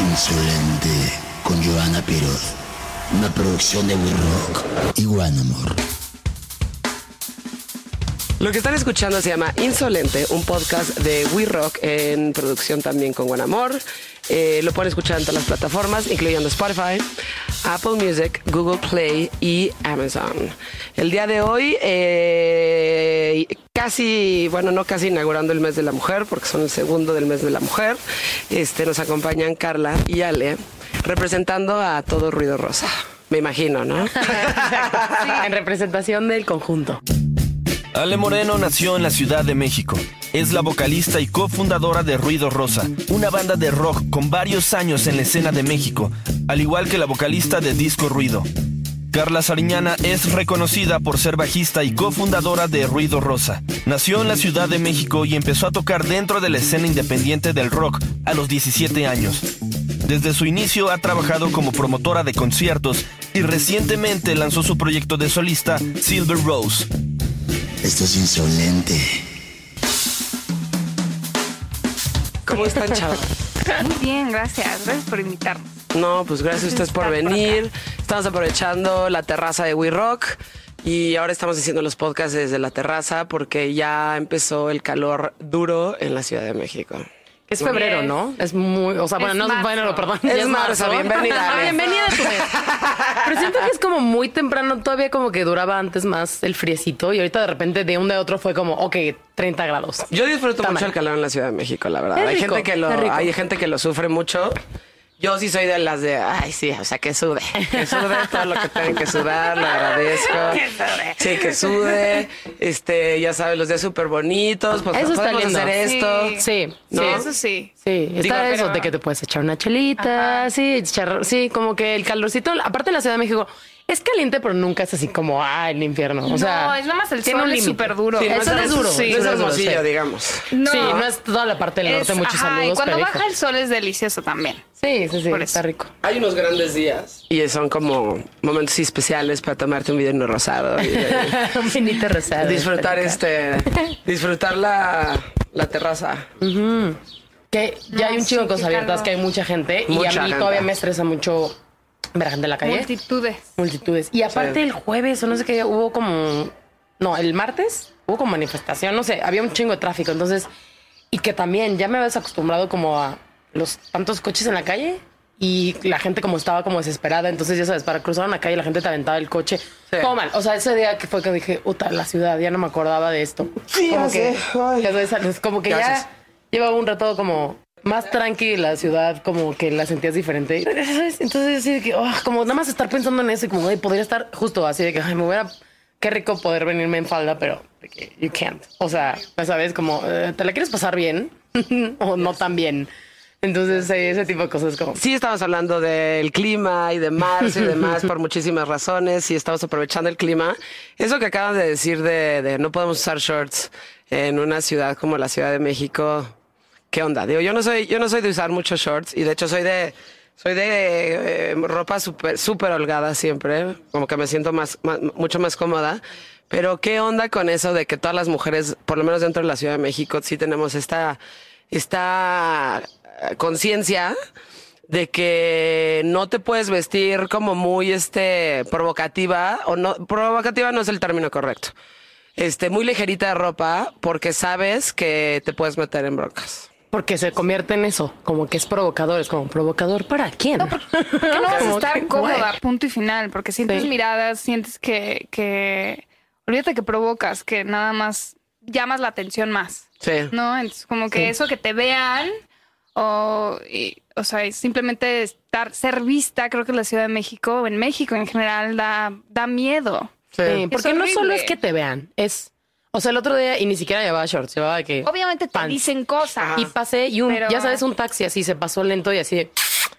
Insolente con Joana Piroz. Una producción de We Rock y One Amor. Lo que están escuchando se llama Insolente, un podcast de We Rock en producción también con Buen Amor. Eh, lo pueden escuchar en todas las plataformas, incluyendo Spotify, Apple Music, Google Play y Amazon. El día de hoy, eh, casi, bueno, no casi inaugurando el mes de la mujer, porque son el segundo del mes de la mujer, este, nos acompañan Carla y Ale, representando a todo Ruido Rosa. Me imagino, ¿no? en representación del conjunto. Ale Moreno nació en la Ciudad de México. Es la vocalista y cofundadora de Ruido Rosa, una banda de rock con varios años en la escena de México, al igual que la vocalista de Disco Ruido. Carla Sariñana es reconocida por ser bajista y cofundadora de Ruido Rosa. Nació en la Ciudad de México y empezó a tocar dentro de la escena independiente del rock a los 17 años. Desde su inicio ha trabajado como promotora de conciertos y recientemente lanzó su proyecto de solista Silver Rose. Esto es insolente. ¿Cómo están, chavos? Muy bien, gracias. Gracias por invitarnos. No, pues gracias a ustedes por venir. Estamos aprovechando la terraza de We Rock y ahora estamos haciendo los podcasts desde la terraza porque ya empezó el calor duro en la Ciudad de México. Es febrero, ¿no? Es muy, o sea, bueno, Es no, marzo. bueno, perdón. Es es marzo, bienvenida, Ah, Ale. bienvenida a tu mes. Pero siento que es como muy temprano, todavía como que duraba antes más el friecito y ahorita de repente de un a otro fue como, ok, 30 grados. Yo disfruto Está mucho mal. el calor en la Ciudad de México, la verdad. Es hay gente que lo, es hay gente que lo sufre mucho. Yo sí soy de las de, ay, sí, o sea, que sude, que sude todo lo que tengan que sudar, lo agradezco. Sí, que sude, este, ya sabes, los días súper bonitos, pues Eso está lindo. hacer esto. Sí, Sí, ¿No? eso sí. Sí, está Digo, eso pero- de que te puedes echar una chelita, sí, echar, sí, como que el calorcito, aparte de la Ciudad de México, es caliente, pero nunca es así como, ah, el infierno. O sea, no, es nada más el tiene sol un es súper duro. Sí, no es, es duro, Sí. no es eso es duro, hermosillo, sí. digamos. No, Sí, no es toda la parte del norte, es- muchos ajá, saludos. Y cuando baja hijo. el sol es delicioso también. Sí, sí, sí, Por está eso. rico. Hay unos grandes días y son como momentos especiales para tomarte un video rosado y Un vinito rosado. disfrutar este, disfrutar la, la terraza. Que ya No, hay un chingo de sí, cosas abiertas, que hay mucha gente. y a mí gente. todavía me estresa mucho ver a gente en la calle. Multitudes. Multitudes. Y aparte Sí. el jueves, o no sé qué, hubo como... No, el martes hubo como manifestación, no sé, había un chingo de tráfico. Entonces, y que también ya me habías acostumbrado como a los tantos coches en la calle y la gente como estaba como desesperada. Entonces, ya sabes, para cruzar una calle la gente te aventaba el coche. Sí. Todo mal. O sea, ese día que fue que dije, puta, la ciudad, ya no me acordaba de esto. Sí, como ya que, sé. Ay. ya sabes, es como que ¿Qué ya llevaba un rato como más tranqui la ciudad, como que la sentías diferente. ¿sabes? Entonces, así de que, oh, como nada más estar pensando en eso y como, "Ay, podría estar justo así de que, ay, me hubiera, qué rico poder venirme en falda, pero you can't. O sea, ya sabes, como, eh, ¿te la quieres pasar bien o no tan bien? Entonces, ese tipo de cosas como... Sí, estamos hablando del clima y de marzo y demás por muchísimas razones y estamos aprovechando el clima. Eso que acaban de decir de, de no podemos usar shorts en una ciudad como la Ciudad de México, ¿qué onda? Digo, yo no soy, yo no soy de usar muchos shorts y de hecho soy de, soy de eh, ropa súper, súper holgada siempre, como que me siento más, más- mucho más cómoda. Pero qué onda con eso de que todas las mujeres, por lo menos dentro de la Ciudad de México, sí tenemos esta, esta eh, conciencia de que no te puedes vestir como muy este provocativa o no provocativa no es el término correcto. Este muy ligerita de ropa porque sabes que te puedes meter en broncas. Porque se convierte en eso, como que es provocador, es como provocador para quién. Que no vas a estar cómoda, punto y final, porque sientes Sí. miradas, sientes que, que... Olvídate que provocas, que nada más llamas la atención más, Sí. ¿no? Entonces, como que Sí. eso que te vean o, y- o sea, simplemente estar, ser vista, creo que en la Ciudad de México, en México en general, da, da miedo. Sí. Sí, porque no solo es que te vean, es... O sea, el otro día, y ni siquiera llevaba shorts, llevaba de que... Obviamente te pants. dicen cosas. Y pasé y un, Pero- ya sabes, un taxi así se pasó lento y así de,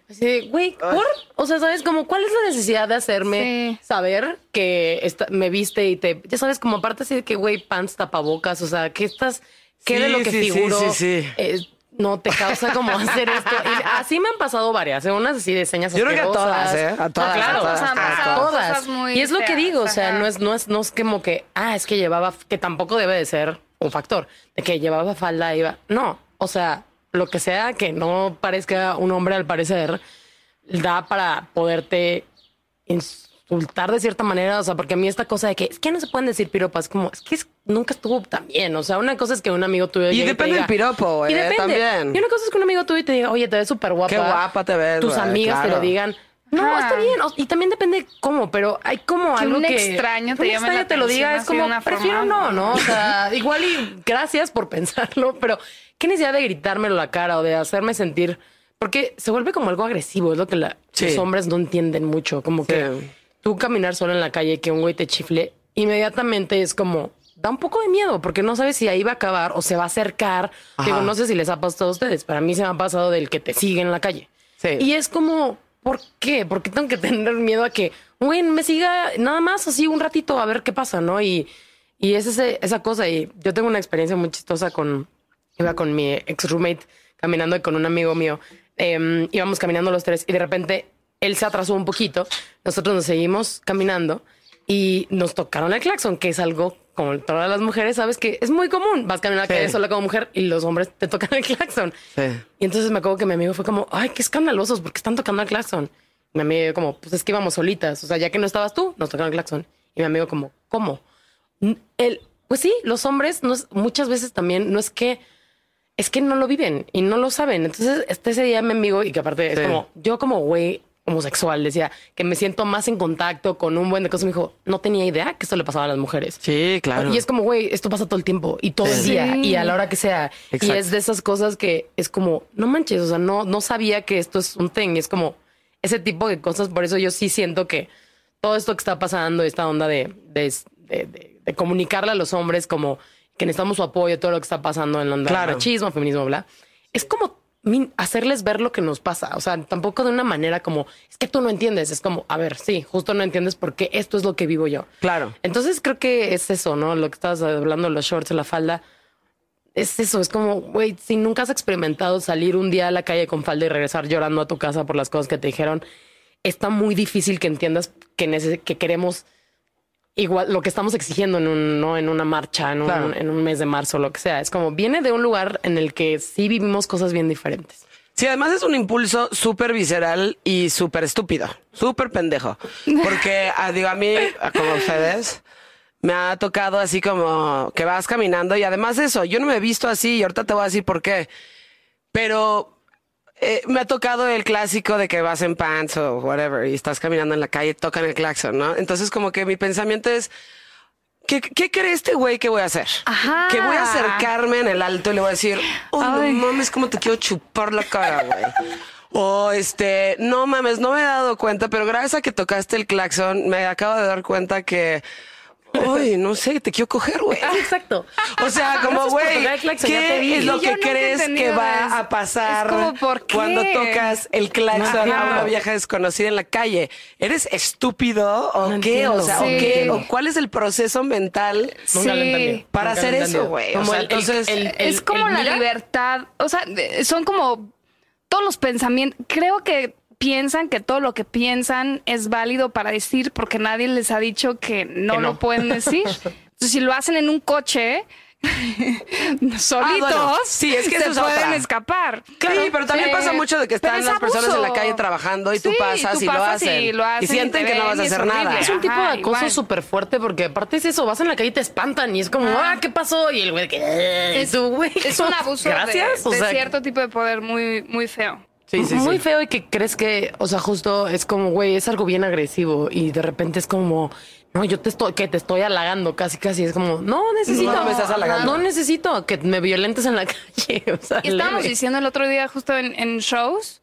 así de, güey, ¿por? O sea, ¿sabes? Como, ¿cuál es la necesidad de hacerme Sí. saber que esta- me viste y te, ya sabes, como aparte así de que, güey, pants, tapabocas, o sea, ¿qué estás, qué Sí, de lo que sí, sí, figuro? sí, sí. eh, no te causa como hacer esto. Y así me han pasado varias, ¿eh? unas así de señas Yo creo que a todas. ¿eh? A todas, Ah, claro, a todas, a todas. todas. Cosas muy Y es lo que feas, digo, o sea, ajá. no es, no es, no es como que, ah, es que llevaba, que tampoco debe de ser un factor, de que llevaba falda, iba. No, o sea, lo que sea que no parezca un hombre al parecer, da para poderte insultar de cierta manera, o sea, porque a mí esta cosa de que es que no se pueden decir piropas, como es que es- nunca estuvo tan bien, o sea, una cosa es que un amigo tuyo Y te depende del piropo, y eh, depende. también. Y una cosa es que un amigo tuyo te diga, oye, te ves súper guapa. Qué guapa te ves, Tus güey, amigas te claro. lo digan. No, Ajá. está bien. o- Y también depende cómo, pero hay como Que algo un que... extraño te un llame la extraño te lo diga, es como, una forma- prefiero no, ¿no? O sea, igual y gracias por pensarlo, pero qué necesidad de gritármelo la cara o de hacerme sentir... Porque se vuelve como algo agresivo, es lo que la- Sí. los hombres no entienden mucho. Como que Sí. tú caminar solo en la calle, que un güey te chifle, inmediatamente es como... Da un poco de miedo porque no sabes si ahí va a acabar o se va a acercar. Ajá. Digo, no sé si les ha pasado a ustedes. Para mí se me ha pasado del que te sigue en la calle. Sí. Y es como, ¿por qué? ¿Por qué tengo que tener miedo a que, güey, me siga nada más así un ratito a ver qué pasa, ¿no? Y, y es ese, esa cosa. Y yo tengo una experiencia muy chistosa con, iba con mi ex roommate caminando y con un amigo mío. Em, íbamos caminando los tres y de repente él se atrasó un poquito. Nosotros nos seguimos caminando y nos tocaron el claxon, que es algo como todas las mujeres, sabes que es muy común. Vas caminando a la Sí. calle sola como mujer y los hombres te tocan el claxon. Sí. Y entonces me acuerdo que mi amigo fue como, ay, qué escandalosos, porque están tocando el claxon. Y mi amigo como, pues es que íbamos solitas. O sea, ya que no estabas tú, nos tocaron el claxon. Y mi amigo como, ¿cómo? El, pues sí, los hombres no es- muchas veces también no es que, es que no lo viven y no lo saben. Entonces, este ese día mi amigo, y que aparte es como, yo como güey homosexual, decía que me siento más en contacto con un buen de cosas. Me dijo, no tenía idea que esto le pasaba a las mujeres. Sí, claro. Y es como, güey, esto pasa todo el tiempo y todo el Sí. día y a la hora que sea. Exacto. Y es de esas cosas que es como, no manches, o sea, no, no sabía que esto es un thing. Es como ese tipo de cosas. Por eso yo sí siento que todo esto que está pasando, esta onda de, de, de- de- comunicarle a los hombres como que necesitamos su apoyo, todo lo que está pasando en la onda Claro. machismo, feminismo, bla. Es como hacerles ver lo que nos pasa. O sea, tampoco de una manera como, es que tú no entiendes. Es como, a ver, sí, justo no entiendes porque esto es lo que vivo yo. Claro. Entonces creo que es eso, ¿no? Lo que estabas hablando, los shorts, la falda. Es eso, es como, güey, si nunca has experimentado salir un día a la calle con falda y regresar llorando a tu casa por las cosas que te dijeron, está muy difícil que entiendas que, que queremos igual lo que estamos exigiendo en, un, ¿no? en una marcha, en un, Claro. en un mes de marzo, lo que sea. Es como, viene de un lugar en el que sí vivimos cosas bien diferentes. Sí, además es un impulso súper visceral y súper estúpido, súper pendejo. Porque, ah, digo, a mí, ah, como ustedes, me ha tocado así como que vas caminando y además de eso, yo no me he visto así y ahorita te voy a decir por qué. Pero eh, me ha tocado el clásico de que vas en pants o whatever y estás caminando en la calle, tocan el claxon, ¿no? Entonces como que mi pensamiento es, ¿qué, qué cree este güey que voy a hacer? Ajá. Que voy a acercarme en el alto y le voy a decir, oh, Ay. no mames, como te quiero chupar la cara, güey. O este, no mames, no me he dado cuenta, pero gracias a que tocaste el claxon, me acabo de dar cuenta que, uy, no sé, te quiero coger, güey. Ah, exacto. O sea, como, güey, ¿qué es lo que crees que eso. va a pasar cuando tocas el claxon a una vieja desconocida en la calle? ¿Eres estúpido o No qué? O sea, Sí. ¿o qué? ¿O cuál es el proceso mental para Nunca hacer eso, güey? O Como sea, el- el- entonces... el- es como la mira. libertad. O sea, son como todos los pensamientos. Creo que piensan que todo lo que piensan es válido para decir porque nadie les ha dicho que no, Que no. lo pueden decir. Entonces, si lo hacen en un coche, solitos, Ah, bueno. Sí, es que se pueden otra. escapar. Sí, pero también Sí. pasa mucho de que están es las personas en la calle trabajando y tú Sí, pasas tú y, lo pasas hacen, y lo hacen y sienten te que no vas a hacer nada. Es un tipo Ajá, de acoso súper fuerte porque aparte es eso, vas en la calle y te espantan y es como, ah, ¿qué pasó? Y el güey que, "Eh", Es, y tú, güey, es un abuso de- Gracias. de, o sea, cierto tipo de poder muy, muy feo. Sí, sí, muy sí. feo y que crees que, o sea, justo es como, güey, es algo bien agresivo y de repente es como, no, yo te estoy, que te estoy halagando casi, casi. Es como, no necesito. No me estás halagando. No necesito que me violentes en la calle. O sea, Y estábamos leve. diciendo el otro día justo en, en shows,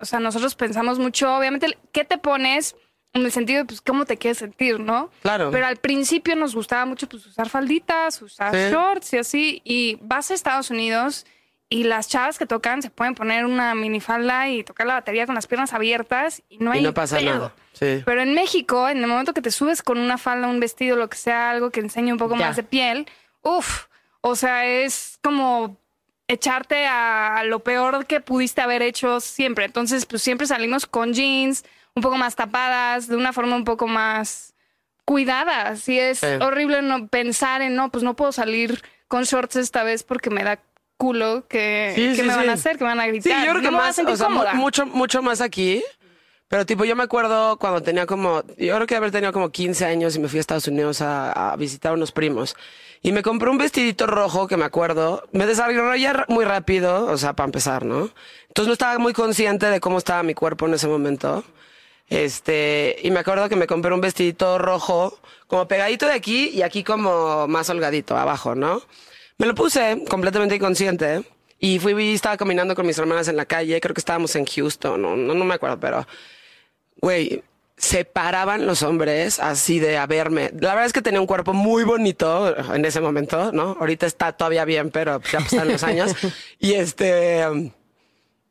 o sea, nosotros pensamos mucho, obviamente, ¿qué te pones? En el sentido de, pues, cómo te quieres sentir, ¿no? Claro. Pero al principio nos gustaba mucho, pues, usar falditas, usar Sí. shorts y así. Y vas a Estados Unidos y las chavas que tocan se pueden poner una minifalda y tocar la batería con las piernas abiertas y no hay Y no pasa pedo. nada. Sí. Pero en México, en el momento que te subes con una falda, un vestido, lo que sea, algo que enseñe un poco Ya. más de piel, uff, o sea, es como echarte a lo peor que pudiste haber hecho siempre. Entonces, pues siempre salimos con jeans, un poco más tapadas, de una forma un poco más cuidada. Sí, es Sí. horrible no pensar en, no, pues no puedo salir con shorts esta vez porque me da culo que, Sí, que sí, me van sí. a hacer, que me van a Sí, gritar. yo creo que No más, o sea, mucho, mucho más aquí. Pero tipo, yo me acuerdo cuando tenía como, yo creo que haber tenido como 15 años y me fui a Estados Unidos a, a visitar a unos primos. Y me compré un vestidito rojo que me acuerdo. Me desarrollé muy rápido, o sea, para empezar, ¿no? Entonces no estaba muy consciente de cómo estaba mi cuerpo en ese momento. Este, y me acuerdo que me compré un vestidito rojo, como pegadito de aquí y aquí como más holgadito, abajo, ¿no? Me lo puse completamente inconsciente y fui y estaba caminando con mis hermanas en la calle, creo que estábamos en Houston, no, no, no me acuerdo, pero, güey, se paraban los hombres así de a verme. La verdad es que tenía un cuerpo muy bonito en ese momento, ¿no? Ahorita está todavía bien, pero ya pasaron los años. Y este...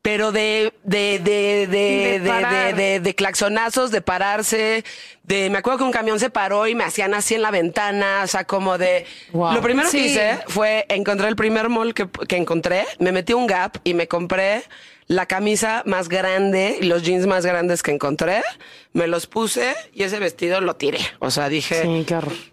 pero de, de, de, de, De de, de, de, de claxonazos, de pararse, de, me acuerdo que un camión se paró y me hacían así en la ventana, o sea, como de, Wow. lo primero que hice fue encontrar el primer mall que, que encontré, me metí a un Gap y me compré la camisa más grande y los jeans más grandes que encontré, me los puse y ese vestido lo tiré, o sea, dije, Sí,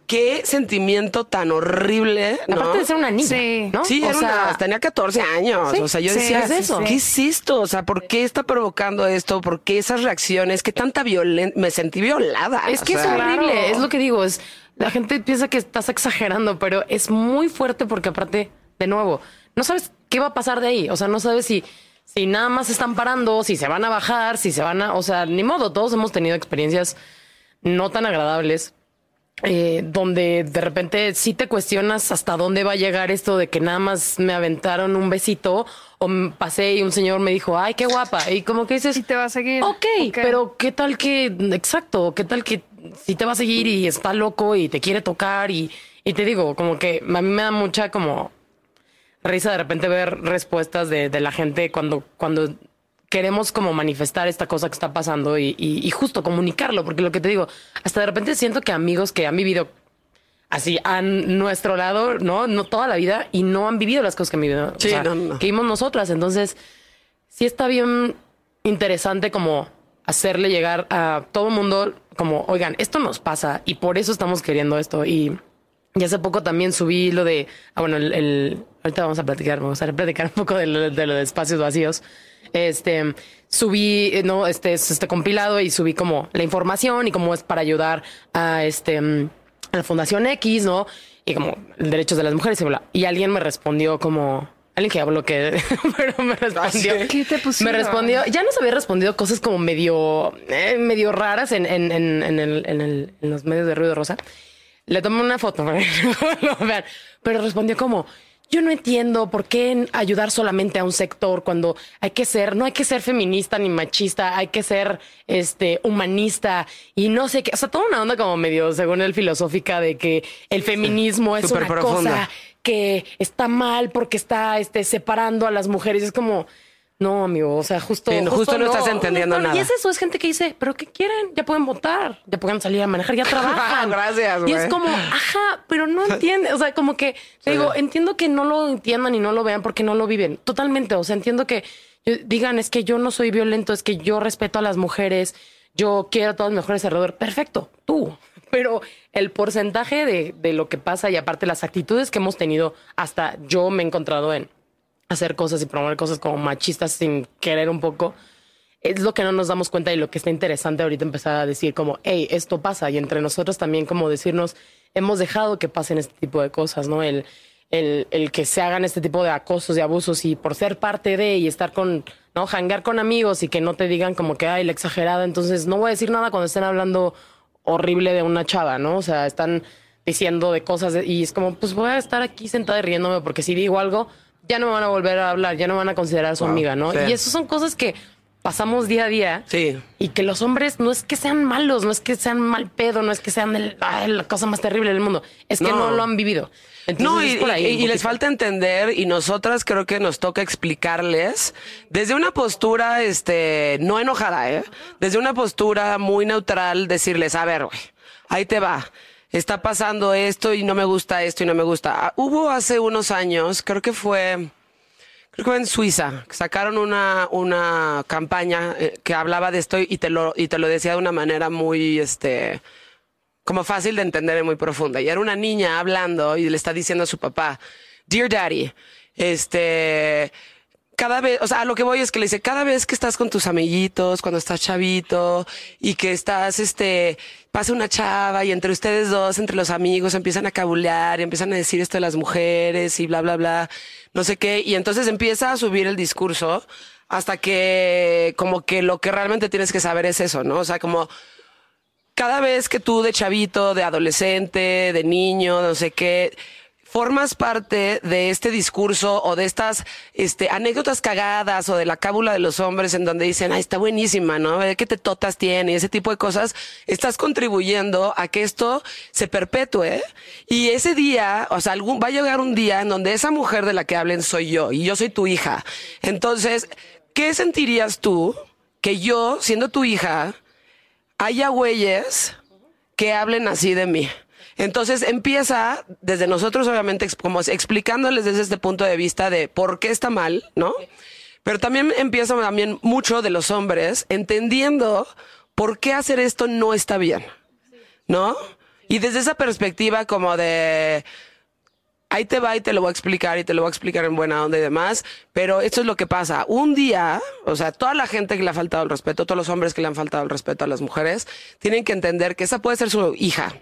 qué sentimiento tan horrible, ¿no? Aparte de ser una niña, Sí. ¿no? Sí, o era sea, una- tenía 14 años. Sí, o sea, yo sí, decía, es eso. ¿qué es esto? O sea, ¿por qué está provocando esto? ¿Por qué esas reacciones? ¿Qué tanta violencia? Me sentí violada. Es o que es horrible, Claro. es lo que digo, es la gente piensa que estás exagerando, pero es muy fuerte porque aparte, de nuevo, no sabes qué va a pasar de ahí, o sea, no sabes si si nada más están parando, si se van a bajar, si se van a, o sea, ni modo, todos hemos tenido experiencias no tan agradables. eh, donde de repente sí te cuestionas hasta dónde va a llegar esto de que nada más me aventaron un besito o pasé y un señor me dijo, ay, qué guapa. Y como que dices, Y te va a seguir. Ok, pero ¿qué tal que, exacto, qué tal que si te va a seguir y está loco y te quiere tocar y, y te digo, como que a mí me da mucha como risa de repente ver respuestas de, de la gente cuando, cuando queremos como manifestar esta cosa que está pasando y, y- y justo comunicarlo, porque lo que te digo, hasta de repente siento que amigos que han vivido así a nuestro lado, ¿no? No toda la vida y no han vivido las cosas que han vivido, o Sí, sea, no, no. que vimos nosotras. Entonces, sí está bien interesante como hacerle llegar a todo el mundo como, oigan, esto nos pasa y por eso estamos queriendo esto. Y, y hace poco también subí lo de, ah, bueno, el, el- ahorita vamos a platicar, me gustaría platicar un poco de lo de, lo de espacios vacíos. Este, subí, eh, no, este, es este compilado y subí como la información y cómo es para ayudar a este, mm, a la Fundación X, ¿no? Y como derechos de las mujeres y bla. Y alguien me respondió como, alguien que habló que, pero me respondió. sí. ¿Qué te pusieron? Me respondió, ya nos había respondido cosas como medio, eh, medio raras en, en, en, en el, en, el- en los medios de ruido rosa. Le tomé una foto para que lo vean, pero respondió como, yo no entiendo por qué ayudar solamente a un sector cuando hay que ser, no hay que ser feminista ni machista, hay que ser este humanista y no sé qué, o sea, toda una onda como medio, según él, filosófica de que el feminismo es una profunda. cosa que está mal porque está este, separando a las mujeres. Es como, no, amigo, o sea, justo. Sí, no, justo no estás entendiendo no, nada. Y es eso, es gente que dice, pero ¿qué quieren? Ya pueden votar, ya pueden salir a manejar, ya trabajan. Gracias, Y es güey. como, ajá, pero no entiende. O sea, como que, te digo, entiendo que no lo entiendan y no lo vean porque no lo viven. Totalmente. O sea, entiendo que digan, es que yo no soy violento, es que yo respeto a las mujeres, yo quiero a todas las mujeres alrededor. Perfecto, tú. Pero el porcentaje de, de lo que pasa y aparte las actitudes que hemos tenido, hasta yo me he encontrado en hacer cosas y promover cosas como machistas sin querer un poco, es lo que no nos damos cuenta y lo que está interesante ahorita empezar a decir como, hey, esto pasa y entre nosotros también como decirnos, hemos dejado que pasen este tipo de cosas, ¿no? El, el, el que se hagan este tipo de acosos y abusos y por ser parte de y estar con, ¿no? Hangar con amigos y que no te digan como que, ay, la exagerada, entonces no voy a decir nada cuando estén hablando horrible de una chava, ¿no? O sea, están diciendo de cosas y es como, pues voy a estar aquí sentada riéndome porque si digo algo, ya no me van a volver a hablar, ya no me van a considerar su Wow, amiga, ¿no? Y eso son cosas que pasamos día a día. Sí. Y que los hombres no es que sean malos, no es que sean mal pedo, no es que sean el- ay, la cosa más terrible del mundo, es que no, No. lo han vivido. Entonces, No, y, ahí y- y les falta entender y nosotras creo que nos toca explicarles desde una postura, este, no enojada, ¿eh? Desde una postura muy neutral, decirles, a ver, güey, ahí te va. Está pasando esto y no me gusta esto y no me gusta. Ah, hubo hace unos años, creo que fue, creo que fue en Suiza, sacaron una, una campaña eh, que hablaba de esto y te lo, y te lo decía de una manera muy, este, como fácil de entender y muy profunda. Y era una niña hablando y le está diciendo a su papá, Dear Daddy, este, cada vez, o sea, a lo que voy es que le dice, cada vez que estás con tus amiguitos, cuando estás chavito y que estás, este, pasa una chava y entre ustedes dos, entre los amigos, empiezan a cabulear y empiezan a decir esto de las mujeres y bla, bla, bla, no sé qué. Y entonces empieza a subir el discurso hasta que como que lo que realmente tienes que saber es eso, ¿no? O sea, como cada vez que tú de chavito, de adolescente, de niño, no sé qué, formas parte de este discurso o de estas este, anécdotas cagadas o de la cábula de los hombres en donde dicen, ay, está buenísima, ¿no? Qué te totas tiene y ese tipo de cosas, estás contribuyendo a que esto se perpetúe. Y ese día, o sea, algún, va a llegar un día en donde esa mujer de la que hablen soy yo y yo soy tu hija. Entonces, ¿qué sentirías tú que yo, siendo tu hija, haya güeyes que hablen así de mí? Entonces empieza desde nosotros, obviamente, como explicándoles desde este punto de vista de por qué está mal, ¿no? Pero también empieza también mucho de los hombres entendiendo por qué hacer esto no está bien, ¿no? Y desde esa perspectiva como de ahí te va y te lo voy a explicar y te lo voy a explicar en buena onda y demás, pero esto es lo que pasa. Un día, o sea, toda la gente que le ha faltado el respeto, todos los hombres que le han faltado el respeto a las mujeres, tienen que entender que esa puede ser su hija,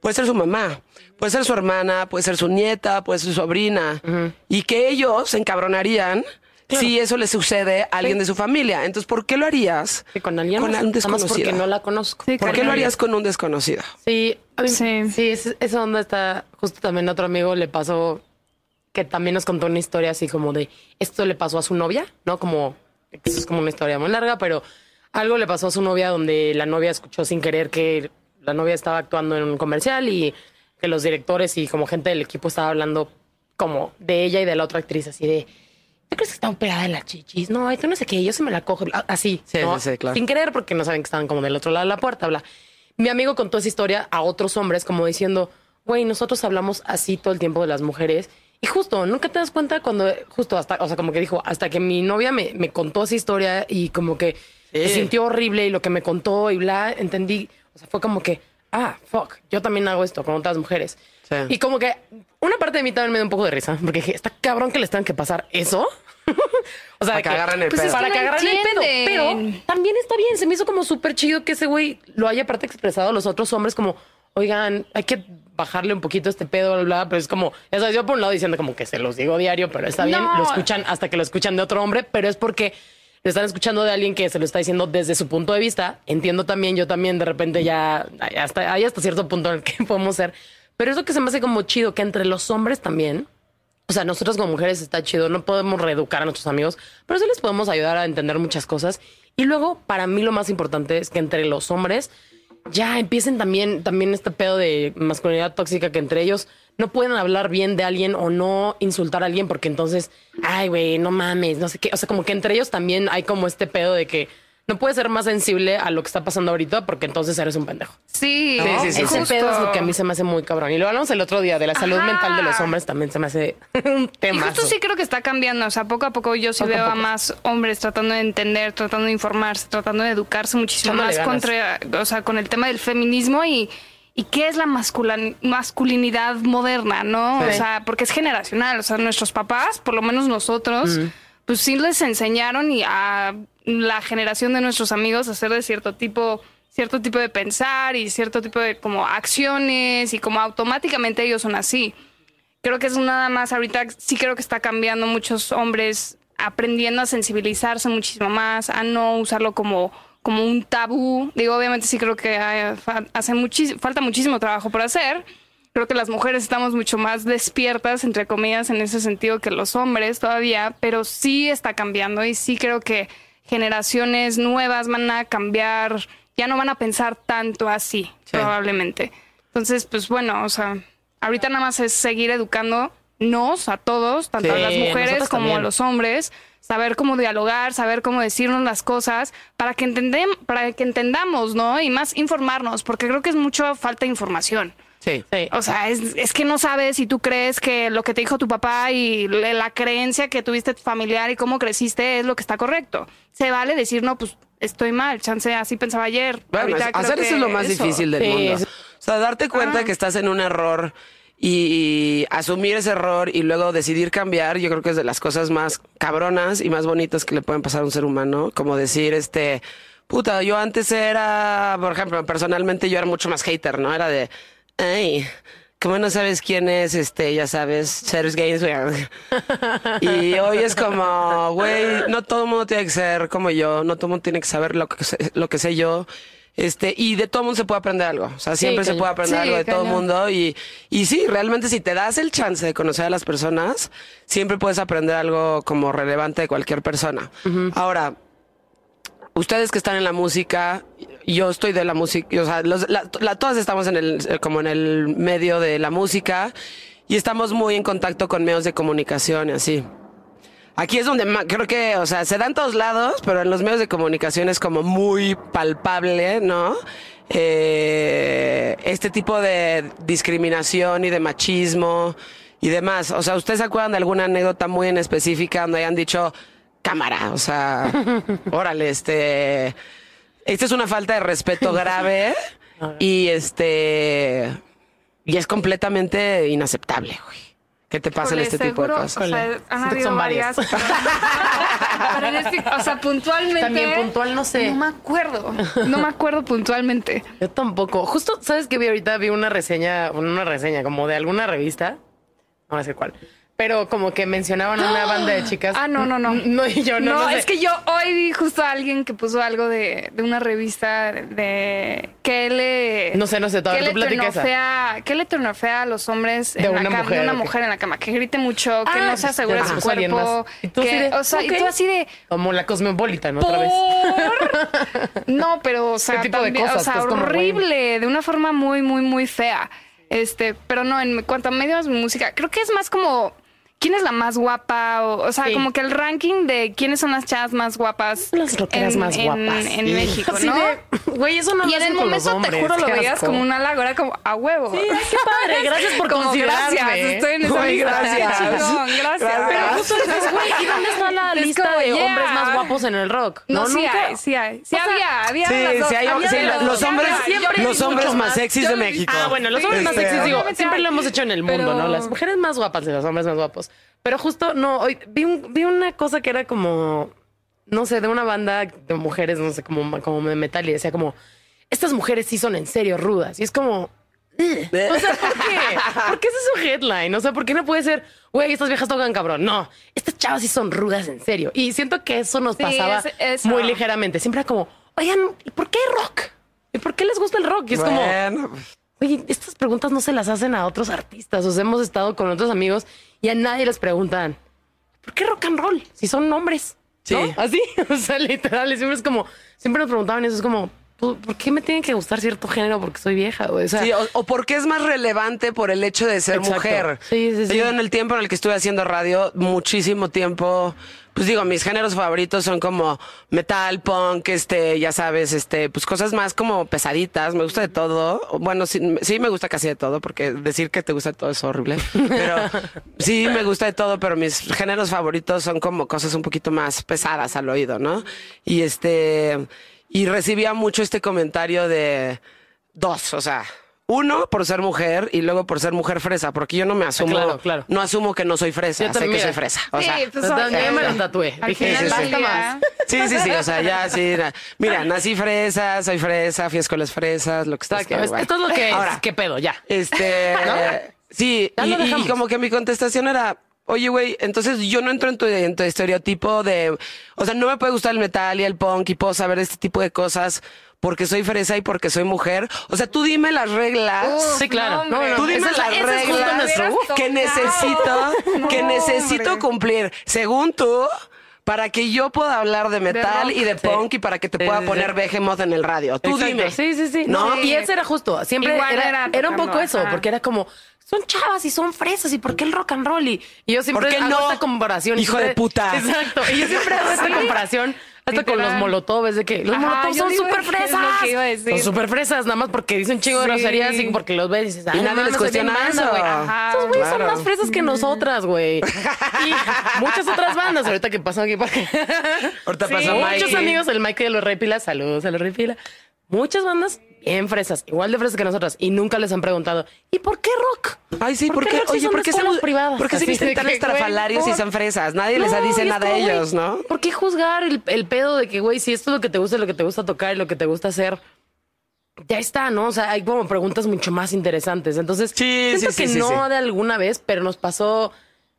puede ser su mamá, puede ser su hermana, puede ser su nieta, puede ser su sobrina, y que ellos se encabronarían si eso le sucede a alguien de su familia. Entonces, ¿por qué lo harías Sí, con alguien con más, un desconocido? porque no la conozco. Sí, ¿Por qué lo harías con un desconocido? Sí, a mí- Sí. sí, es- esa onda está, justo también a otro amigo le pasó que también nos contó una historia así como de, esto le pasó a su novia, ¿no? Como, eso es como una historia muy larga, pero algo le pasó a su novia donde la novia escuchó sin querer que la novia estaba actuando en un comercial y que los directores y como gente del equipo estaba hablando como de ella y de la otra actriz, así de, ¿tú crees que está operada de las chichis? No, esto no sé qué, yo se me la cojo, así, Sí, ¿no? sí, sí, claro. Sin querer porque no saben que estaban como del otro lado de la puerta, bla. Mi amigo contó esa historia a otros hombres como diciendo, güey, nosotros hablamos así todo el tiempo de las mujeres. Y justo, nunca te das cuenta cuando, justo hasta, o sea, como que dijo, hasta que mi novia me, me contó esa historia y como que se sintió horrible y lo que me contó y bla, entendí, o sea, fue como que, ah, fuck, yo también hago esto con otras mujeres. Sí. Y como que una parte de mí también me da un poco de risa, porque dije, está cabrón que les tengan que pasar eso. o sea, Para que agarren el pues, pedo. Para que agarren el pedo. Pero también está bien, se me hizo como súper chido que ese güey lo haya aparte expresado a los otros hombres como, oigan, hay que bajarle un poquito este pedo, bla, bla, pero es como, ya sabes, yo por un lado diciendo como que se los digo diario, pero está bien, lo escuchan hasta que lo escuchan de otro hombre, pero es porque lo están escuchando de alguien que se lo está diciendo desde su punto de vista. Entiendo también, yo también de repente ya, hasta, hay hasta cierto punto en el que podemos ser, pero es lo que se me hace como chido, que entre los hombres también, o sea, nosotros como mujeres está chido, no podemos reeducar a nuestros amigos, pero sí les podemos ayudar a entender muchas cosas. Y luego, para mí lo más importante es que entre los hombres ya empiecen también, también este pedo de masculinidad tóxica que entre ellos no pueden hablar bien de alguien o no insultar a alguien porque entonces, ay, güey, no mames, no sé qué. O sea, como que entre ellos también hay como este pedo de que no puedes ser más sensible a lo que está pasando ahorita porque entonces eres un pendejo. Sí, ¿no? sí, sí, Ese justo. pedo es lo que a mí se me hace muy cabrón. Y lo hablamos el otro día de la salud Ajá. mental de los hombres también se me hace un Y tema. justo sí creo que está cambiando. O sea, poco a poco yo sí Poco veo a más hombres tratando de entender, tratando de informarse, tratando de educarse muchísimo más ganas. contra, o sea, con el tema del feminismo y, y qué es la masculinidad moderna, ¿no? Sí. O sea, porque es generacional. O sea, nuestros papás, por lo menos nosotros, pues sí les enseñaron y a la generación de nuestros amigos a hacer de cierto tipo cierto tipo de pensar y cierto tipo de como acciones y como automáticamente ellos son así. Creo que es nada más ahorita sí creo que está cambiando muchos hombres aprendiendo a sensibilizarse muchísimo más a no usarlo como como un tabú. Digo obviamente sí creo que hace falta muchísimo trabajo por hacer creo que las mujeres estamos mucho más despiertas entre comillas en ese sentido que los hombres todavía pero sí está cambiando y sí creo que generaciones nuevas van a cambiar ya no van a pensar tanto así probablemente entonces pues bueno o sea ahorita nada más es seguir educándonos a todos, tanto a las mujeres como a los hombres, saber cómo dialogar, saber cómo decirnos las cosas, para que entendem, para que entendamos, ¿no? Y más informarnos, porque creo que es mucho falta de información. Sí. Sí. O sea, es, es que no sabes y tú crees que lo que te dijo tu papá y la creencia que tuviste tu familiar y cómo creciste es lo que está correcto. Se vale decir, no, pues estoy mal, chance, así pensaba ayer. Bueno, hacer eso es lo más difícil del Sí, mundo. O sea, darte cuenta Ah. que estás en un error y asumir ese error y luego decidir cambiar, yo creo que es de las cosas más cabronas y más bonitas que le pueden pasar a un ser humano. Como decir, este, puta, yo antes era, por ejemplo, personalmente yo era mucho más hater, ¿no? Era de, ay, como no sabes quién es, este, ya sabes, Serge Gainsbourg. Y hoy es como, güey, no todo el mundo tiene que ser como yo, no todo el mundo tiene que saber lo que sé, lo que sé yo. Este, y de todo el mundo se puede aprender algo. O sea, siempre se puede aprender Sí, algo de todo el mundo. Y, y sí, realmente si te das el chance de conocer a las personas, siempre puedes aprender algo como relevante de cualquier persona. Ahora, ustedes que están en la música, yo estoy de la música, o sea, los- la- la- todas estamos en el, como en el medio de la música y estamos muy en contacto con medios de comunicación y así. Aquí es donde creo que, o sea, se da en todos lados, pero en los medios de comunicación es como muy palpable, ¿no? Eh, este tipo de discriminación y de machismo y demás. O sea, ¿ustedes se acuerdan de alguna anécdota muy en específica donde hayan dicho cámara? O sea, órale, este. Esta es una falta de respeto grave y este. Y es completamente inaceptable, güey. Que te pasen Híjole, este tipo de cosas. O sea, han habido son varias. varias. Pero en este- o sea, puntualmente. También puntual, no sé. No me acuerdo. No me acuerdo puntualmente. Yo tampoco. Justo, ¿sabes qué vi ahorita? Vi una reseña, bueno, una reseña como de alguna revista. No voy a decir cuál. Pero como que mencionaban una banda de chicas. Ah, no, no, no. No, y yo no, No, no sé. es que yo hoy vi justo a alguien que puso algo de, de una revista de que le No sé, no sé, todavía que tú turnorfea- que le turnorfea a los hombres De en una la cama, mujer, de una mujer en la cama, que grite mucho, que Ah, no se asegure su cuerpo. Y tú así que, de, o sea, y ok. tú así de Como la Cosmopolitan otra vez. No, pero o sea, ¿Qué tipo de cosas? o sea, horrible, de una forma muy, muy, muy fea. Este, pero no, en cuanto a medios música, creo que es más como quién es la más guapa, o, o sea, Sí. como que el ranking de quiénes son las chavas más guapas. Las rockeras más en- guapas. En, Sí. México, Así ¿no? de, Güey, eso no y lo en hacen el con los momento, te hombres, juro, lo veías asco. como un halago, era como a huevo. Sí, ay, qué padre, gracias por como considerarme. gracias, estoy en esa Muy lista. gracias. Qué chingón, gracias. Pero justo dices, güey, ¿y dónde está la Es lista como, de yeah. hombres más guapos en el rock? No, sí nunca. hay, sí hay. Sí O sea, había, había Sí, las dos. sí, hay- había sí, de los dos. hombres, siempre los hombres más más. sexys de México. Ah, bueno, los hombres más sexys, digo, siempre lo hemos hecho en el mundo, ¿no? Las mujeres más guapas y los hombres más guapos. Pero justo, no, hoy vi, un- vi una cosa que era como, no sé, de una banda de mujeres, no sé, como, como de metal y decía como, estas mujeres sí son en serio rudas. Y es como, o sea, ¿por qué? ¿Por qué ese es su headline? O sea, ¿por qué no puede ser, güey, estas viejas tocan cabrón? No, estas chavas sí son rudas en serio. Y siento que eso nos Sí, pasaba es- muy ligeramente. Siempre era como, oigan, ¿y por qué rock? ¿Y por qué les gusta el rock? Y es como, Bueno, Oye, estas preguntas no se las hacen a otros artistas. O sea, hemos estado con otros amigos y a nadie les preguntan, ¿por qué rock and roll? Si son hombres. ¿no? Sí. Así, o sea, literal. Siempre es como, siempre nos preguntaban eso. Es como, ¿por qué me tiene que gustar cierto género? Porque soy vieja. O sea, Sí, o, o porque es más relevante por el hecho de ser Exacto. mujer. Sí, sí, sí. Yo en el tiempo en el que estuve haciendo radio, muchísimo tiempo, pues digo, mis géneros favoritos son como metal, punk, este, ya sabes, este, pues cosas más como pesaditas, me gusta de todo. Bueno, sí, sí me gusta casi de todo, porque decir que te gusta de todo es horrible. Pero sí me gusta de todo, pero mis géneros favoritos son como cosas un poquito más pesadas al oído, ¿no? Y este, y recibía mucho este comentario de dos, o sea, uno por ser mujer y luego por ser mujer fresa, porque yo no me asumo, Claro, claro. no asumo que no soy fresa, Yo sé también, que soy fresa. O sea, Sí, pues, ok. yo me lo tatué. Al Dije, final sí, sí. más. Sí, sí, sí, o sea, ya sí. na- Mira, nací fresa, soy fresa, fui a escuelas fresas, lo que está. Esto es lo que Ahora, es. ¿Qué pedo? Ya. Este, sí, Ya y, como que mi contestación era, oye, güey, entonces yo no entro en tu, en tu estereotipo de, o sea, no me puede gustar el metal y el punk y puedo saber este tipo de cosas porque soy fresa y porque soy mujer. O sea, tú dime las reglas. Sí, claro. no, hombre. No, no, Tú dime esa es la- las reglas nuestro- que necesito, que necesito hombre. cumplir, según tú, para que yo pueda hablar de metal rock. y de Sí. punk y para que te pueda sí, poner sí. Behemoth en el radio. Tú Exacto. dime. Sí, sí, sí. ¿No? Y ese era justo. Siempre Igual era, era era un poco eso, ajá. porque era como, son chavas y son fresas, ¿y por qué el rock and roll? Y, y yo siempre ¿Por qué hago no? esta comparación. Hijo Siempre- de puta. Exacto. Y yo siempre hago esta comparación Hasta con los Literal. molotov, es de que los Ajá, molotov yo son súper fresas. Son súper fresas, nada más porque dicen chingo de Sí. groserías y porque los ves y dices, ay, Y nadie les cuestiona eso. Esos güeyes son más fresas que nosotras, güey. Y muchas otras bandas, ahorita que pasó aquí para Ahorita Sí. pasó Muchos amigos, el Mike de los Rey Pila, saludos a los Rey Pila. Muchas bandas bien fresas, igual de fresas que nosotras, y nunca les han preguntado, ¿y por qué rock? Ay, sí, ¿por, qué? Oye, ¿por qué se, escuelas privadas? ¿por qué se visten tan estrafalarios y son fresas? Nadie les dice nada a güey, ellos, ¿no? ¿Por qué juzgar el, el pedo de que, güey, si esto es lo que te gusta, lo que te gusta tocar y lo que te gusta hacer? Ya está, ¿no? O sea, hay como preguntas mucho más interesantes. Entonces, Sí, siento sí, que sí, no de alguna vez, pero nos pasó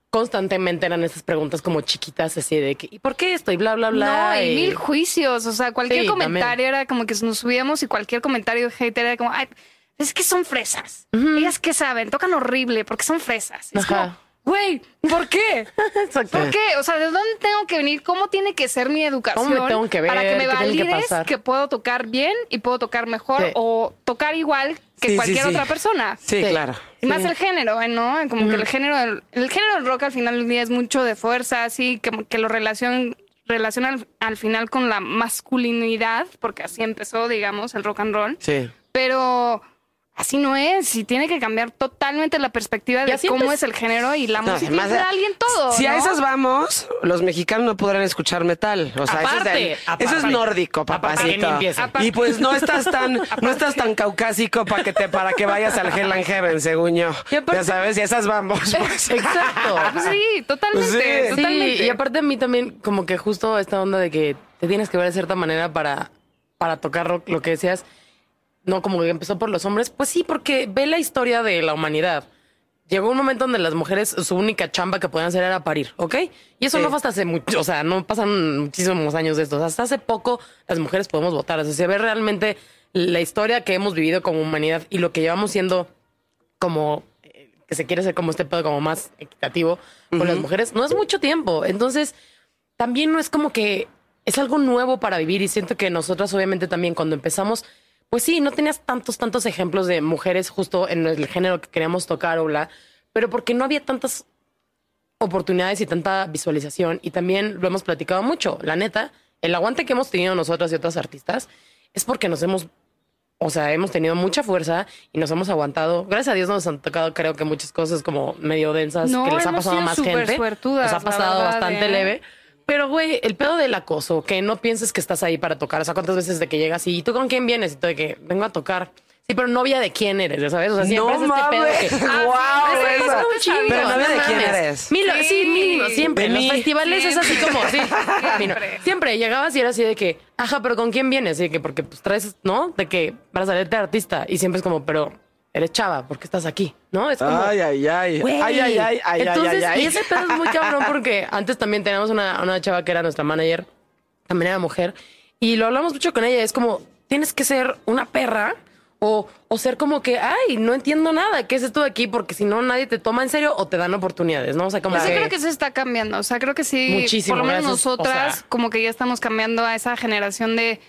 constantemente eran estas preguntas como chiquitas así de que ¿y por qué esto? y bla bla bla. No, y mil juicios. O sea, cualquier Sí, comentario era como que nos subíamos y cualquier comentario de hater era como, ay, es que son fresas. Ellas que saben, tocan horrible porque son fresas. Es Ajá. como, güey, ¿por qué? ¿Por qué? O sea, ¿de dónde tengo que venir? ¿Cómo tiene que ser mi educación? ¿Cómo me tengo que ver? Para que me ¿Qué tiene que valides que, puedo tocar bien y puedo tocar mejor Sí. o tocar igual que Sí, cualquier sí. otra persona. Sí, Sí. claro. Y más el género, ¿eh? ¿no? Como que el género, del- el género del rock al final del día es mucho de fuerza, así que, que lo relacion, relaciona al, al final con la masculinidad, porque así empezó, digamos, el rock and roll. Sí. Pero así no es, y tiene que cambiar totalmente la perspectiva de cómo es el género y la No, música. además de- de alguien todo. Si a esas vamos, los mexicanos no podrán escuchar metal. O sea, eso, es Aparte, del- aparte. eso es nórdico, Aparte papacito. Y pues no estás tan, no estás tan caucásico para que te, para que vayas al Hell and Heaven, según yo. Aparte- ya sabes, y a esas vamos. pues. Exacto. Pues sí, totalmente, Sí. totalmente. Sí, y aparte a mí también como que justo esta onda de que te tienes que ver de cierta manera para, para tocar rock, lo que decías, no como que empezó por los hombres, pues sí, porque ve la historia de la humanidad. Llegó un momento donde las mujeres, su única chamba que podían hacer era parir, ¿ok? Y eso Sí. no fue hasta hace mucho, o sea, no pasaron muchísimos años de esto. Hasta hace poco las mujeres podemos votar. O sea, se ve realmente la historia que hemos vivido como humanidad y lo que llevamos siendo como eh, que se quiere ser como este pedo como más equitativo con las mujeres, no es mucho tiempo. Entonces, también no es como que es algo nuevo para vivir y siento que nosotras obviamente también cuando empezamos, pues sí, no tenías tantos, tantos ejemplos de mujeres justo en el género que queríamos tocar o bla, pero porque no había tantas oportunidades y tanta visualización y también lo hemos platicado mucho, la neta, el aguante que hemos tenido nosotras y otras artistas es porque nos hemos o sea, hemos tenido mucha fuerza y nos hemos aguantado. Gracias a Dios nos han tocado, creo que muchas cosas como medio densas No, que les ha pasado a más gente. nos ha pasado verdad, bastante ¿eh? leve. Pero, güey, el pedo del acoso, que no pienses que estás ahí para tocar. O sea, ¿cuántas veces de que llegas y ¿y tú con quién vienes? Y tú de que vengo a tocar. Sí, pero novia de quién eres, ya sabes. O sea, siempre No es este pedo mames. que. Guau, Ah, un chingo, Pero novia no de quién mames. eres. Milo, sí, Sí. mínimo, siempre. En los mí. festivales es así como, sí. Siempre. siempre llegabas y era así de que, ajá, pero ¿con quién vienes? Y de que, porque pues traes, ¿no? De que para salirte de artista. Y siempre es como, pero eres chava, ¿por qué estás aquí? ¿No? Es como. Ay, ay, ay. Ay, ay, ay, ay, Entonces, ay, ay, ay. y ese pedo es muy cabrón porque antes también teníamos una, una chava que era nuestra manager, también era mujer, y lo hablamos mucho con ella. Es como, tienes que ser una perra o, o ser como que, ay, no entiendo nada, ¿qué es esto de aquí? Porque si no, nadie te toma en serio o te dan oportunidades, ¿no? O sea, como Pues sí, creo que se está cambiando. O sea, creo que sí. Muchísimo, Por lo menos gracias. nosotras, O sea- como que ya estamos cambiando a esa generación de.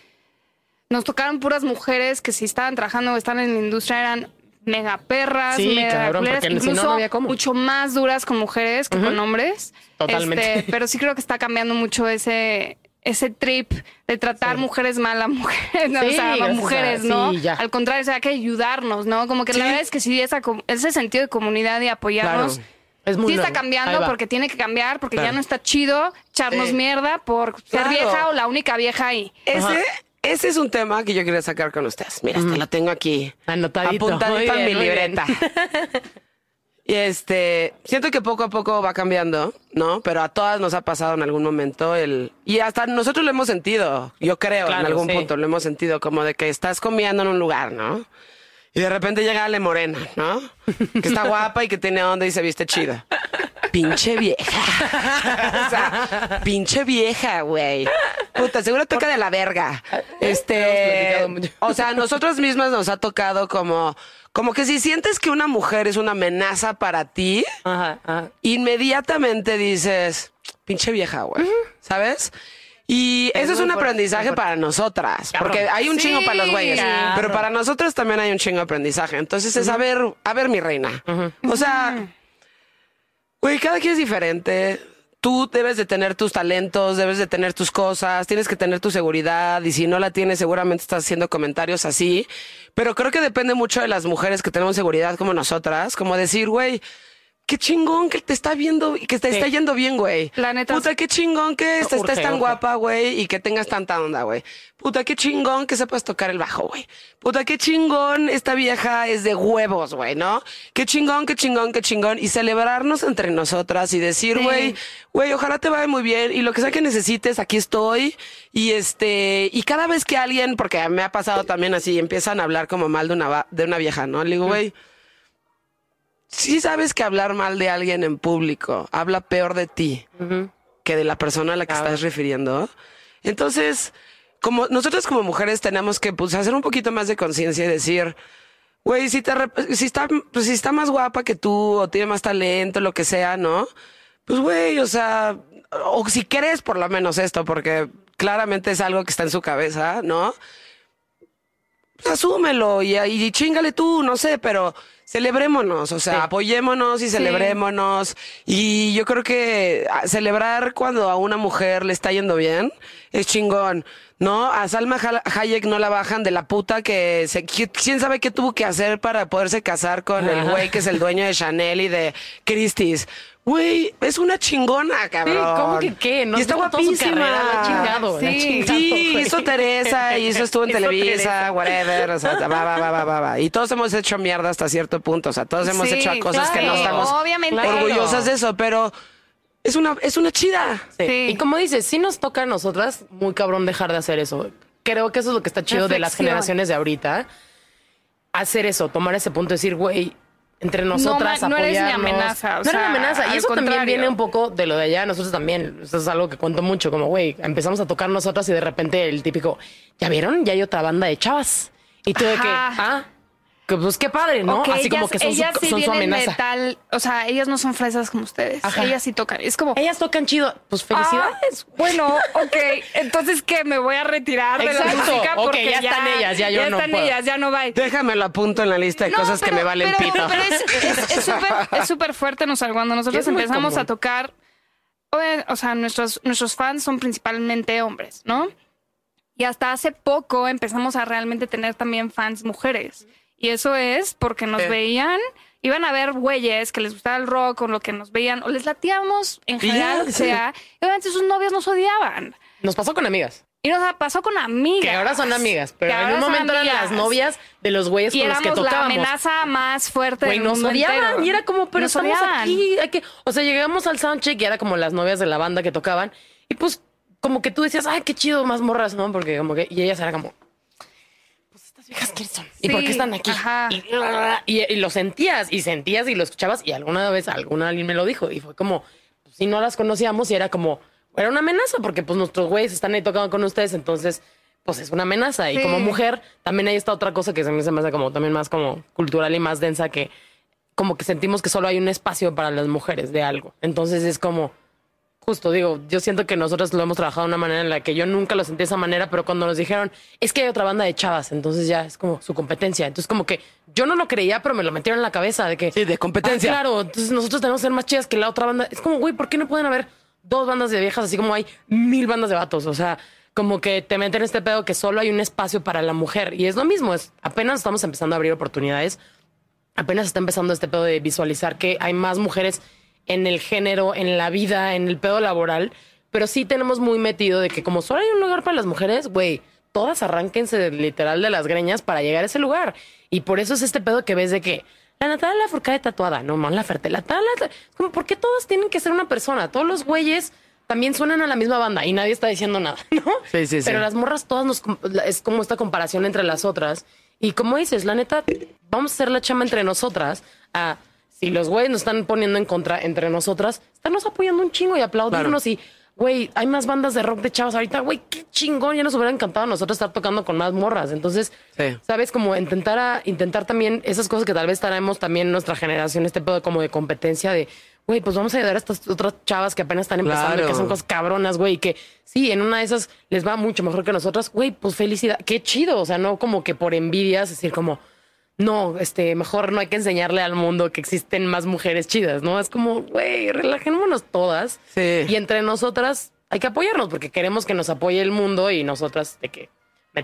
Nos tocaron puras mujeres que si estaban trabajando o estaban en la industria eran mega perras, Sí, mega cabrón, si no, incluso no había cómo. mucho más duras con mujeres que con hombres. Totalmente. Este, pero sí creo que está cambiando mucho ese ese trip de tratar mujeres mal a mujeres, no, Sí, o sea, a mujeres, ¿no? sí, ya. Al contrario, o sea, hay que ayudarnos, ¿no? Como que Sí. la verdad es que sí, esa, ese sentido de comunidad y apoyarnos Claro. Es muy sí está cambiando porque tiene que cambiar, porque ya no está chido echarnos Sí. mierda por ser Claro. vieja o la única vieja ahí. Ese, ese es un tema que yo quería sacar con ustedes. Mira, hasta lo tengo aquí. Anotadito. En mi libreta. y este, siento que poco a poco va cambiando, ¿no? Pero a todas nos ha pasado en algún momento el... Y hasta nosotros lo hemos sentido, yo creo, Claro, en algún sí. punto lo hemos sentido, como de que estás comiendo en un lugar, ¿no? Y de repente llega Ale Morena, ¿no? Que está guapa y que tiene onda y se viste chida. Pinche vieja. o sea, pinche vieja, güey. Puta, seguro toca de la verga. Este, o sea, a nosotros mismas nos ha tocado como, como que si sientes que una mujer es una amenaza para ti, Ajá, ajá. inmediatamente dices, pinche vieja, güey. ¿Sabes? Y eso es un aprendizaje para nosotras, Cabrón. porque hay un Sí, chingo para los güeyes, cabrón. pero para nosotros también hay un chingo de aprendizaje. Entonces es a ver, a ver mi reina. O sea, güey, cada quien es diferente. tú debes de tener tus talentos, debes de tener tus cosas, tienes que tener tu seguridad y si no la tienes seguramente estás haciendo comentarios así. Pero creo que depende mucho de las mujeres que tenemos seguridad como nosotras, como decir, güey, qué chingón que te está viendo y que te está yendo bien, güey. La neta, Puta, qué chingón que estés tan urge. guapa, güey, y que tengas tanta onda, güey. Puta, qué chingón que sepas tocar el bajo, güey. Puta, qué chingón esta vieja es de huevos, güey, ¿no? Qué chingón, qué chingón, qué chingón. Y celebrarnos entre nosotras y decir, Sí. güey, güey, ojalá te vaya muy bien y lo que sea que necesites, aquí estoy. Y este, y cada vez que alguien, porque me ha pasado también así, empiezan a hablar como mal de una, de una vieja, ¿no? Le digo, güey, sí sabes que hablar mal de alguien en público habla peor de ti que de la persona a la que estás refiriendo. Entonces, como nosotros como mujeres tenemos que pues, hacer un poquito más de conciencia y decir, güey, si, te si, está, pues, si está más guapa que tú o tiene más talento, lo que sea, ¿no? Pues, güey, o sea, o si crees por lo menos esto, porque claramente es algo que está en su cabeza, ¿no? pues asúmelo y, y chingale tú, no sé, pero celebrémonos, o sea, apoyémonos y celebrémonos. Y yo creo que ah, celebrar cuando a una mujer le está yendo bien es chingón. ¿No? A Salma Ha- Hayek no la bajan de la puta que se, qui- quién sabe qué tuvo que hacer para poderse casar con el güey que es el dueño de Chanel y de Christie's. Güey, es una chingona, cabrón. ¿cómo que qué? No y está guapísima. carrera, la ha chingado, Sí. chingado, Sí, güey. hizo Teresa, hizo estuvo en Televisa, whatever, o sea, va, va, va, va, va, va. Y todos hemos hecho mierda hasta cierto punto, o sea, todos hemos Sí, hecho cosas que no estamos obviamente. orgullosas de eso, pero es una, es una chida. Sí. Sí. Y como dices, sí nos toca a nosotras muy cabrón dejar de hacer eso. Creo que eso es lo que está chido de las generaciones de ahorita. Hacer eso, tomar ese punto, decir, güey, entre nosotras ma- no eres mi amenaza, o no eres mi sea, amenaza. Y eso también viene un poco de lo de allá. Nosotros también, eso es algo que cuento mucho, como, güey, empezamos a tocar nosotras y de repente el típico, ¿ya vieron? Ya hay otra banda de chavas. Y tú de que, ah, pues qué padre, ¿no? Así como que son, su, ellas sí son su amenaza. o sea, ellas no son fresas como ustedes. Ajá. Ellas sí tocan. Es como, Ellas tocan chido. Pues felicidades. Ah, bueno, ok. Entonces que me voy a retirar de la música porque ya están ellas, ya yo no están puedo. ellas, ya no va. Déjame lo apunto en la lista de No, cosas que me valen pero- pito. Pero es- es es súper es súper fuerte, no sé, cuando nosotros empezamos a tocar, o sea, nuestros, nuestros fans son principalmente hombres, ¿no? Y hasta hace poco empezamos a realmente tener también fans mujeres. Y eso es porque nos veían, iban a ver güeyes que les gustaba el rock o lo que nos veían, o les latíamos en general, lo que sea. Y obviamente sus novios nos odiaban. Nos pasó con amigas. Y nos pasó con amigas. Que ahora son amigas, pero en un momento eran las novias de los güeyes Y con los que éramos la tocábamos. amenaza más fuerte Güey, del nos mundo odiaban entero. y era como, pero Nos estamos odiaban. aquí, hay que, o sea, llegamos al soundcheck y era como las novias de la banda que tocaban y pues como que tú decías, ay, qué chido, más morras, ¿no? Porque como que, y ellas eran como, viejas quiénes son y Sí, por qué están aquí y, y- y lo sentías y sentías y lo escuchabas y alguna vez alguna alguien me lo dijo y fue como, pues, si no las conocíamos y era como, era una amenaza porque pues nuestros güeyes están ahí tocando con ustedes, entonces pues es una amenaza. Y como mujer también hay esta otra cosa que se me, se me hace como también más como cultural y más densa que como que sentimos que solo hay un espacio para las mujeres de algo. Entonces es como, justo digo, yo siento que nosotros lo hemos trabajado de una manera en la que yo nunca lo sentí de esa manera, pero cuando nos dijeron, es que hay otra banda de chavas, entonces ya es como su competencia. Entonces como que yo no lo creía, pero me lo metieron en la cabeza de que... Sí, de competencia. "Ah, claro, entonces nosotros tenemos que ser más chidas que la otra banda. Es como, güey, ¿por qué no pueden haber dos bandas de viejas así como hay mil bandas de vatos? O sea, como que te meten en este pedo que solo hay un espacio para la mujer. Y es lo mismo, es apenas estamos empezando a abrir oportunidades apenas está empezando este pedo de visualizar que hay más mujeres en el género, en la vida, en el pedo laboral, pero sí tenemos muy metido de que como solo hay un lugar para las mujeres, güey, todas arránquense de- literal de las greñas para llegar a ese lugar. Y por eso es este pedo que ves de que la Natalia Lafourcade tatuada, no, man, la Ferte, la es como, ¿por qué todas tienen que ser una persona? Todos los güeyes también suenan a la misma banda y nadie está diciendo nada, ¿no? Sí, sí, sí. Pero las morras todas nos la- es como esta comparación entre las otras. Y como dices, la neta, vamos a hacer la chama entre nosotras. A, si los güeyes nos están poniendo en contra entre nosotras, estarnos apoyando un chingo y aplaudirnos. Y, güey, hay más bandas de rock de chavas ahorita. Güey, qué chingón. Ya nos hubiera encantado a nosotros estar tocando con más morras. Entonces, Sí. ¿sabes? Como intentar, a, intentar también esas cosas que tal vez traemos también en nuestra generación, este pedo como de competencia de, güey, pues vamos a ayudar a estas otras chavas que apenas están empezando, y que son cosas cabronas, güey, y que sí, en una de esas les va mucho mejor que nosotras, güey, pues felicidad, qué chido, o sea, no como que por envidias, decir como, no, este, mejor no hay que enseñarle al mundo que existen más mujeres chidas, ¿no? Es como, güey, relajémonos todas. Sí. Y entre nosotras hay que apoyarnos porque queremos que nos apoye el mundo y nosotras de que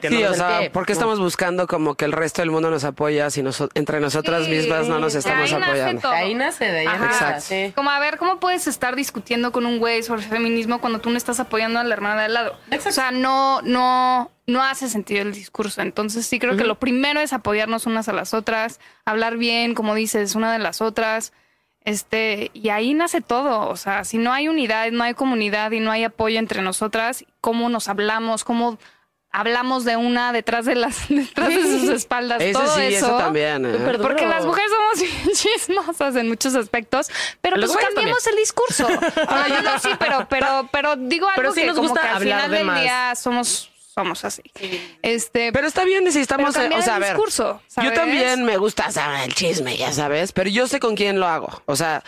Sí, o sea, pie. ¿por qué estamos buscando como que el resto del mundo nos apoya si noso- entre nosotras Sí, mismas no nos de estamos ahí nace apoyando? ahí nace, de ahí Ajá. Exacto. sí. Como a ver, ¿cómo puedes estar discutiendo con un güey sobre feminismo cuando tú no estás apoyando a la hermana de al lado? O sea, no, no, no hace sentido el discurso. Entonces sí creo que lo primero es apoyarnos unas a las otras, hablar bien, como dices, una de las otras. Este, y ahí nace todo. O sea, si no hay unidad, no hay comunidad y no hay apoyo entre nosotras, cómo nos hablamos, cómo hablamos de una detrás de las, detrás de sus espaldas. Ese todo sí, eso. eso también. ¿eh? Porque duro. las mujeres somos bien chismosas en muchos aspectos, pero Los pues cambiamos el discurso. No, no, no, sí, pero, pero, pero digo algo Pero sí que nos como gusta que al hablar final de del más. día somos, somos así. Este, Pero está bien, necesitamos, Pero cambiar o sea, a el ver, discurso, yo también me gusta saber el chisme, ya sabes, pero yo sé con quién lo hago. O sea,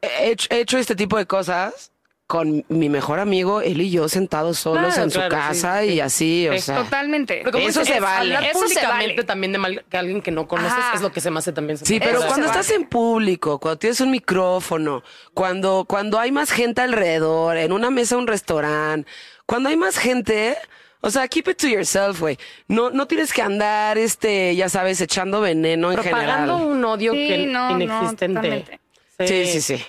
he hecho, he hecho este tipo de cosas con mi mejor amigo, él y yo sentados solos Claro, en su claro, casa sí, sí. y así, o sea. totalmente. Pero Eso se vale. Hablar Eso se públicamente vale. también de mal que alguien que no conoces Ajá. es lo que se me hace también. Sí, pero Eso cuando se estás vale. en público, cuando tienes un micrófono, cuando, cuando hay más gente alrededor, en una mesa, un restaurante, cuando hay más gente, o sea, keep it to yourself, güey. No, no tienes que andar, este, ya sabes, echando veneno en propagando general. un odio Sí, que no, no, inexistente. Sí, sí, sí.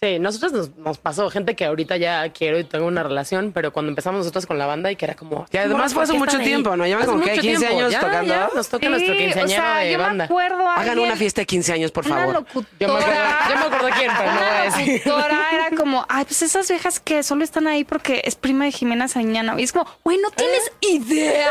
Sí, nosotros nos, nos pasó gente que ahorita ya quiero y tengo una relación, pero cuando empezamos nosotros con la banda y que era como. Y además fue ¿por hace mucho están ahí? tiempo, ¿no? Llevan como, mucho 15 tiempo. años Ya, tocando. ya, nos toca nuestro Sí, quinceañero o sea, de yo banda. me acuerdo Hagan alguien- una fiesta de 15 años, por favor. locutora. Yo me acuerdo, yo me acuerdo quién, pero no voy a decir. era como, ay, pues esas viejas que solo están ahí porque es prima de Jimena Sariñana. Y es como, güey, no tienes idea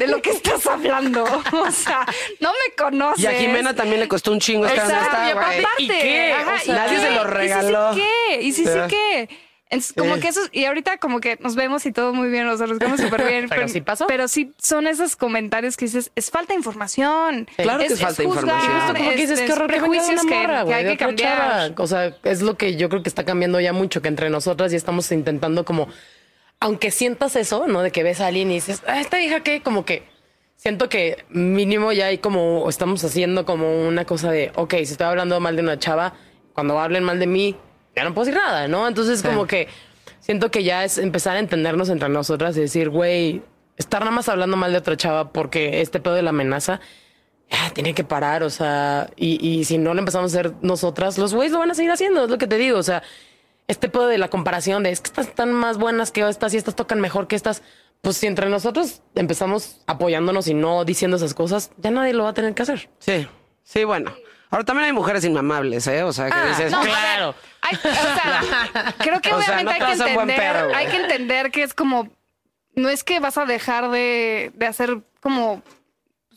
de lo que estás hablando. O sea, no me conoces. Y a Jimena también le costó un chingo estar donde está, y güey. ¿Y qué? ajá, O sea, ¿y nadie se lo regaló. ¿Y sí, sí qué? ¿Y sí, sí qué? Entonces, como Sí. que eso, y ahorita como que nos vemos y todo muy bien, nos vemos súper bien. Pero sí pasó. Pero sí son esos comentarios que dices, es falta de información. Claro que es falta de información. Justo como que dices, qué horror prejuicios que, morra, que hay que cambiar. chava. O sea, es lo que yo creo que está cambiando ya mucho, que entre nosotras ya estamos intentando como, aunque sientas eso, ¿no? De que ves a alguien y dices, ah, esta hija que, como que siento que mínimo ya hay como, estamos haciendo como una cosa de, ok, si estoy hablando mal de una chava, cuando hablen mal de mí, ya no puedo decir nada, ¿no? Entonces como que siento que ya es empezar a entendernos entre nosotras y decir, güey, estar nada más hablando mal de otra chava porque este pedo de la amenaza, tiene que parar, o sea, y, y si no lo empezamos a hacer nosotras, los güeyes lo van a seguir haciendo, es lo que te digo, o sea, este pedo de la comparación de es que estas están más buenas que estas y estas tocan mejor que estas, pues si entre nosotros empezamos apoyándonos y no diciendo esas cosas, ya nadie lo va a tener que hacer. Sí, sí, bueno. Ahora también hay mujeres inmamables, ¿eh? O sea, que Ah, dices, No, Claro. hay- o sea, creo que O sea, obviamente no hay, que entender, hay que entender que es como, no es que vas a dejar de, de hacer como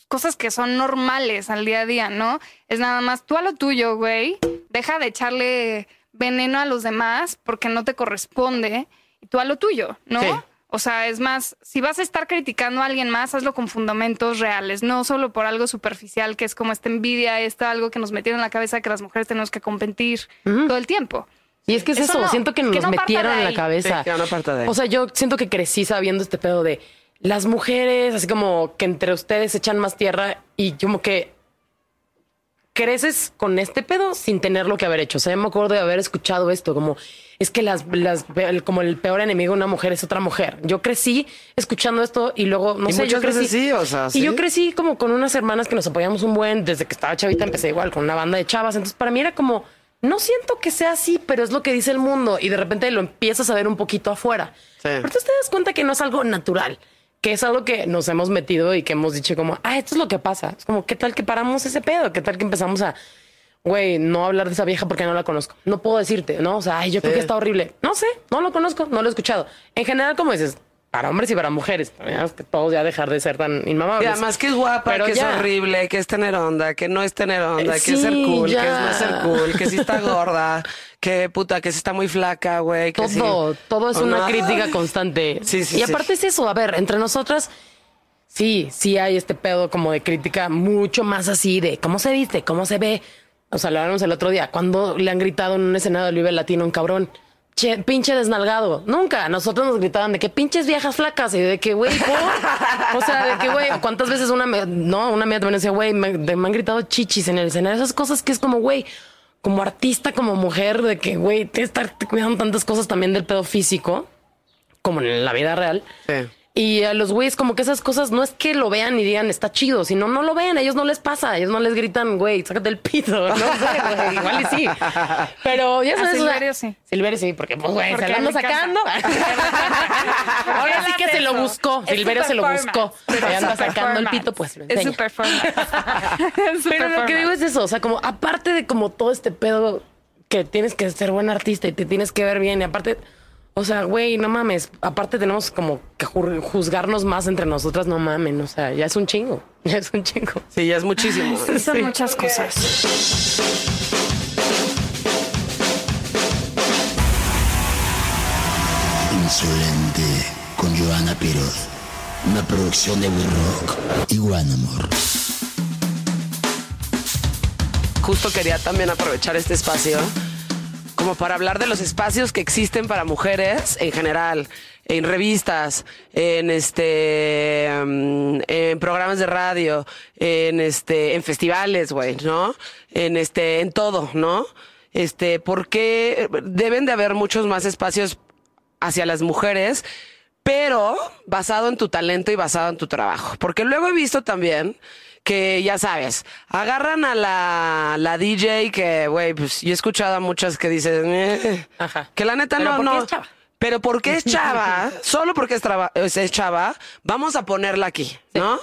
cosas que son normales al día a día, ¿no? Es nada más tú a lo tuyo, güey. Deja de echarle veneno a los demás porque no te corresponde y tú a lo tuyo, ¿no? Sí. O sea, es más, si vas a estar criticando a alguien más, hazlo con fundamentos reales, no solo por algo superficial que es como esta envidia, esta algo que nos metieron en la cabeza que las mujeres tenemos que competir todo el tiempo. Y es que es Eso eso, no, siento que que nos no metieron en la cabeza. Sí, no de. O sea, yo siento que crecí sabiendo este pedo de las mujeres, así como que entre ustedes echan más tierra y como que creces con este pedo sin tenerlo que haber hecho. O sea, yo me acuerdo de haber escuchado esto, como es que las, como el peor enemigo de una mujer es otra mujer. Yo crecí escuchando esto y luego, no Y sé, yo crecí. sí, o sea, Y yo crecí como con unas hermanas que nos apoyamos un buen, desde que estaba chavita empecé igual con una banda de chavas. Entonces, para mí era como, no siento que sea así, pero es lo que dice el mundo. Y de repente lo empiezas a ver un poquito afuera. Sí. Pero tú te das cuenta que no es algo natural, que es algo que nos hemos metido y que hemos dicho como, ah, esto es lo que pasa. Es como, ¿qué tal que paramos ese pedo? ¿Qué tal que empezamos a, güey, no hablar de esa vieja porque no la conozco? No puedo decirte, ¿no? O sea, ay, yo creo que está horrible. No sé, no lo conozco, no lo he escuchado. En general, como dices, para hombres y para mujeres, que todos ya dejar de ser tan Y inmamables. además que es guapa, Pero que ya. es horrible, que es tener onda, que no es tener onda, Eh, que es ser cool, ya. que es no ser cool, que sí está gorda, que puta, que sí está muy flaca, güey. Todo, sí- todo es ¿O una no? crítica constante. Sí, sí, Y aparte es eso, a ver, entre nosotras, sí, sí hay este pedo como de crítica mucho más así de cómo se viste, cómo se ve. O sea, lo hablamos el otro día, cuando le han gritado en un escenario de Libre Latino a un cabrón. Che, pinche desnalgado. Nunca. Nosotros nos gritaban de que pinches viejas flacas y de que, güey, o sea, de que, güey, ¿cuántas veces una, no, una mía también decía, güey, me, me han gritado chichis en el escenario? Esas cosas que es como, güey, como artista, como mujer, de que, güey, que estar cuidando tantas cosas también del pedo físico, como en la vida real. Sí. Y a los güeyes, como que esas cosas no es que lo vean y digan está chido, sino no lo ven, a ellos no les pasa, a ellos no les gritan, güey, sácate el pito. No sé, güey, igual y sí. Pero ya A sabes. sea, Silverio sí. Silverio sí, porque, pues, güey, se lo ando sacando. Ahora sí que se lo buscó. Es Silverio se lo performance. buscó. Ahí anda sacando el performance. pito, pues lo Es enseña. su performance. Es su Pero lo que performance. digo es eso, o sea, como aparte de como todo este pedo que tienes que ser buen artista y te tienes que ver bien y aparte, o sea, güey, no mames, aparte tenemos como que ju- juzgarnos más entre nosotras, no mamen, o sea, ya es un chingo, ya es un chingo. Sí, ya es muchísimo. Sí, son muchas cosas. Insolente con Joana Piroz. Una producción de We Rock y One Amor. Justo quería también aprovechar este espacio como para hablar de los espacios que existen para mujeres en general, en revistas, en este, mm, en programas de radio, en este, en festivales, güey, ¿no? En este, en todo, ¿no? Este, porque deben de haber muchos más espacios hacia las mujeres, pero basado en tu talento y basado en tu trabajo. Porque luego he visto también que, ya sabes, agarran a la, la DJ que, güey, pues yo he escuchado a muchas que dicen, eh, Ajá. que la neta Pero no, ¿por qué no. es chava? Pero porque es chava, solo porque es, traba- es es chava, vamos a ponerla aquí, ¿no?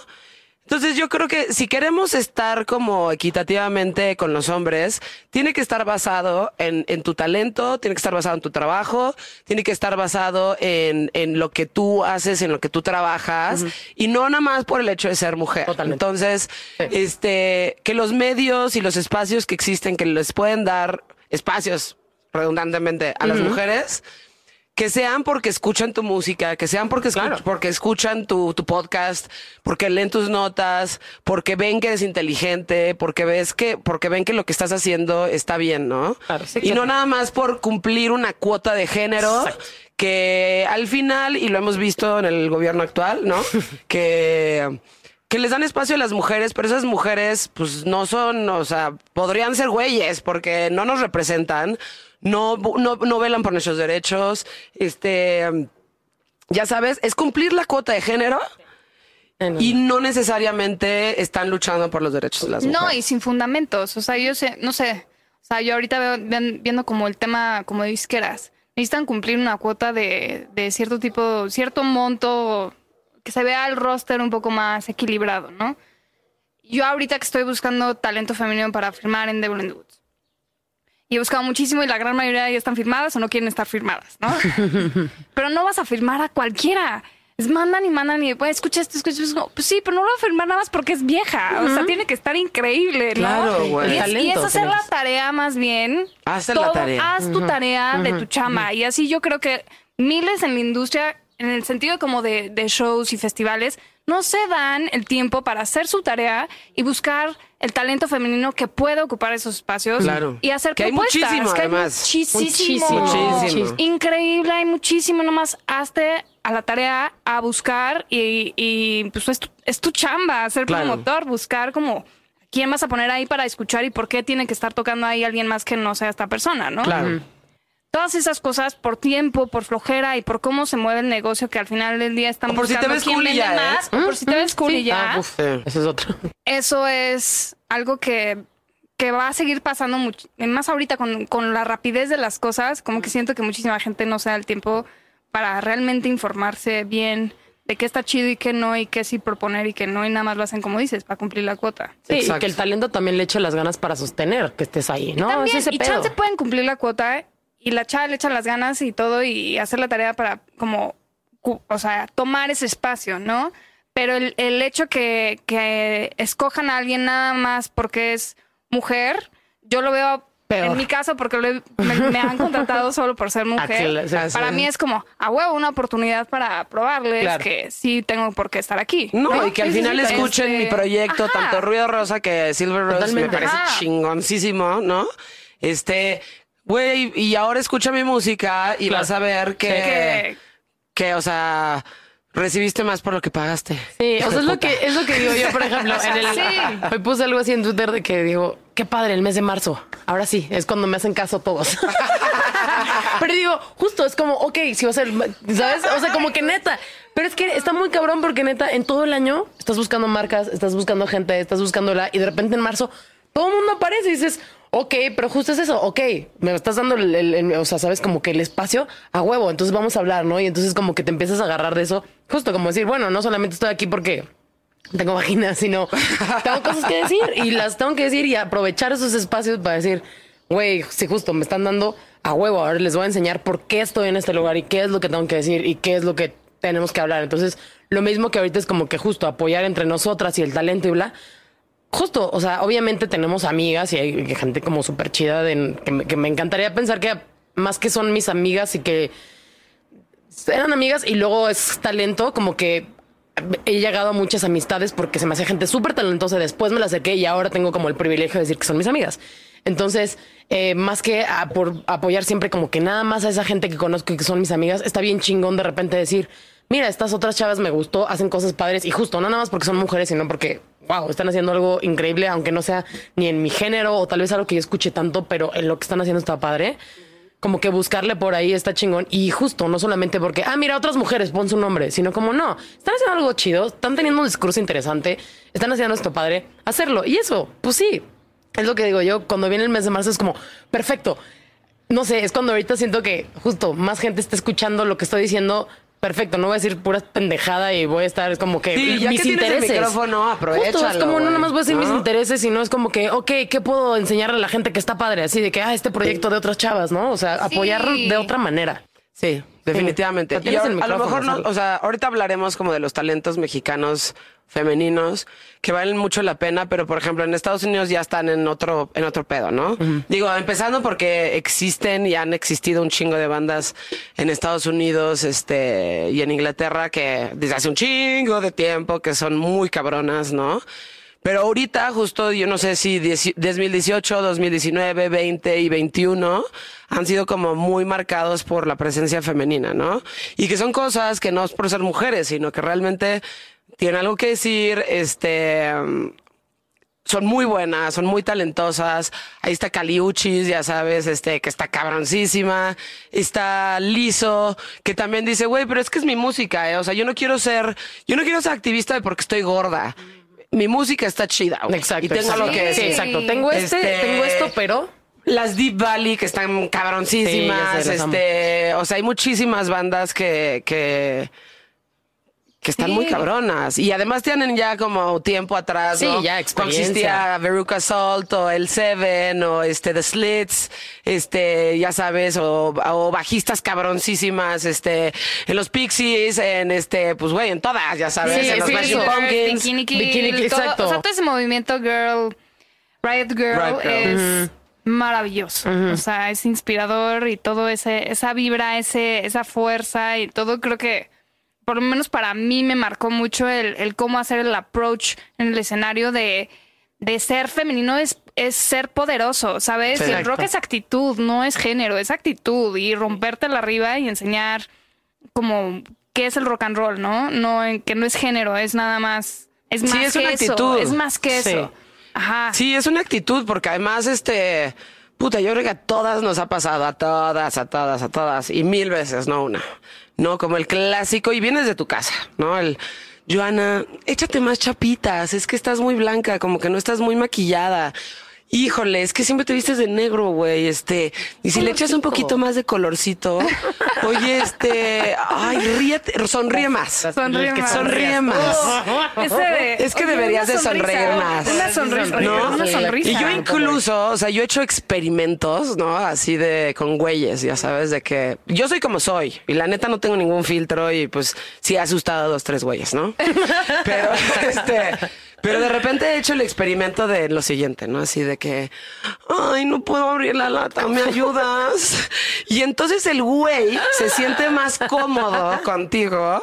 Entonces yo creo que si queremos estar como equitativamente con los hombres, tiene que estar basado en, en tu talento, tiene que estar basado en tu trabajo, tiene que estar basado en, en lo que tú haces, en lo que tú trabajas, y no nada más por el hecho de ser mujer. Totalmente. Entonces, este, que los medios y los espacios que existen, que les pueden dar espacios redundantemente a las mujeres, que sean porque escuchan tu música, que sean porque, escu- Claro. porque escuchan tu, tu podcast, porque leen tus notas, porque ven que eres inteligente, porque ves que, porque ven que lo que estás haciendo está bien, ¿no? Claro, sí, y claro. no nada más por cumplir una cuota de género Exacto. que al final, y lo hemos visto en el gobierno actual, ¿no? que que les dan espacio a las mujeres, pero esas mujeres, pues no son, o sea, podrían ser güeyes porque no nos representan, no, no, no velan por nuestros derechos, este, ya sabes, es cumplir la cuota de género y no necesariamente están luchando por los derechos de las No, mujeres. y sin fundamentos. O sea, yo sé, no sé. O sea, yo ahorita veo, ven- viendo como el tema como de disqueras. Necesitan cumplir una cuota de, de cierto tipo, cierto monto, que se vea el roster un poco más equilibrado, ¿no? Yo ahorita que estoy buscando talento femenino para firmar en the Woods. Y he buscado muchísimo y la gran mayoría ya están firmadas o no quieren estar firmadas, ¿no? pero no vas a firmar a cualquiera. Es mandan y mandan y pues escucha esto, escucha esto. Pues sí, pero no lo voy a firmar nada más porque es vieja. O sea, tiene que estar increíble, ¿no? Claro, güey. Y es, y es hacer la tarea más bien. Hacer la tarea. Haz tu tarea de tu chama. Y así yo creo que miles en la industria, en el sentido como de, de shows y festivales, no se dan el tiempo para hacer su tarea y buscar el talento femenino que puede ocupar esos espacios Claro. y hacer Que hay propuestas. muchísimo, que hay además. Muchísimo. Muchísimo. Muchísimo. Increíble, hay muchísimo. Nomás hazte a la tarea a buscar y, y, pues es tu, es tu chamba, ser Claro. promotor, buscar como quién vas a poner ahí para escuchar y por qué tiene que estar tocando ahí alguien más que no sea esta persona, ¿no? Claro. Todas esas cosas por tiempo, por flojera y por cómo se mueve el negocio que al final del día están O por si te ves quién cool y vende ya, ¿eh? más, o por si te ves cool y ya. Ah, uf. Eso es otro. Eso es algo que, que va a seguir pasando mucho, más ahorita con, con la rapidez de las cosas, como que siento que muchísima gente no se da el tiempo para realmente informarse bien de qué está chido y qué no, y qué sí proponer y qué no, y nada más lo hacen como dices, para cumplir la cuota. Sí, y que el talento también le eche las ganas para sostener que estés ahí, ¿no? También, es ese y pedo. chance pueden cumplir la cuota ¿eh? Y la chava le echa las ganas y todo y hacer la tarea para como, o sea, tomar ese espacio, ¿no? Pero el, el hecho que, que escojan a alguien nada más porque es mujer, yo lo veo Peor. en mi caso porque lo he- me, me han contratado solo por ser mujer. Ah, sí, sí, para sí. mí es como, a huevo, una oportunidad para probarles Claro. que sí tengo por qué estar aquí. No, y que al Sí, sí, final sí, escuchen este, mi proyecto, ajá. tanto Ruido Rosa que Silver Rose, me Totalmente. parece Ajá. chingoncísimo, ¿no? Este, güey, y ahora escucha mi música y Claro. vas a ver que, Que- que, o sea, recibiste más por lo que pagaste. Sí, o sea, es lo que es lo que digo yo, por ejemplo, en el Sí. hoy puse algo así en Twitter de que digo, qué padre el mes de marzo. Ahora sí, es cuando me hacen caso todos. Pero digo, justo es como, ok, si va a ser, ¿sabes? O sea, como que neta. Pero es que está muy cabrón porque neta, en todo el año estás buscando marcas, estás buscando gente, estás buscando la, y de repente en marzo todo el mundo aparece y dices, ok, pero justo es eso, ok, me estás dando el, o sea, sabes, como que el espacio a huevo, entonces vamos a hablar, ¿no? Y entonces como que te empiezas a agarrar de eso, justo como decir, bueno, no solamente estoy aquí porque tengo vagina, sino tengo cosas que decir y las tengo que decir y aprovechar esos espacios para decir, güey, si justo me están dando a huevo, ahora les voy a enseñar por qué estoy en este lugar y qué es lo que tengo que decir y qué es lo que tenemos que hablar. Entonces, lo mismo que ahorita es como que justo apoyar entre nosotras y el talento y bla. Justo, o sea, obviamente tenemos amigas y hay gente como súper chida de, que, me, encantaría pensar que más que son mis amigas y que eran amigas y luego es talento, como que he llegado a muchas amistades porque se me hace gente súper talentosa. Después me la acerqué y ahora tengo como el privilegio de decir que son mis amigas. Entonces, eh, más que por apoyar siempre como que nada más a esa gente que conozco y que son mis amigas, está bien chingón de repente decir, mira, estas otras chavas me gustó, hacen cosas padres y justo, no nada más porque son mujeres, sino porque, wow, están haciendo algo increíble, aunque no sea ni en mi género o tal vez algo que yo escuche tanto, pero en lo que están haciendo está padre como que buscarle por ahí está chingón. Y justo, no solamente porque, ah, mira, otras mujeres, pon su nombre, sino como no, están haciendo algo chido, están teniendo un discurso interesante, están haciendo esto padre, hacerlo. Y eso, pues sí, es lo que digo yo, cuando viene el mes de marzo es como, perfecto. No sé, es cuando ahorita siento que justo más gente está escuchando lo que estoy diciendo. Perfecto, no voy a decir puras pendejada y voy a estar es como que Sí, ya mis que tienes el intereses. micrófono, aprovechalo, Justo, es como no güey, nada más voy a decir mis intereses, sino es como que, ok, ¿qué puedo enseñarle a la gente que está padre? Así de que, ah, este proyecto de otras chavas, ¿no? O sea, apoyar de otra manera. Sí, definitivamente. Sí. Y a, lo mejor, no, o sea, ahorita hablaremos como de los talentos mexicanos femeninos que valen mucho la pena, pero por ejemplo en Estados Unidos ya están en otro en otro pedo, ¿no? Digo, empezando porque existen y han existido un chingo de bandas en Estados Unidos, este y en Inglaterra que desde hace un chingo de tiempo que son muy cabronas, ¿no? Pero ahorita, justo, yo no sé si 10 2018, 2019, 20 y 21 han sido como muy marcados por la presencia femenina, ¿no? Y que son cosas que no es por ser mujeres, sino que realmente tienen algo que decir, este, son muy buenas, son muy talentosas. Ahí está Caliuchis, ya sabes, este, que está cabroncísima. Está Liso, que también dice, güey, pero es que es mi música, eh. O sea, yo no quiero ser, yo no quiero ser activista porque estoy gorda. Mi música está chida, güey. Exacto. Y tengo exacto. lo que Sí, decir. exacto. Tengo este, Este- tengo esto, pero Las Deep Valley que están cabroncísimas, Sí, sé, amo. este, o sea, hay muchísimas bandas que, que, que están muy cabronas. Y además tienen ya como tiempo atrás, Sí, ¿no? ya experiencia. existía Veruca Salt o el Seven o este The Slits, este, ya sabes, o, o bajistas cabroncísimas, este, en los Pixies, en este, pues güey, en todas, ya sabes, Sí, en los Smashing. Pumpkins. Bikini Kill, Bikini Kill, todo- exacto. o sea, todo ese movimiento girl, Riot Girl, Riot Girl. es maravilloso. O sea, es inspirador y todo ese, esa vibra, ese, esa fuerza y todo creo que por lo menos para mí me marcó mucho el, el cómo hacer el approach en el escenario de, de ser femenino es, es ser poderoso, ¿sabes? Sí. el rock Exacto. es actitud, no es género, es actitud y rompértela arriba y enseñar como qué es el rock and roll, ¿no? No en que no es género, es nada más es Sí, más es que una eso, actitud. es más que Sí. eso. Ajá. Sí, es una actitud, porque además, este, puta, yo creo que a todas nos ha pasado, a todas, a todas, a todas, y mil veces, no una. No, como el clásico, y vienes de tu casa, ¿no? El, Joana, échate más chapitas, es que estás muy blanca, como que no estás muy maquillada. Híjole, es que siempre te vistes de negro, güey, este, y si le echas un poquito más de colorcito, oye, este, ay, ríete, sonríe más. Sonríe más. Sonríe más. Ese de- Es que oye, deberías de sonreír más. Una sonrisa, ¿No? una sonrisa. Y yo incluso, o sea, yo he hecho experimentos, ¿no? Así de con güeyes, ya sabes, de que yo soy como soy y la neta no tengo ningún filtro y pues sí he asustado a dos, tres güeyes, ¿no? Pero este, pero de repente he hecho el experimento de lo siguiente, ¿no? Así de que, ay, no puedo abrir la lata, ¿me ayudas? Y entonces el güey se siente más cómodo contigo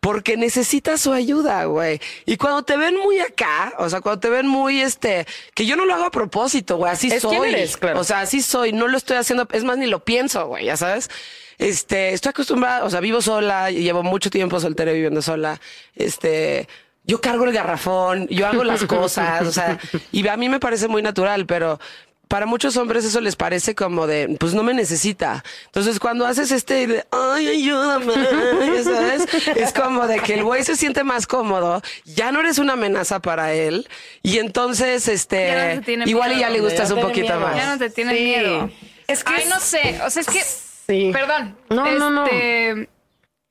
porque necesita su ayuda, güey. Y cuando te ven muy acá, o sea, cuando te ven muy este, que yo no lo hago a propósito, güey, así Es soy. eres, claro. O sea, así soy, no lo estoy haciendo, es más, ni lo pienso, güey, ya sabes. Este, estoy acostumbrada, o sea, vivo sola, llevo mucho tiempo soltera viviendo sola. Este, yo cargo el garrafón, yo hago las cosas, o sea, y a mí me parece muy natural, pero para muchos hombres eso les parece como de, pues no me necesita. Entonces cuando haces este, de, ay, ayúdame, ya ¿sabes? Es como de que el güey se siente más cómodo, ya no eres una amenaza para él, y entonces, Ya no este, te tiene igual y miedo. ya le gustas Ya un poquito miedo. más. Ya no te tiene Sí. miedo. Es que Ay, no sé. O sea, es que. Sí. Perdón. No, no, no.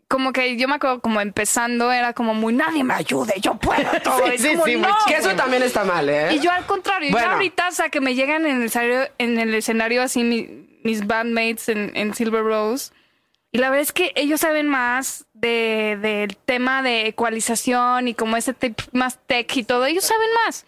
Como que yo me acuerdo como empezando era como muy nadie me ayude, yo puedo todo. Sí, Es sí, como, sí, no, Que eso también está mal, ¿eh? Y yo al contrario, Bueno. yo ahorita, o sea, que me llegan en el escenario, en el escenario así mi- mis bandmates en, en Silver Rose. Y la verdad es que ellos saben más de, del tema de ecualización y como ese tip más tech y todo. Ellos saben más.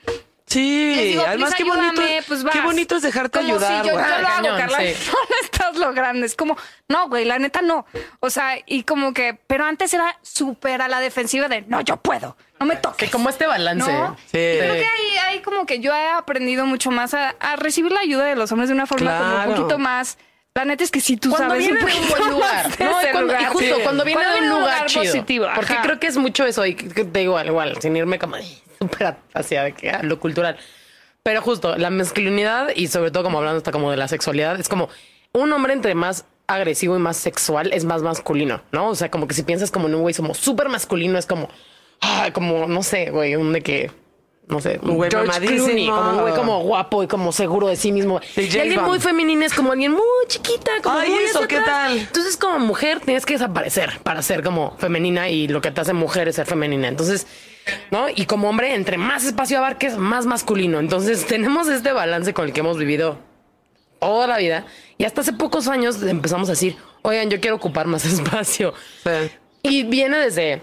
Sí, digo, además "Please, qué bonito, ayúdame", pues qué bonito es dejarte Como ayudar, si yo, yo lo hago, Carla. sí. No lo estás logrando. Es como, no, güey, la neta no. O sea, y como que, pero antes era súper a la defensiva de, no, yo puedo, no me toques. Que como este balance. ¿No? Sí. Creo que ahí, ahí como que yo he aprendido mucho más a, a recibir la ayuda de los hombres de una forma como un poquito más. La neta es que si tú cuando sabes viene un de un poquito buen lugar. más de No, y, ese cuando- y lugar. justo Sí. cuando viene de un lugar, chido. positivo. Porque ajá. creo que es mucho eso. Y te digo, igual, sin irme como súper hacia lo cultural. Pero justo, la masculinidad y sobre todo como hablando hasta como de la sexualidad, es como un hombre entre más agresivo y más sexual es más masculino, ¿no? O sea, como que si piensas como en un güey como súper masculino, es como, ah, como, no sé, güey, un de que, no sé, Un güey George. Clooney, como un güey como guapo y como seguro de sí mismo. Y alguien muy femenina es como alguien muy chiquita, como Ay, muy eso, ¿qué tal? Entonces, como mujer, tienes que desaparecer para ser como femenina y lo que te hace mujer es ser femenina. Entonces, ¿no? Y como hombre, entre más espacio abarques, más masculino. Entonces, tenemos este balance con el que hemos vivido toda la vida. Y hasta hace pocos años empezamos a decir, oigan, yo quiero ocupar más espacio. Sí. Y viene desde.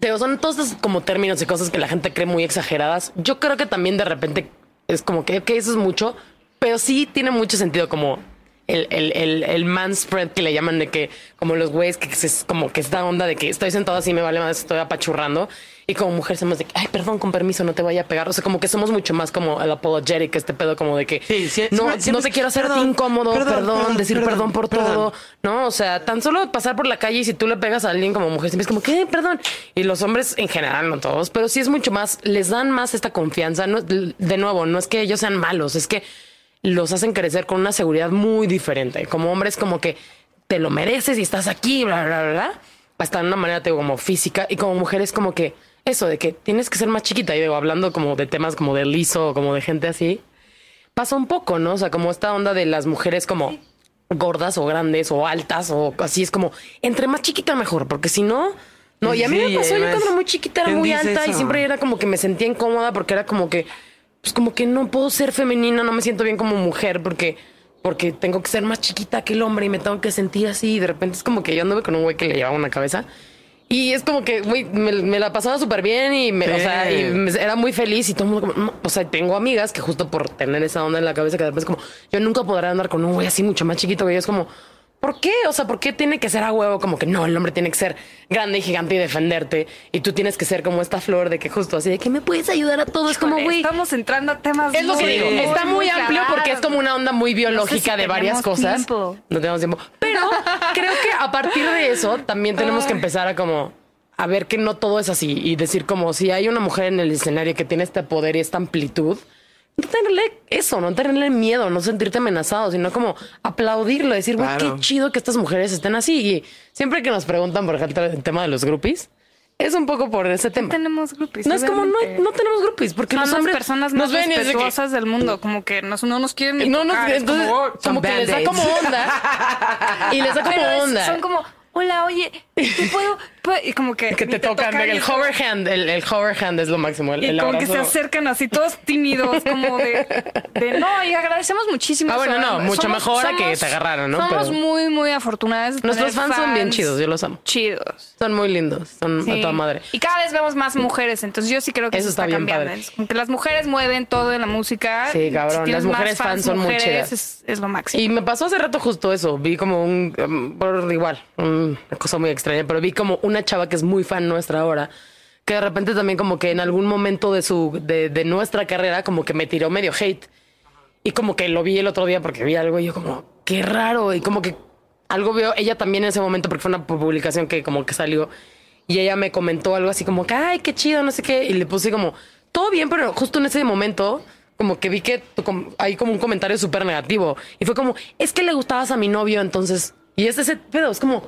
Digo, son todos estos como términos y cosas que la gente cree muy exageradas. Yo creo que también de repente es como que, ok, eso es mucho, pero sí tiene mucho sentido como el, el, el, el man spread que le llaman de que, como los güeyes que es como que esta onda de que estoy sentado así, me vale más, estoy apachurrando. Y como mujer somos de que, ay, perdón, con permiso, no te vaya a pegar. O sea, como que somos mucho más como el apologetic, este pedo como de que Sí, sí, no, siempre- no te quiero hacer perdón, incómodo, perdón, perdón, perdón, decir perdón, por todo. No, o sea, tan solo pasar por la calle y si tú le pegas a alguien como mujer, siempre es como, ¿qué? Perdón. Y los hombres en general, no todos, pero sí es mucho más, les dan más esta confianza. No, de nuevo, no es que ellos sean malos, es que los hacen crecer con una seguridad muy diferente. Como hombres, como que te lo mereces y estás aquí, bla, bla, bla, bla. Hasta de una manera, te digo, como física. Y como mujeres, como que eso de que tienes que ser más chiquita. Y digo, hablando como de temas como de liso, como de gente así pasa un poco, ¿no? O sea, como esta onda de las mujeres como gordas o grandes o altas o así es como entre más chiquita mejor, porque si no, no, y a mí Sí, me pasó, yo cuando era muy chiquita era ¿quién muy alta y siempre era como que me sentía incómoda porque era como que, pues como que no puedo ser femenina, no me siento bien como mujer porque, porque tengo que ser más chiquita que el hombre y me tengo que sentir así y de repente es como que yo anduve con un güey que le llevaba una cabeza. Y es como que, güey, me, me la pasaba súper bien y, me, o sea, y me- era muy feliz y todo el mundo como, no, o sea, tengo amigas que justo por tener esa onda en la cabeza que de repente es como, yo nunca podré andar con un güey así mucho más chiquito que yo. Es como, ¿por qué? O sea, ¿por qué tiene que ser a huevo? Como que no, el hombre tiene que ser grande y gigante y defenderte y tú tienes que ser como esta flor de que justo así de que me puedes ayudar a todo. Es como, güey. Estamos entrando a temas Es lo que digo. muy, Está muy, muy amplio porque es como una onda muy biológica No sé si de varias tenemos cosas. tiempo. No tenemos tiempo. Pero creo que a partir de eso también tenemos que empezar a como a ver que no todo es así y decir como si hay una mujer en el escenario que tiene este poder y esta amplitud, no tenerle eso, no tenerle miedo, no sentirte amenazado, sino como aplaudirlo, decir, güey, Claro. qué chido que estas mujeres estén así. Y siempre que nos preguntan, por ejemplo, el tema de los groupies, es un poco por ese tema. tenemos groupies. No es como, no, no tenemos groupies, porque Son los las hombres personas nos más ven y es de que- respetuosas del mundo, como que nos, no nos quieren ni no, no, tocar, es entonces, como, que les da como onda. y les da como Pero es- onda. son como, hola, oye, ¿tú puedo, puedo? Y como que... que ni te tocan, y el es como- hover hand, el, el hover hand es lo máximo. El, Y el como que se acercan así todos tímidos, como de, de no, y agradecemos muchísimo. Ah, bueno, no, mucho mejor a que te agarraran, ¿no? Somos Pero- muy, muy afortunadas. Nuestros fans son bien chidos, yo los amo. Chidos. Son muy lindos, son a toda madre. Y cada vez vemos más mujeres, entonces yo sí creo que Eso eso, está está, bien cambiando. padre. Las mujeres mueven todo en la música. Sí, cabrón, Si las mujeres fans son muy mujeres, chidas. Es, es lo máximo. Y me pasó hace rato justo eso. Vi como un. um, por igual, una cosa muy extraña, pero vi como una chava que es muy fan nuestra ahora. Que de repente también, como que en algún momento de su. de, nuestra carrera, como que me tiró medio hate. Y como que lo vi el otro día porque vi algo y yo, como, qué raro. Y como que algo veo ella también en ese momento porque fue una publicación que como que salió. y ella me comentó algo así como que, ay, qué chido, no sé qué. Y le puse como, todo bien, pero justo en ese momento, como que vi que hay como un comentario súper negativo. Y fue como, es que le gustabas a mi novio, entonces. Y es ese pedo, es como.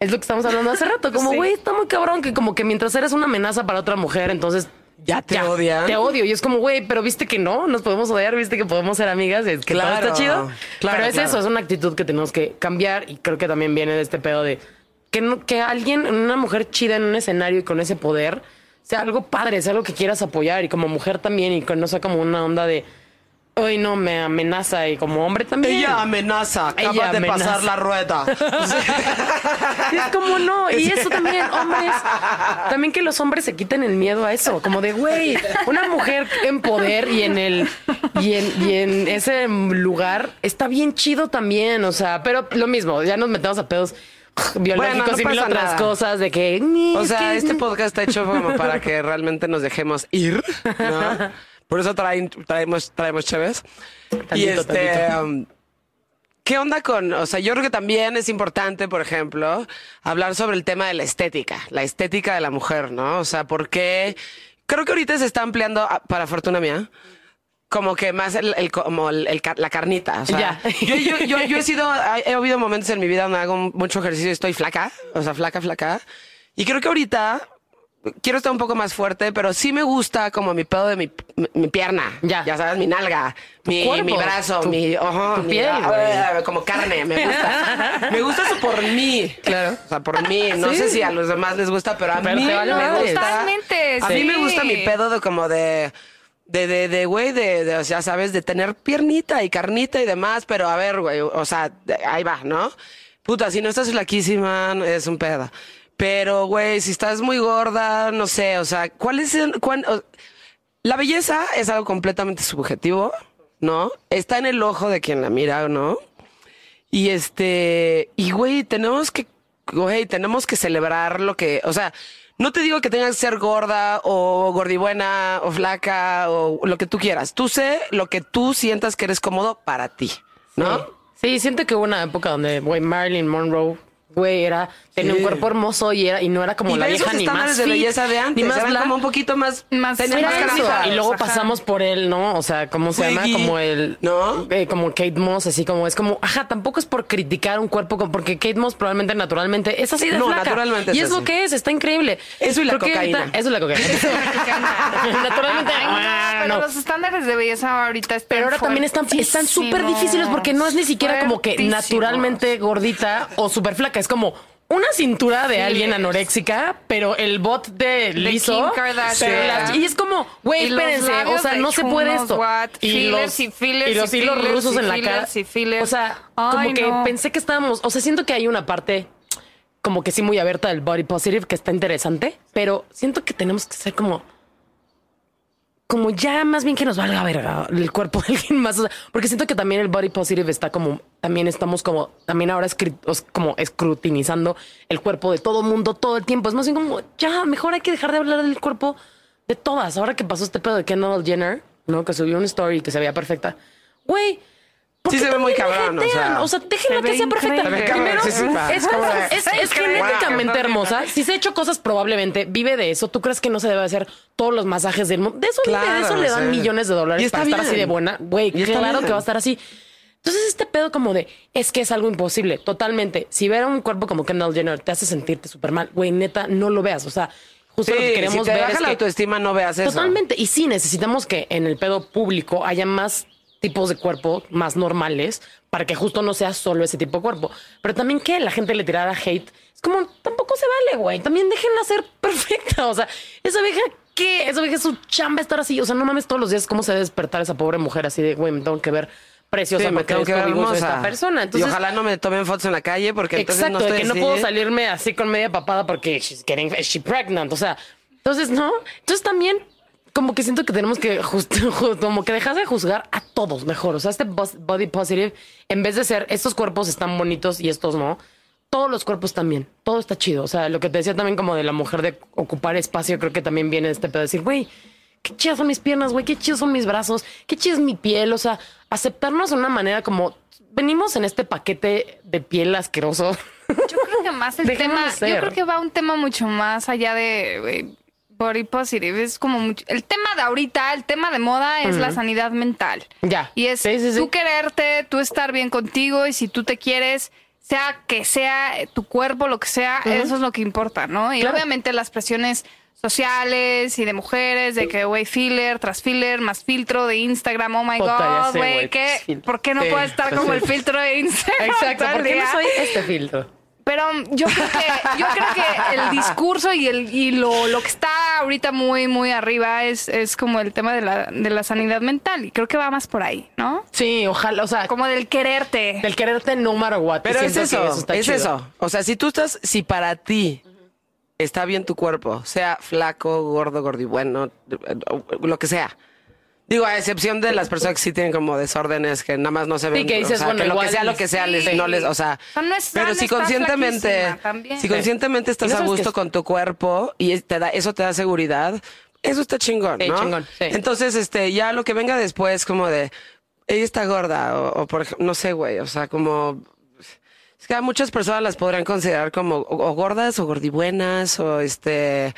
Es lo que estamos hablando hace rato. Como, Sí. güey, está muy cabrón que como que mientras eres una amenaza para otra mujer, entonces Ya te odian. Te odio. Y es como, güey, pero viste que no, nos podemos odiar, viste que podemos ser amigas, es que todo Claro. está chido. Claro, pero es claro. eso, es una actitud que tenemos que cambiar y creo que también viene de este pedo de que, no- que alguien, una mujer chida en un escenario y con ese poder, sea algo padre, sea algo que quieras apoyar y como mujer también y que no sea como una onda de, hoy no, me amenaza y como hombre también. Ella amenaza, acaba Ella de amenaza. pasar la rueda. Es como no, y eso también, hombres, también que los hombres se quiten el miedo a eso, como de, güey, una mujer en poder y en el, y en, y en ese lugar está bien chido también, o sea, pero lo mismo, ya nos metemos a pedos biológicos no y mil otras nada. cosas de que, "Ni, O sea, que- este podcast está hecho como para que realmente nos dejemos ir, ¿no? Por eso traen- traemos, traemos chéves. y este, tantito. um, ¿qué onda con, o sea, yo creo que también es importante, por ejemplo, hablar sobre el tema de la estética, la estética de la mujer, ¿no? O sea, porque creo que ahorita se está ampliando, ah, para fortuna mía, como que más el, el- como el- el la carnita. O sea, Ya. Yo, yo, yo, yo he sido, he habido momentos en mi vida donde hago mucho ejercicio y estoy flaca, o sea, flaca, flaca. Y creo que ahorita quiero estar un poco más fuerte, pero sí me gusta como mi pedo de mi, mi, mi pierna. Ya. Ya sabes, mi nalga, mi, cuerpo, mi brazo, tu- mi, ojo, tu mi- piel, como carne, me gusta. me gusta eso por mí. Claro. O sea, por mí. No Sí. sé si a los demás les gusta, pero a Pero mí vale me gusta. Totalmente, A mí me gusta mi pedo de como de de, de, de, güey, de, de, o sea, sabes, de tener piernita y carnita y demás, pero a ver, güey, o sea, de- ahí va, ¿no? Puta, si no estás flaquísima, es un pedo. Pero, güey, si estás muy gorda, no sé, o sea, ¿cuál es el, cuán- la belleza es algo completamente subjetivo, ¿no? Está en el ojo de quien la mira, ¿no? Y este, y güey, tenemos que, güey, tenemos que celebrar lo que, o sea, no te digo que tengas que ser gorda o gordibuena o flaca o lo que tú quieras. Tú sé lo que tú sientas que eres cómodo para ti, ¿no? Sí, siento que hubo una época donde, güey, Marilyn Monroe, güey, era, tenía Sí. un cuerpo hermoso y era, y no era como y la vieja ni más estándares de fit, belleza de ni antes, más eran bla. como un poquito más, Más- más. Y luego Ajá. pasamos por él, ¿no? O sea, ¿cómo se llama? Como el. ¿no? eh, como Kate Moss, así como es como, ajá, tampoco es por criticar un cuerpo, como- porque Kate Moss probablemente naturalmente es así de No, flaca. naturalmente Y es es lo que es, está increíble. Eso y la Creo cocaína. ahorita- Eso y la cocaína. naturalmente. Ay, no, ah, pero no. los estándares de belleza ahorita están Pero ahora también están están súper difíciles porque no es ni siquiera como que naturalmente gordita o súper flaca. Es como una cintura de Sí. alguien anoréxica, pero el bot de liso. Kim Kardashian. pero las- y es como, güey, espérense, o sea, de no se puede esto. what, fillers y fillers y los y hilos rusos y en la cara. O sea, como que no. pensé que estábamos, o sea, siento que hay una parte como que sí muy abierta del body positive que está interesante, pero siento que tenemos que ser como como ya más bien que nos valga verga el cuerpo de alguien más. Porque siento que también el body positive está como, también estamos como, también ahora como escrutinizando el cuerpo de todo mundo todo el tiempo. Es más bien como, ya, mejor hay que dejar de hablar del cuerpo de todas. Ahora que pasó este pedo de Kendall Jenner, ¿no? Que subió una story que se veía perfecta. Güey. ¿Por Sí se ve muy cabrón, o sea, o sea, déjenla se que sea perfecta. Se Primero, sí, sí, pa. es, es- es genéticamente hermosa. Si se ha hecho cosas, probablemente vive de eso. ¿Tú crees que no se debe hacer todos los masajes del mundo? De eso, vive, de eso le dan sí. millones de dólares Y para estar así bien. de buena. Güey, claro bien. que va a estar así. Entonces, este pedo como de es que es algo imposible. Totalmente. Si ver a un cuerpo como Kendall Jenner te hace sentirte súper mal, güey, neta, no lo veas. O sea, justo lo que queremos si te ver baja es la que autoestima, no veas eso. Totalmente. Y sí, necesitamos que en el pedo público haya más tipos de cuerpo más normales para que justo no sea solo ese tipo de cuerpo. Pero también que la gente le tirara hate. Es como, tampoco se vale, güey. También déjenla ser perfecta. O sea, esa vieja, ¿qué? Esa vieja es su chamba estar así. O sea, no mames todos los días cómo se debe despertar esa pobre mujer así de, güey, me tengo que ver preciosa Sí, me tengo que ver hermosa. esta persona. Entonces, y ojalá no me tomen fotos en la calle porque entonces Exacto, no de estoy que no así. puedo salirme así con media papada porque she's getting, is she pregnant, o sea, entonces no, entonces también como que siento que tenemos que como que dejar de juzgar a todos mejor, o sea, este body positive en vez de ser estos cuerpos están bonitos y estos no, todos los cuerpos también, todo está chido, o sea, lo que te decía también como de la mujer de ocupar espacio, creo que también viene este pedo de decir, güey, qué chidas son mis piernas, güey, qué chidos son mis brazos, qué chida es mi piel, o sea, aceptarnos de una manera como venimos en este paquete de piel asqueroso. Yo creo que más el tema. ser. Yo creo que va un tema mucho más allá de body positive. Es como mucho. El tema de ahorita, el tema de moda es la sanidad mental. Ya. Y es Sí, sí, sí. tú quererte, tú estar bien contigo y si tú te quieres, sea que sea tu cuerpo, lo que sea, eso es lo que importa, ¿no? Y Claro. obviamente las presiones sociales y de mujeres, de que, güey, filler tras filler, más filtro de Instagram, oh my Puta, god, güey. ¿Por qué no puedo estar como el filtro de Instagram? Exacto, ¿por qué no soy este filtro? Pero yo creo que, yo creo que el discurso y el y lo, lo que está ahorita muy, muy arriba es, es como el tema de la, de la sanidad mental. Y creo que va más por ahí, ¿no? Sí, ojalá, o sea, Como del quererte. del quererte no matter what. Pero es eso, está es chido. eso. O sea, si tú estás, si para ti está bien tu cuerpo, sea flaco, gordo, gordibueno, lo que sea. Digo, a excepción de las personas que sí tienen como desórdenes que nada más no se ven. que dices, o sea, bueno, que lo que sea, lo que sea, sí. les, no les, o sea. No es pero si conscientemente, si conscientemente estás no a gusto con tu cuerpo y te da, eso te da seguridad, eso está chingón, Sí, ¿no? chingón, sí. Entonces, este, ya lo que venga después, como de, ella está gorda, o, o por ejemplo, no sé, güey, o sea, como es que a muchas personas las podrían considerar como o, o gordas o gordibuenas o este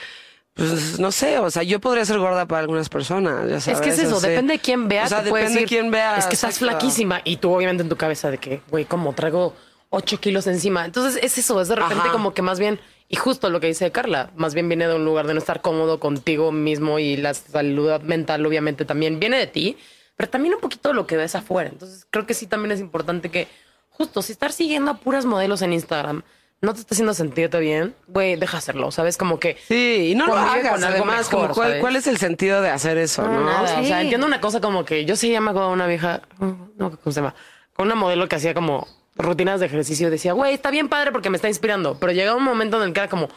pues no sé, o sea, yo podría ser gorda para algunas personas, ya sabes. Es que es eso, o sea, depende de quién vea. O sea, depende de quién vea. Es que estás flaquísima y tú obviamente en tu cabeza de que, güey, como traigo ocho kilos encima. Entonces es eso, es de repente Ajá. como que más bien, y justo lo que dice Carla, más bien viene de un lugar de no estar cómodo contigo mismo y la salud mental obviamente también viene de ti, pero también un poquito de lo que ves afuera. Entonces creo que sí también es importante que justo si estar siguiendo a puras modelos en Instagram no te está haciendo sentirte bien, güey, deja hacerlo, ¿sabes? Como que... Sí, y no lo hagas, con algo además, mejor, como cuál, es el sentido de hacer eso, No, ¿no? nada. O sea, Sí. entiendo una cosa como que yo sí llama con una vieja, no, ¿cómo se llama? Con una modelo que hacía como rutinas de ejercicio. Decía, güey, está bien padre porque me está inspirando. Pero llegaba un momento en el que era como, ¿me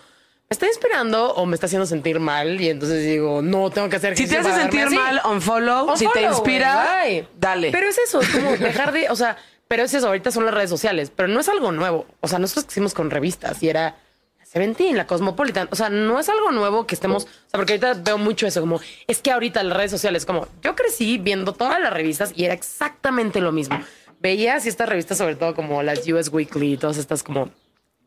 está inspirando o me está haciendo sentir mal? Y entonces digo, no, tengo que hacer Si te hace sentir mal, unfollow. si te Unfollow, inspira, dale. Pero es eso, es como dejar de, o sea, pero es eso, ahorita son las redes sociales, pero no es algo nuevo. O sea, nosotros hicimos con revistas y era Seventeen, la Cosmopolitan. O sea, no es algo nuevo que estemos, o sea, porque ahorita veo mucho eso, como es que ahorita las redes sociales, como yo crecí viendo todas las revistas y era exactamente lo mismo. Veías y estas revistas, sobre todo como las US Weekly, todas estas como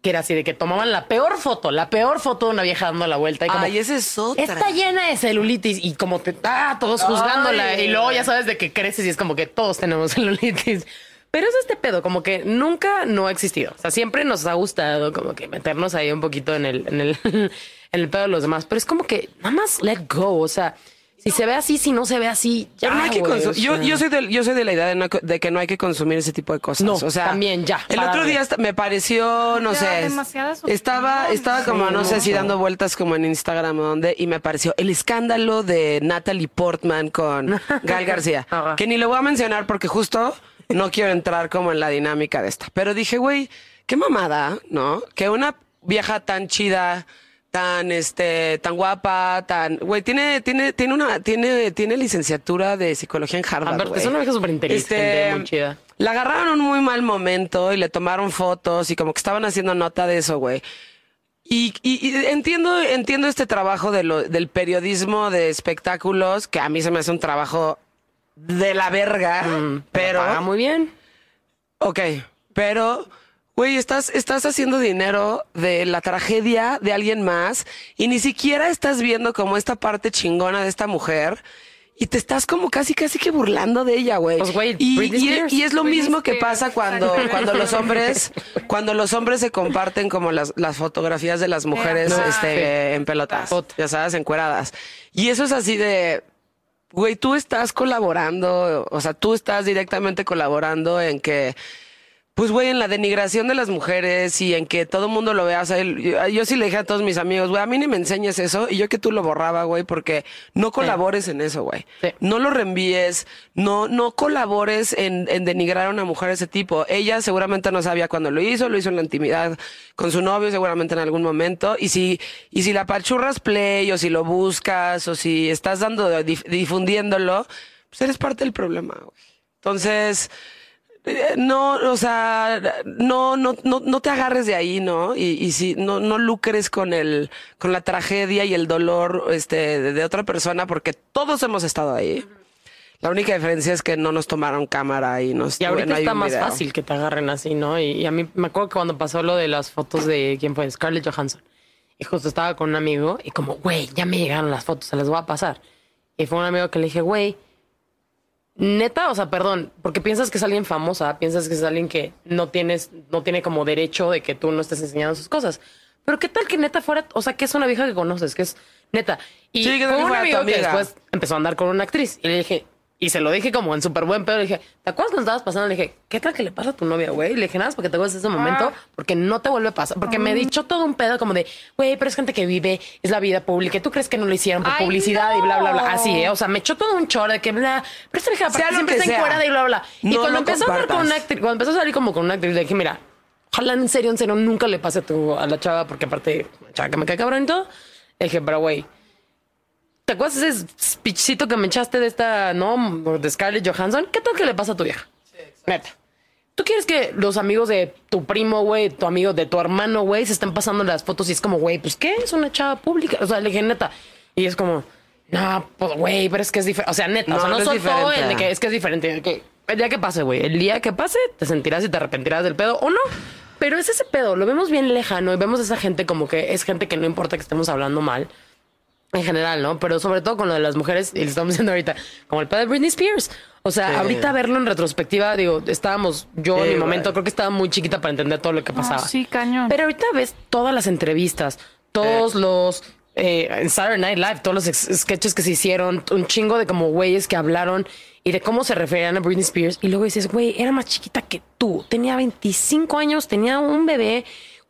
que era así de que tomaban la peor foto, la peor foto de una vieja dando la vuelta y como Ay, esa es otra. Está llena de celulitis y como te ah, todos juzgándola Ay. y luego ya sabes de que creces y es como que todos tenemos celulitis. Pero es este pedo, como que nunca no ha existido. O sea, siempre nos ha gustado como que meternos ahí un poquito en el, en el, en el pedo de los demás. Pero es como que nada más let go. O sea, si se ve así, si no se ve así, ya. No hay que consu- o yo, sea. yo soy de, yo soy de la idea de, no- de que no hay que consumir ese tipo de cosas. No, o sea, también, ya, El otro día me pareció, no Ya, sé, estaba, estaba como, no sé si dando vueltas como en Instagram o donde, y me pareció el escándalo de Natalie Portman con Gal García, que ni lo voy a mencionar porque justo no quiero entrar como en la dinámica de esta. Pero dije, güey, qué mamada, ¿no? Que una vieja tan chida, tan este, tan guapa, tan, güey, tiene, tiene, tiene una, tiene, tiene licenciatura de psicología en Harvard. Aparte, es una vieja súper inteligente, Este, muy chida. La agarraron en un muy mal momento y le tomaron fotos y como que estaban haciendo nota de eso, güey. Y, y- y entiendo, entiendo este trabajo de lo- del periodismo de espectáculos, que a mí se me hace un trabajo de la verga, pero... Paga muy bien. Ok, pero, güey, estás, estás haciendo dinero de la tragedia de alguien más y ni siquiera estás viendo como esta parte chingona de esta mujer y te estás como casi, casi que burlando de ella, güey. Pues, güey, y, es lo Britney mismo que pasa cuando, cuando los hombres, cuando los hombres se comparten como las, las fotografías de las mujeres este, en pelotas, ya sabes, encueradas. Y eso es así de, Güey, tú estás colaborando, o sea, tú estás directamente colaborando en que, pues, güey, en la denigración de las mujeres y en que todo el mundo lo vea. O sea, yo, yo sí le dije a todos mis amigos, güey, a mí ni me enseñes eso y yo que tú lo borraba, güey, porque no colabores en eso, güey. Sí. No lo reenvíes, no, no colabores en, en denigrar a una mujer de ese tipo. Ella seguramente no sabía cuándo lo hizo, lo hizo en la intimidad con su novio, seguramente en algún momento. Y si, y si la pachurras play, o si lo buscas, o si estás dando, dif- difundiéndolo, pues eres parte del problema, güey. Entonces, no, o sea, no, no, no, no te agarres de ahí, ¿no? Y, y si no, no lucres con el, con la tragedia y el dolor, este, de, de otra persona, porque todos hemos estado ahí. La única diferencia es que no nos tomaron cámara y nos Y ahorita no está más video. fácil que te agarren así, ¿no? Y, y a mí me acuerdo que cuando pasó lo de las fotos de quién fue, Scarlett Johansson. Y justo estaba con un amigo y como, güey, ya me llegaron las fotos, se las voy a pasar. Y fue un amigo que le dije, güey, neta, o sea, perdón, porque piensas que es alguien famosa, piensas que es alguien que no tienes, no tiene como derecho de que tú no estés enseñando sus cosas. Pero qué tal que neta fuera, o sea, que es una vieja que conoces, que es neta. Y Sí, que fue un amigo que después empezó a andar con una actriz. Y le dije, y se lo dije como en súper buen pedo. Le dije, ¿te acuerdas cuando estabas pasando? Le dije, ¿qué tal que le pasa a tu novia, güey? Y le dije, nada, porque te acuerdas de ese momento, porque no te vuelve a pasar. Porque me dicho todo un pedo como de, güey, pero es gente que vive, es la vida pública. y ¿Tú crees que no lo hicieron por Ay, publicidad y bla, bla, bla? no. Así, ¿eh? O sea, me echó todo un chorro de que bla. Pero esta vieja aparte siempre está encuerada y bla, bla. Y No cuando lo empezó a hablar con compartas. una actriz, cuando empezó a salir como con una actriz, le dije, mira, ojalá en serio, en serio, nunca le pase a, tu, a la chava, porque aparte, chava que me cae cabrón y todo. Le dije, pero güey, ¿Te acuerdas de ese speechcito que me echaste de esta, no, de Scarlett Johansson? ¿Qué tal que le pasa a tu vieja? Neta. ¿Tú quieres que los amigos de tu primo, güey, tu amigo de tu hermano, güey, se estén pasando las fotos y es como, güey, pues qué, es una chava pública? O sea, le dije, neta. Y es como, no, pues, güey, pero es que es diferente. O sea, neta, o sea, No, no, soltó diferente. el de que es que es diferente. que el día que pase, güey, el día que pase, te sentirás y te arrepentirás del pedo o no. Pero es ese pedo, lo vemos bien lejano y vemos a esa gente como que es gente que no importa que estemos hablando mal en general, ¿no? Pero sobre todo con lo de las mujeres, y le estamos diciendo ahorita, como el pedo de Britney Spears. O sea, Sí. ahorita verlo en retrospectiva, digo, estábamos, yo en mi momento, güey. creo que estaba muy chiquita para entender todo lo que pasaba. sí, cañón. Pero ahorita ves todas las entrevistas, todos los... Eh, en Saturday Night Live, todos los ex- sketches que se hicieron, un chingo de como güeyes que hablaron y de cómo se referían a Britney Spears. Y luego dices, güey, era más chiquita que tú. Tenía 25 años, tenía un bebé.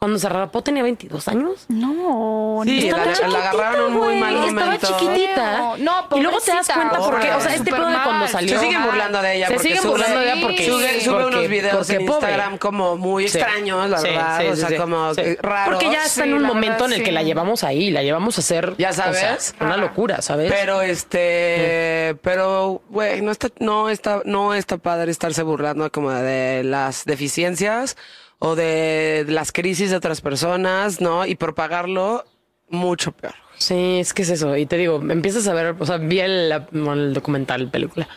Cuando se rapó tenía 22 años. No, Sí, Estaba la, la agarraron muy mal Estaba chiquitita. No, y luego te das cuenta porque, o sea, este pedo de cuando salió. Se siguen burlando de ella Se siguen sube- burlando de ella porque sube, sube porque- unos videos porque en pobre. Instagram como muy Sí. extraños, la Sí, verdad. sí, o sea, sí. como Sí. raros. Porque ya está Sí, en un momento verdad, en el que sí. la llevamos ahí, la llevamos a hacer. Ya o sea, sabes. una locura, ¿sabes? Pero este, pero güey, no está, no está, no está padre estarse burlando como de las deficiencias o de las crisis de otras personas, ¿no? Y propagarlo mucho peor. Sí, es que es eso. Y te digo, empiezas a ver, o sea, vi el, el documental, película,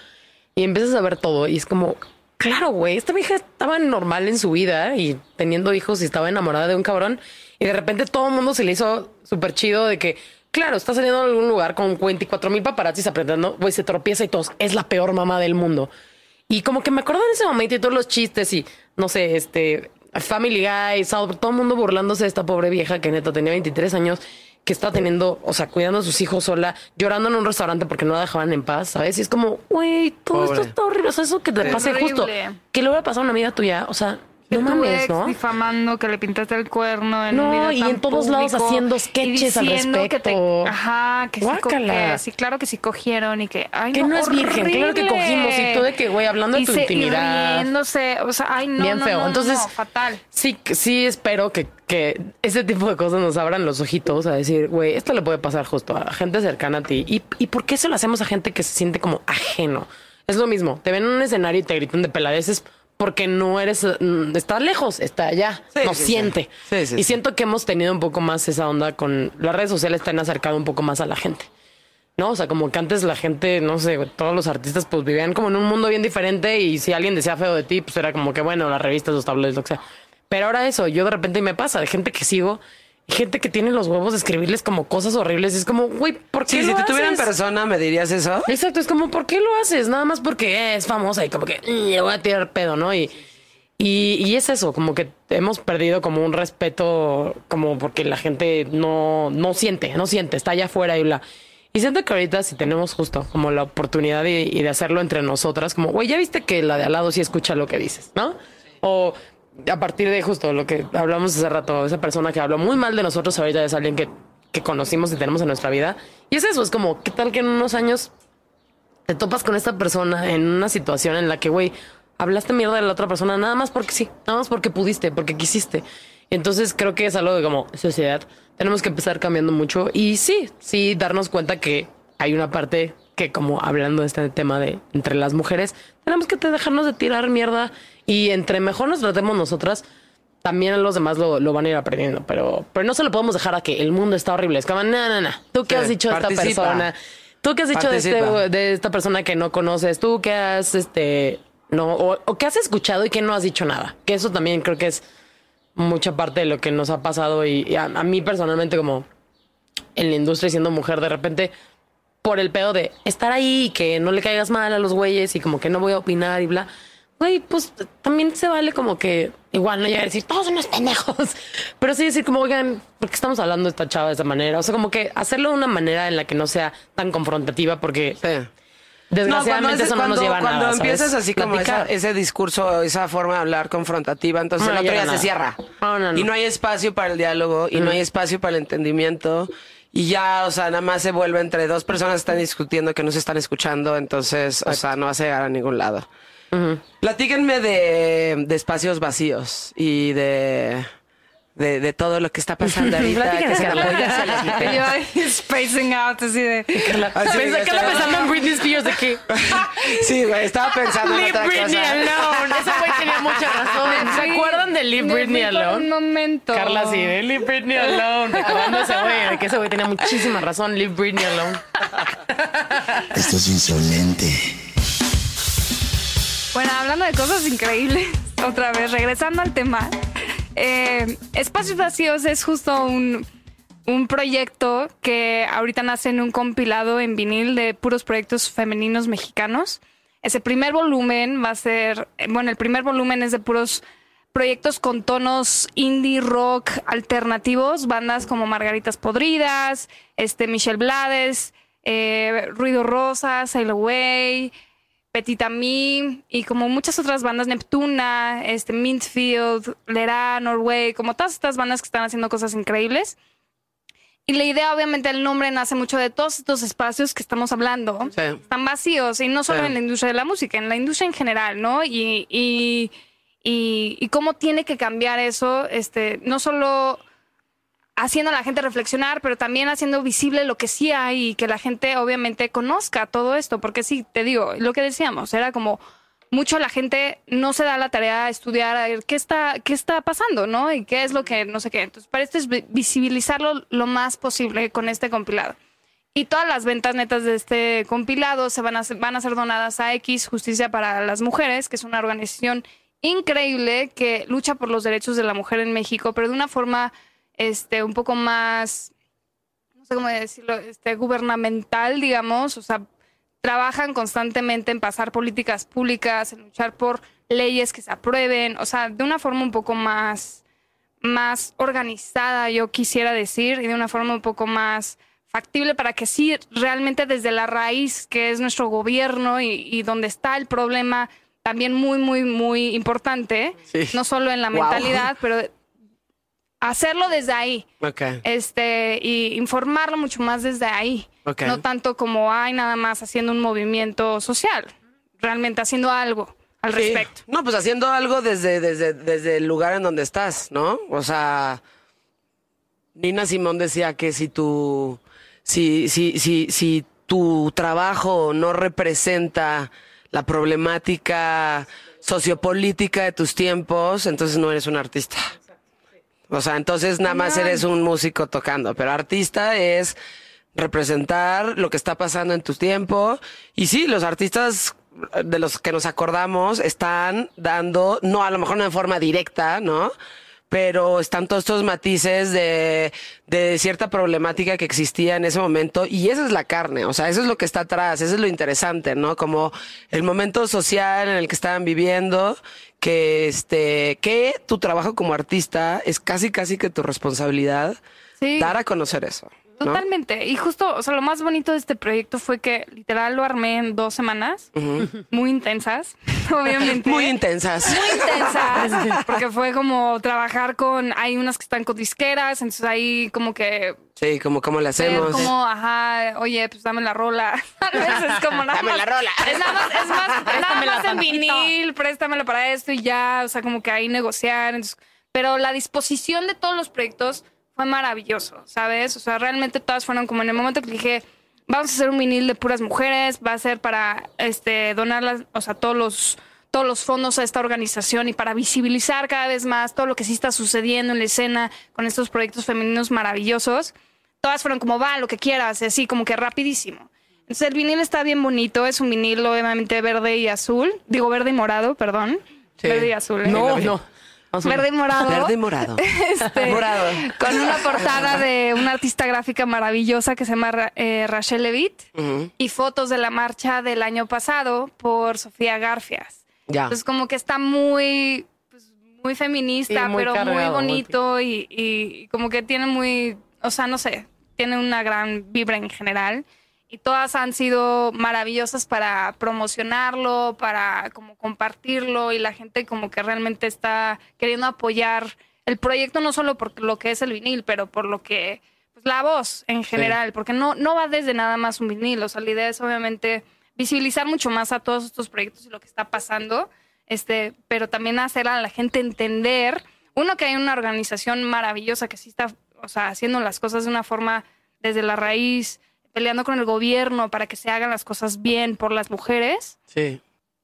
y empiezas a ver todo y es como, claro, güey, esta vieja estaba normal en su vida y teniendo hijos y estaba enamorada de un cabrón y de repente todo el mundo se le hizo súper chido de que, claro, está saliendo a algún lugar con 24 mil paparazzis apretando, güey, se tropieza y todos, es la peor mamá del mundo. Y como que me acuerdo de ese momento y todos los chistes y, no sé, este, Family Guy, South todo el mundo burlándose de esta pobre vieja que neta tenía 23 años, que está teniendo, o sea, cuidando a sus hijos sola, llorando en un restaurante porque no la dejaban en paz, ¿sabes? Y es como, güey, todo Pobre. esto está horrible. O sea, eso que te pase justo, que le hubiera pasado a una amiga tuya, o sea, no mames, ex ¿no? difamando que le pintaste el cuerno en No, un video y tan en todos lados haciendo y sketches al diciendo que te- respecto. ajá, que sí, que sí, claro que sí cogieron y que ay Que no es virgen, claro que cogimos, y tú de que, güey, hablando de Y tu se- y intimidad. riéndose, o sea, ay no, Bien no, feo. no, Entonces, fatal. Sí, sí espero que, que ese tipo de cosas nos abran los ojitos a decir, güey, esto le puede pasar justo a gente cercana a ti. ¿Y, ¿Y por qué se lo hacemos a gente que se siente como ajeno? Es lo mismo, te ven en un escenario y te gritan de peladeces porque no eres, mm, está lejos, está allá, Sí, no sí, sí. siente. Sí, y siento que hemos tenido un poco más esa onda con las redes sociales, te han acercado un poco más a la gente. ¿no? O sea, como que antes la gente, no sé, todos los artistas pues vivían como en un mundo bien diferente y si alguien decía feo de ti, pues era como que bueno, las revistas, los tabloides, lo que sea. Pero ahora eso, yo de repente me pasa de gente que sigo, gente que tiene los huevos de escribirles como cosas horribles es como, güey, ¿por qué Sí, lo si te tuviera en haces? persona, ¿me dirías eso? Exacto, es como, ¿por qué lo haces? Nada más porque es famosa y como que "Mm, le voy a tirar pedo, ¿no? Y, y, y es eso, como que hemos perdido como un respeto, como porque la gente no, no siente, no siente, está allá afuera y bla. Y siento que ahorita si tenemos justo como la oportunidad y, y de hacerlo entre nosotras, como, güey, ya viste que la de al lado sí escucha lo que dices, ¿no? O a partir de justo lo que hablamos hace rato, esa persona que habló muy mal de nosotros ahorita es alguien que, que conocimos y tenemos en nuestra vida. Y es eso, es como, ¿qué tal que en unos años te topas con esta persona en una situación en la que, güey, hablaste mierda de la otra persona nada más porque sí, nada más porque pudiste, porque quisiste. Entonces creo que es algo de como sociedad. Tenemos que empezar cambiando mucho y sí, sí, darnos cuenta que hay una parte que como hablando de este tema de entre las mujeres, tenemos que dejarnos de tirar mierda y entre mejor nos tratemos nosotras, también los demás lo, lo van a ir aprendiendo, pero, pero no se lo podemos dejar a que el mundo está horrible. Es como, no, no, no, tú qué Sí, has dicho de esta participa. persona, ¿Tú qué has dicho de, este- Participa. de esta persona que no conoces? ¿Tú qué has, este, no, o, o qué has escuchado y que no has dicho nada? Que eso también creo que es mucha parte de lo que nos ha pasado y, y a, a mí personalmente como en la industria siendo mujer de repente por el pedo de estar ahí y que no le caigas mal a los güeyes y como que no voy a opinar y bla. Güey, pues también se vale como que igual no llegar a decir todos son unos pendejos, pero sí decir como, oigan, ¿por qué estamos hablando de esta chava de esa manera? O sea, como que hacerlo de una manera en la que no sea tan confrontativa porque Sí. desgraciadamente es- eso no nos lleva a cuando nada. empiezas ¿sabes? así como esa- ese discurso, esa forma de hablar confrontativa, entonces No el otro llega se cierra. No, no, no. Y no hay espacio para el diálogo y no hay espacio para el entendimiento. Y ya, o sea, nada más se vuelve entre dos personas que están discutiendo que no se están escuchando, entonces, o sea, no vas a llegar a ningún lado. Platíquenme de, de espacios vacíos y de, de, de todo lo que está pasando ahorita. Que se las Y yo spacing out así de... Así, Pensé que la pensando en Britney Spears de que Sí, güey, estaba pensando en Leave otra Britney cosa. alone. Ese güey tenía mucha razón. ¿Se acuerdan de Leave Britney alone? Un momento. Carla sí, de Leave Britney alone. Recordando a ese güey, de que ese güey tenía muchísima razón. Leave Britney alone. Esto es insolente. Bueno, hablando de cosas increíbles, otra vez, regresando al tema. Eh, Espacios Vacíos es justo un, un proyecto que ahorita nace en un compilado en vinil de puros proyectos femeninos mexicanos. Ese primer volumen va a ser, bueno, el primer volumen es de puros proyectos con tonos indie rock alternativos, bandas como Margaritas Podridas, este Michelle Blades, eh, Ruido Rosa, Sail Away, Petit Ami y como muchas otras bandas, Neptuna, este Mintfield, Lera, Norway, como todas estas bandas que están haciendo cosas increíbles. Y la idea, obviamente, el nombre nace mucho de todos estos espacios que estamos hablando. Sí. Están vacíos, y no solo Sí. en la industria de la música, en la industria en general, ¿no? Y, y, y, y cómo tiene que cambiar eso, este, no solo haciendo a la gente reflexionar, pero también haciendo visible lo que sí hay y que la gente obviamente conozca todo esto, porque sí, te digo, lo que decíamos, era como mucho la gente no se da la tarea a estudiar a ver qué está, qué está pasando, ¿no? Y qué es lo que no sé qué. Entonces, para esto es vi- visibilizarlo lo más posible con este compilado. Y todas las ventas netas de este compilado se van a, van a ser donadas a X, Justicia para las Mujeres, que es una organización increíble que lucha por los derechos de la mujer en México, pero de una forma este, un poco más, no sé cómo decirlo, este, gubernamental, digamos, o sea, trabajan constantemente en pasar políticas públicas, en luchar por leyes que se aprueben, o sea, de una forma un poco más, más organizada, yo quisiera decir, y de una forma un poco más factible para que sí, realmente desde la raíz, que es nuestro gobierno y, y donde está el problema, también muy, muy, muy importante, Sí. no solo en la Wow. mentalidad, pero hacerlo desde ahí Ok. este y informarlo mucho más desde ahí Ok. no tanto como hay nada más haciendo un movimiento social realmente haciendo algo al Sí. respecto No, pues haciendo algo desde, desde, desde el lugar en donde estás, ¿no? O sea, Nina Simón decía que si tu, si, si, si, si tu trabajo no representa la problemática sociopolítica de tus tiempos, entonces no eres un artista. O sea, entonces nada más eres un músico tocando, pero artista es representar lo que está pasando en tu tiempo. Y sí, los artistas de los que nos acordamos están dando, no a lo mejor no de forma directa, ¿no? Pero están todos estos matices de, de cierta problemática que existía en ese momento y esa es la carne, o sea, eso es lo que está atrás, eso es lo interesante, ¿no? Como el momento social en el que estaban viviendo, que este, que tu trabajo como artista es casi casi que tu responsabilidad Sí. dar a conocer eso. ¿No? totalmente y justo o sea lo más bonito de este proyecto fue que literal lo armé en dos semanas muy intensas obviamente Muy intensas. muy intensas porque fue como trabajar con hay unas que están con disqueras entonces ahí como que Sí, como cómo le hacemos. como, ajá, oye, pues dame la rola. A veces es como nada Dame más- la rola. Es nada más, es más, nada más en vinil, préstamela para esto y ya, o sea, como que ahí negociar. entonces- pero la disposición de todos los proyectos fue maravilloso, ¿sabes? O sea, realmente todas fueron como en el momento que dije, vamos a hacer un vinil de puras mujeres, va a ser para este donarlas, o sea, todos los todos los fondos a esta organización y para visibilizar cada vez más todo lo que sí está sucediendo en la escena con estos proyectos femeninos maravillosos todas fueron como, va, lo que quieras, así como que rapidísimo. Entonces el vinil está bien bonito, es un vinil obviamente verde y azul, digo verde y morado, perdón. Sí. Verde y azul. ¿eh? No, no. Verde y morado. Verde y morado. Este, Morado. Con una portada de una artista gráfica maravillosa que se llama Ra- eh, Rachel Levitt y fotos de la marcha del año pasado por Sofía Garfias. Ya. Entonces como que está muy, pues, muy feminista, Sí, muy pero muy cargado, muy bonito y, y como que tiene muy, o sea, no sé, tiene una gran vibra en general. Y todas han sido maravillosas para promocionarlo, para como compartirlo y la gente como que realmente está queriendo apoyar el proyecto no solo por lo que es el vinil, pero por lo que pues la voz en general, porque no no va desde nada más un vinil, o sea, la idea es obviamente visibilizar mucho más a todos estos proyectos y lo que está pasando, este, pero también hacer a la gente entender, uno que hay una organización maravillosa que sí está, o sea, haciendo las cosas de una forma desde la raíz, peleando con el gobierno para que se hagan las cosas bien por las mujeres Sí.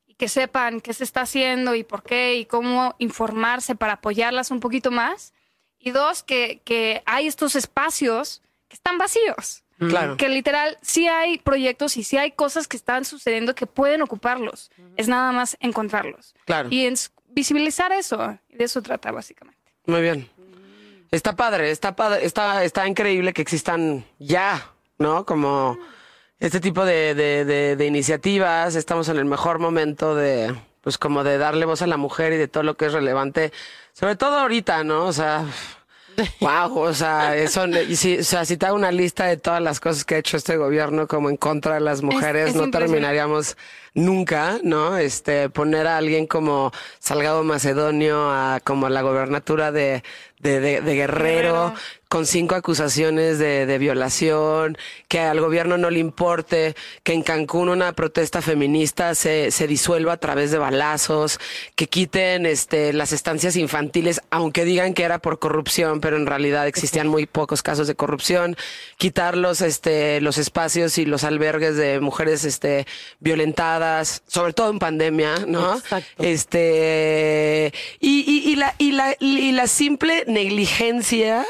y que sepan qué se está haciendo y por qué y cómo informarse para apoyarlas un poquito más. Y dos, que, que hay estos espacios que están vacíos. Claro. Que literal sí hay proyectos y sí hay cosas que están sucediendo que pueden ocuparlos. Es nada más encontrarlos. Claro. Y en visibilizar eso. Y de eso trata básicamente. Muy bien. Está padre, está padre, está, está increíble que existan ya, ¿no? Como este tipo de, de, de, de iniciativas. Estamos en el mejor momento de, pues como de darle voz a la mujer y de todo lo que es relevante. Sobre todo ahorita, ¿no? O sea, wow, o sea, eso, y si, o sea, si te hago una lista de todas las cosas que ha hecho este gobierno como en contra de las mujeres, es no terminaríamos nunca, ¿no? Este, poner a alguien como Salgado Macedonio a como la gobernatura de, de, de, de Guerrero, Guerrero. Con cinco acusaciones de, de violación, que al gobierno no le importe, que en Cancún una protesta feminista se, se disuelva a través de balazos, que quiten este, las estancias infantiles, aunque digan que era por corrupción, pero en realidad existían muy pocos casos de corrupción, quitar los, este, los espacios y los albergues de mujeres este, violentadas, sobre todo en pandemia, ¿no? Exacto. Este, y, y, y la, y, la, y la simple negligencia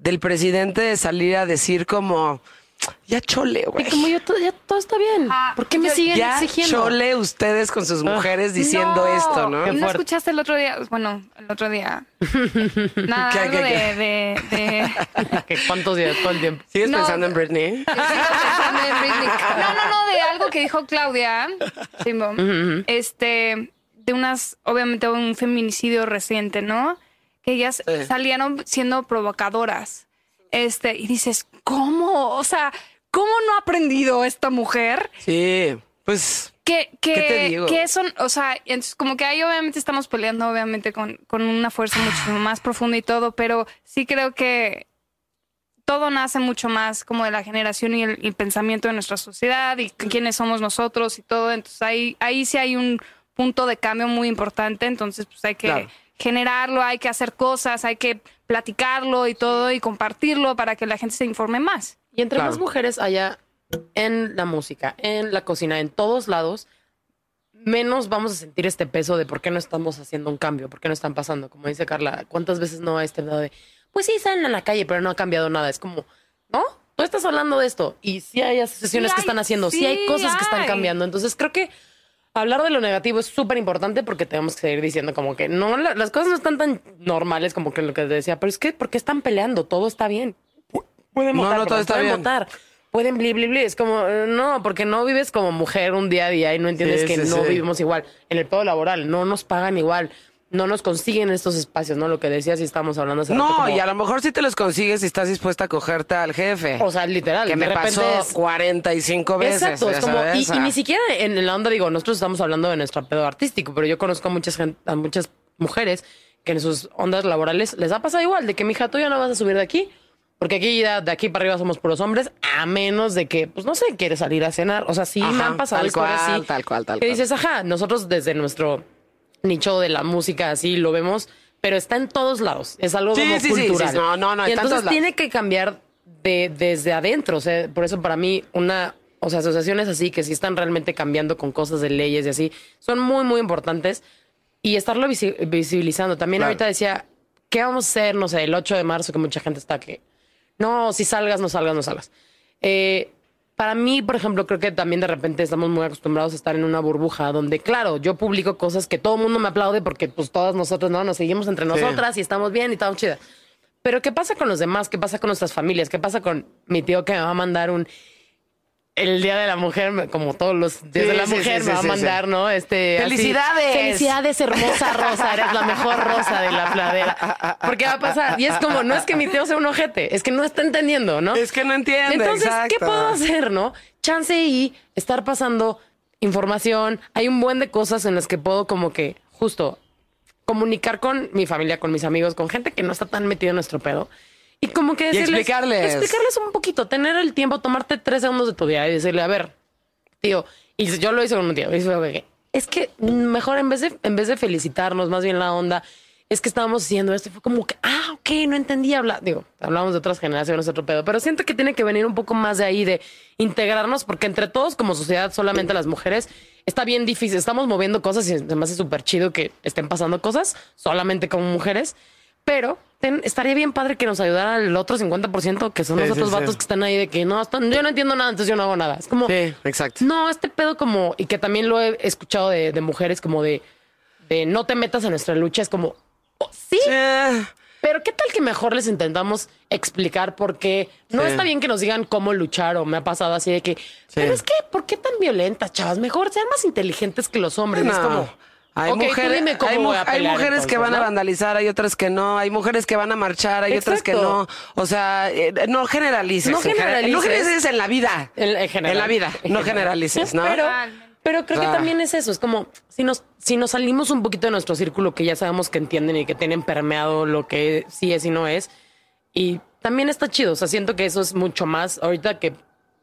del presidente de salir a decir como, ya chole, güey. Y como yo, todo, ya todo está bien. Ah, ¿Por qué me yo- siguen Ya exigiendo? chole ustedes con sus mujeres diciendo No, esto, ¿no? ¿No escuchaste el otro día? Bueno, el otro día. Nada, ¿Qué, algo qué, de, qué? de, de- ¿Qué- ¿Cuántos días? Todo el tiempo. ¿Sigues No. pensando en Britney? Sigo pensando en Britney. No, no, no, de algo que dijo Claudia. Simbo, Este, de unas, obviamente, un feminicidio reciente, ¿no? Que ellas Sí. salieron siendo provocadoras. Este, y dices, ¿cómo? O sea, ¿cómo no ha aprendido esta mujer? Sí, pues Que, que, ¿Qué te digo? que son, o sea, entonces como que ahí obviamente estamos peleando, obviamente, con, con una fuerza mucho más profunda y todo, pero sí creo que todo nace mucho más como de la generación y el, pensamiento de nuestra sociedad y quiénes somos nosotros y todo. Entonces ahí, ahí sí hay un punto de cambio muy importante. Entonces, pues hay que Claro. Generarlo, hay que hacer cosas, hay que platicarlo y todo y compartirlo para que la gente se informe más. Y entre Claro. más mujeres haya en la música, en la cocina, en todos lados, menos vamos a sentir este peso de por qué no estamos haciendo un cambio, por qué no están pasando. Como dice Carla, ¿cuántas veces no hay este lado de, pues sí, salen en la calle, pero no ha cambiado nada? Es como, ¿no? Tú estás hablando de esto y sí hay asociaciones Sí que están haciendo, sí, sí hay cosas que están cambiando. Entonces creo que hablar de lo negativo es súper importante porque tenemos que seguir diciendo como que no, la- las cosas no están tan normales como que lo que te decía, pero es que, ¿por qué están peleando? Todo está bien. Pu- Pueden votar, no, todo está pueden bien. votar. Pueden bli, bli, bli. Es como, eh, no, porque no vives como mujer un día a día y no entiendes Sí, que sí, no sí. vivimos igual. En el pedo laboral, no nos pagan igual. No nos consiguen estos espacios, ¿no? Lo que decías y estábamos hablando hace rato, no, como- y a lo mejor sí te los consigues si estás dispuesta a cogerte al jefe. O sea, literal. que me pasó es- 45 veces. Exacto, es como, y, ni siquiera en la onda, digo, nosotros estamos hablando de nuestro pedo artístico, pero yo conozco a muchas, gen- a muchas mujeres que en sus ondas laborales les ha pasado igual, de que, mija, tú ya no vas a subir de aquí, porque aquí ya de aquí para arriba somos puros hombres, a menos de que, pues no sé, quieres salir a cenar. O sea, sí me han pasado tal cual, así, tal cual, tal que cual. dices, ajá, nosotros desde nuestro nicho de la música así lo vemos, pero está en todos lados. Es algo Sí, como sí, sí, cultural. sí, no, no, no, Y entonces tiene que cambiar de, desde adentro. O sea, por eso para mí una, o sea, asociaciones así que sí están realmente cambiando con cosas de leyes y así, son muy, muy importantes. Y estarlo visi- visibilizando. También Claro. ahorita decía, ¿qué vamos a hacer? No sé, el 8 de marzo, que mucha gente está que, no, si salgas, no salgas, no salgas. Eh, para mí, por ejemplo, creo que también de repente estamos muy acostumbrados a estar en una burbuja donde, claro, yo publico cosas que todo el mundo me aplaude porque pues todas nosotros, ¿no? Nos seguimos entre nosotras y estamos bien y estamos chidas. Pero ¿qué pasa con los demás? ¿Qué pasa con nuestras familias? ¿Qué pasa con mi tío que me va a mandar un... El Día de la Mujer, como todos los días Sí, de la sí, mujer, sí, me va a mandar, ¿no? Este, así, ¡Felicidades! Felicidades, hermosa rosa. Eres la mejor rosa de la pladera. Porque va a pasar. Y es como, no es que mi tío sea un ojete, es que no está entendiendo, ¿no? Es que no entiende. Entonces, ¿qué puedo hacer, no? Chance y estar pasando información. Hay un buen de cosas en las que puedo como que justo comunicar con mi familia, con mis amigos, con gente que no está tan metida en nuestro pedo. Y como que decirles... explicarles. Explicarles un poquito, tener el tiempo, tomarte tres segundos de tu día y decirle, a ver, tío, y yo lo hice con un tío, y fue, "Güey, es que mejor en vez de, en vez de felicitarnos, más bien la onda, es que estábamos haciendo esto y fue como que, ah, ok, no entendía hablar. Digo, hablamos de otras generaciones, otro pedo, pero siento que tiene que venir un poco más de ahí, de integrarnos, porque entre todos como sociedad, solamente las mujeres, está bien difícil. Estamos moviendo cosas y me hace súper chido que estén pasando cosas solamente como mujeres, pero ten- estaría bien padre que nos ayudara el otro 50% que son Sí, los otros sí. vatos que están ahí de que no, están- yo no entiendo nada, entonces yo no hago nada. Es como, Sí, exacto. no, este pedo como, y que también lo he escuchado de, de mujeres como de, de no te metas en nuestra lucha, es como, oh, sí, Eh, pero qué tal que mejor les intentamos explicar por qué no Sí. está bien que nos digan cómo luchar o me ha pasado así de que, pero es que, ¿por qué tan violentas, chavas? Mejor sean más inteligentes que los hombres. Es no. como, Hay, "Ok, tú mujeres, dime cómo hay, mu- voy a hay pelear mujeres que van a ¿no?". vandalizar, hay otras que no, hay mujeres que van a marchar, hay otras que no. O sea, eh, no generalices. No en general- generalices. No generalices en la vida. En, en general. En la vida, En no general. generalices, ¿no? Pero, pero creo que también es eso. Es como si nos, si nos salimos un poquito de nuestro círculo que ya sabemos que entienden y que tienen permeado lo que sí es y no es. Y también está chido. O sea, siento que eso es mucho más. Ahorita que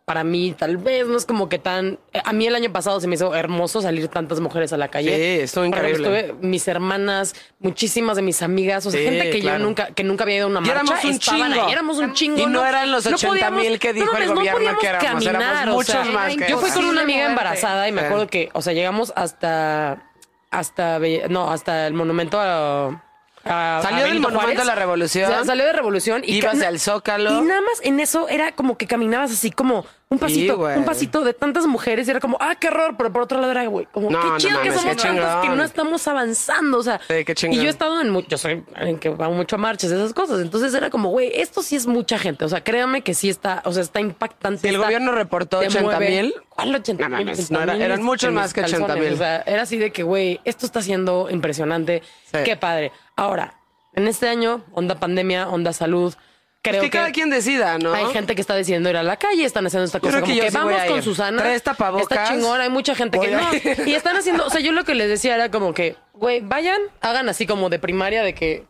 para mí tal vez no es como que tan... eh, A mí el año pasado se me hizo hermoso salir tantas mujeres a la calle. Sí, estuvo increíble. estuve- mis hermanas, muchísimas de mis amigas, o sea, Sí, gente que claro. yo nunca, que nunca había ido a una Y marcha. éramos un chingo. ahí, éramos un chingo. Y no eran los 80,000 podíamos- que dijo el mames, gobierno podíamos que éramos, éramos caminar, o muchos sea, más que Yo fui con una amiga embarazada y me acuerdo que, o sea, llegamos hasta, hasta, no, hasta el monumento a... a- Salió a del Monumento Juárez. a la Revolución. O sea, salió de Revolución y Ibas al Zócalo. Y nada más en eso era como que caminabas así como un pasito, güey. un pasito de tantas mujeres y era como, ah, qué horror, pero por otro lado era, güey, como No, qué no chido que somos tantas que no estamos avanzando, o sea. Sí, qué. Y yo he estado en mucho, yo soy en que va mucho a marchas, esas cosas. Entonces era como, güey, esto sí es mucha gente. O sea, créanme que sí está, o sea, está impactante. Si el está- gobierno reportó te 80 mueve. mil. ¿Cuál 80 No mil? no, era- eran muchos más que 80 calzones. mil. O sea, era así de que, güey, esto está siendo impresionante. Sí. Qué padre. Ahora, en este año, onda pandemia, onda salud. Creo que cada quien decida, ¿no? hay gente que está decidiendo ir a la calle, están haciendo esta cosa creo que como que sí voy vamos a con. Susana. Tapabocas. Está chingón, hay mucha gente que no. ir. Y están haciendo, o sea, yo lo que les decía era como que, güey, vayan, hagan así como de primaria de que,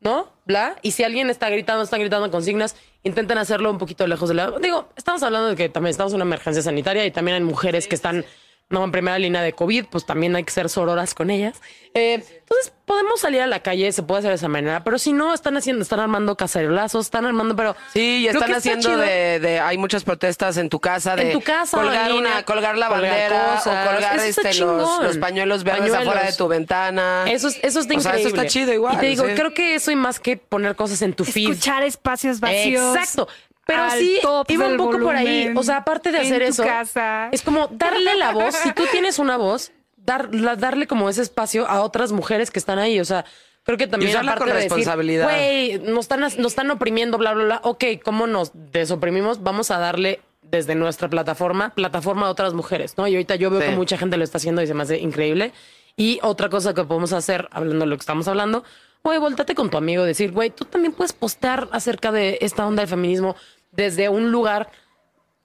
¿no? Bla. Y si alguien está gritando, están gritando consignas, intenten hacerlo un poquito lejos de la. Digo, estamos hablando de que también estamos en una emergencia sanitaria y también hay mujeres que están no en primera línea de COVID, pues también hay que ser sororas con ellas. Eh, entonces, podemos salir a la calle, se puede hacer de esa manera, pero si no, están haciendo, están armando cacerolazos, están armando, pero. Sí, y están está haciendo de, de- hay muchas protestas en tu casa de En tu casa, colgar una, colgar la colgar bandera cosas. o colgar este los, pañuelos verdes Pañuelos. afuera de tu ventana. Eso, es- eso está O sea, increíble. eso está chido igual. Y te digo, sí. creo que eso y más que poner cosas en tu feed. Escuchar espacios vacíos. Exacto. Pero al sí, top iba un poco por ahí. O sea, aparte de hacer eso, casa. es como darle la voz. Si tú tienes una voz, dar, la- darle como ese espacio a otras mujeres que están ahí. O sea, creo que también aparte con de decir, responsabilidad. güey, nos están, nos están oprimiendo, bla, bla, bla. Ok, ¿cómo nos desoprimimos? Vamos a darle desde nuestra plataforma, plataforma a otras mujeres, ¿no? Y ahorita yo veo Sí. que mucha gente lo está haciendo y se me hace increíble. Y otra cosa que podemos hacer, hablando de lo que estamos hablando, güey, voltate con tu amigo, decir, güey, tú también puedes postear acerca de esta onda del feminismo desde un lugar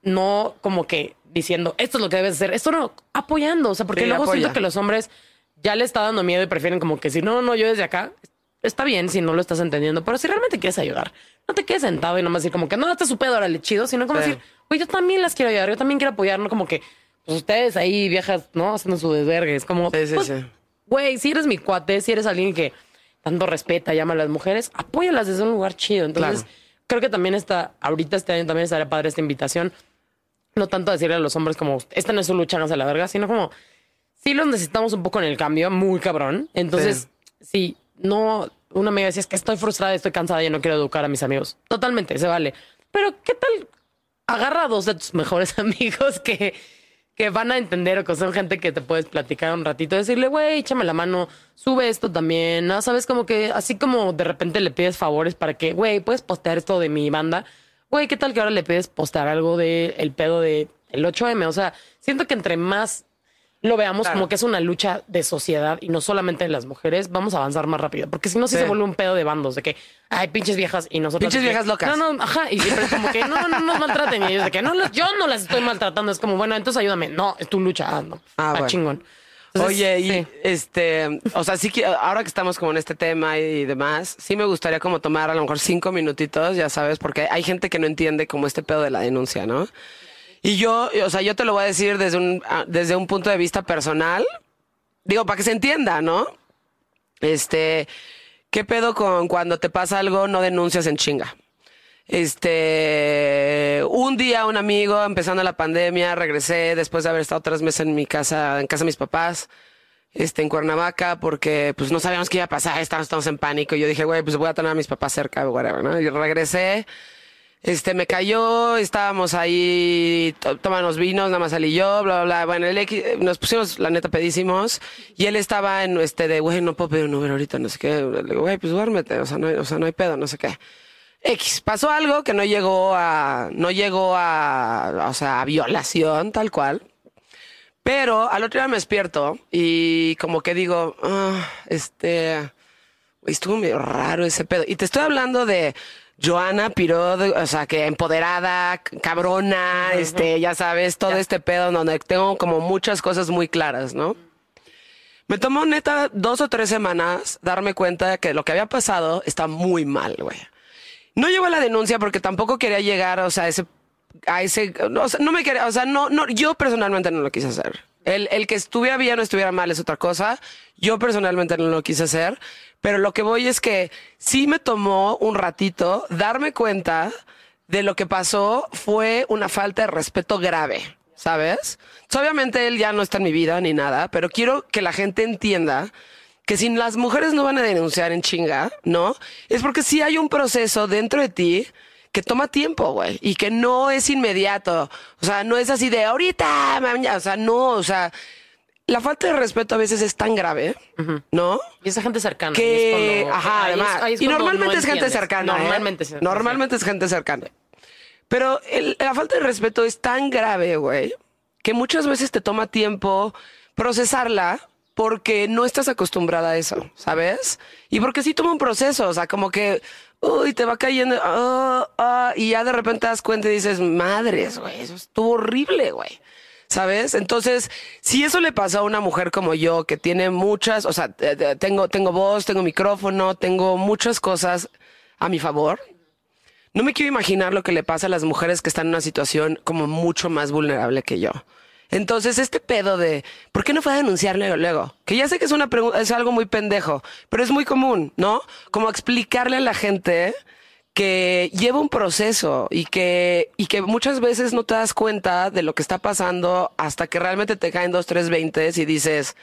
no como que diciendo esto es lo que debes hacer, esto no, apoyando, o sea, porque Sí, luego apoya. siento que los hombres ya le está dando miedo y prefieren como que si no, no, yo desde acá, está bien si no lo estás entendiendo, pero si realmente quieres ayudar, no te quedes sentado y nomás decir como que no, este es su pedo, órale, chido, sino como Sí. decir, güey, yo también las quiero ayudar, yo también quiero apoyar, no como que pues, ustedes ahí viejas, ¿no? Haciendo su desvergue, es como, Sí, pues, güey, si eres mi cuate, si eres alguien que tanto respeta, llama a las mujeres, apóyalas desde un lugar chido. Entonces, Claro. Creo que también está, ahorita este año también estaría padre esta invitación. No tanto decirle a los hombres como, esta no es su lucha, no se la verga, sino como, sí los necesitamos un poco en el cambio, muy cabrón. Entonces, sí, no, una amiga decía, es que estoy frustrada, estoy cansada y no quiero educar a mis amigos. Totalmente, se vale. Pero, ¿qué tal agarra a dos de tus mejores amigos que, que van a entender o que son gente que te puedes platicar un ratito, decirle, güey, échame la mano, sube esto también, ¿no? Sabes, como que así como de repente le pides favores para que, güey, puedes postear esto de mi banda. Güey, ¿qué tal que ahora le pides postear algo de el pedo de el 8M? O sea, siento que entre más lo veamos Claro. como que es una lucha de sociedad y no solamente de las mujeres, vamos a avanzar más rápido. Porque si no, sí, Sí. se vuelve un pedo de bandos, de que hay pinches viejas y nosotros. Pinches viejas locas. No, no, ajá. Y siempre es como que no, no nos maltraten. Y ellos de que no, yo no las estoy maltratando. Es como, bueno, entonces ayúdame. No, es tu lucha. Ah, no. Ah, Ah, bueno. chingón. Entonces, Oye, y sí. este, o sea, sí que ahora que estamos como en este tema y demás, sí me gustaría como tomar a lo mejor cinco minutitos, ya sabes, porque hay gente que no entiende como este pedo de la denuncia, ¿no? Y yo, o sea, yo te lo voy a decir desde un, ah, desde un punto de vista personal, digo, para que se entienda, ¿no? Este, ¿qué pedo con cuando te pasa algo no denuncias en chinga? Este, un día un amigo, empezando la pandemia, regresé después de haber estado tres meses en mi casa, en casa de mis papás, este, en Cuernavaca, porque pues no sabíamos qué iba a pasar, estábamos, estábamos en pánico. Y yo dije, güey, pues voy a tener a mis papás cerca, whatever, ¿no? Y regresé, este, me cayó, estábamos ahí, to- tomando vinos, nada más salí yo, bla, bla, bla. Bueno, X, nos pusimos, la neta, pedísimos. Y él estaba en, este, de, güey, no puedo pedir un Uber ahorita, no sé qué. Le digo, güey, pues duérmete, o sea, no o sea, no hay pedo, no sé qué. X, pasó algo que no llegó a, no llegó a, o sea, a violación, tal cual. Pero al otro día me despierto y como que digo, ah, este, estuvo medio raro ese pedo. Y te estoy hablando de Joana Piró, de- o sea, que empoderada, cabrona, este, ya sabes, todo este pedo donde tengo como muchas cosas muy claras, ¿no? Me tomó neta dos o tres semanas darme cuenta de que lo que había pasado está muy mal, güey. No llegó a la denuncia porque tampoco quería llegar, o sea, a ese, a ese, o sea, no me quería, o sea, no, no, yo personalmente no lo quise hacer. El, el que estuviera bien o estuviera mal es otra cosa. Yo personalmente no lo quise hacer, pero lo que voy es que sí me tomó un ratito darme cuenta de lo que pasó fue una falta de respeto grave, ¿sabes? Entonces, obviamente él ya no está en mi vida ni nada, pero quiero que la gente entienda que si las mujeres no van a denunciar en chinga, ¿no? Es porque sí hay un proceso dentro de ti que toma tiempo, güey, y que no es inmediato. O sea, no es así de ahorita, mañana, o sea, no, o sea, la falta de respeto a veces es tan grave, ¿no? Y esa gente cercana. Que, cuando- ajá, ahí es- además. ahí es y cuando normalmente no es gente cercana. ¿eh? Normalmente es- Normalmente es gente cercana. Pero el- la falta de respeto es tan grave, güey, que muchas veces te toma tiempo procesarla porque no estás acostumbrada a eso, ¿sabes? Y porque sí toma un proceso, o sea, como que, uy, te va cayendo, ah, y ya de repente te das cuenta y dices, madres, güey, eso estuvo horrible, güey. ¿Sabes? Entonces, si eso le pasa a una mujer como yo, que tiene muchas, o sea, eh, eh, tengo, tengo voz, tengo micrófono, tengo muchas cosas a mi favor, no me quiero imaginar lo que le pasa a las mujeres que están en una situación como mucho más vulnerable que yo. Entonces, este pedo de ¿por qué no fue a denunciar luego? luego? Que ya sé que es una pregunta, es algo muy pendejo, pero es muy común, ¿no? Como explicarle a la gente que lleva un proceso y que, y que muchas veces no te das cuenta de lo que está pasando hasta que realmente te caen dos, tres veintes y dices,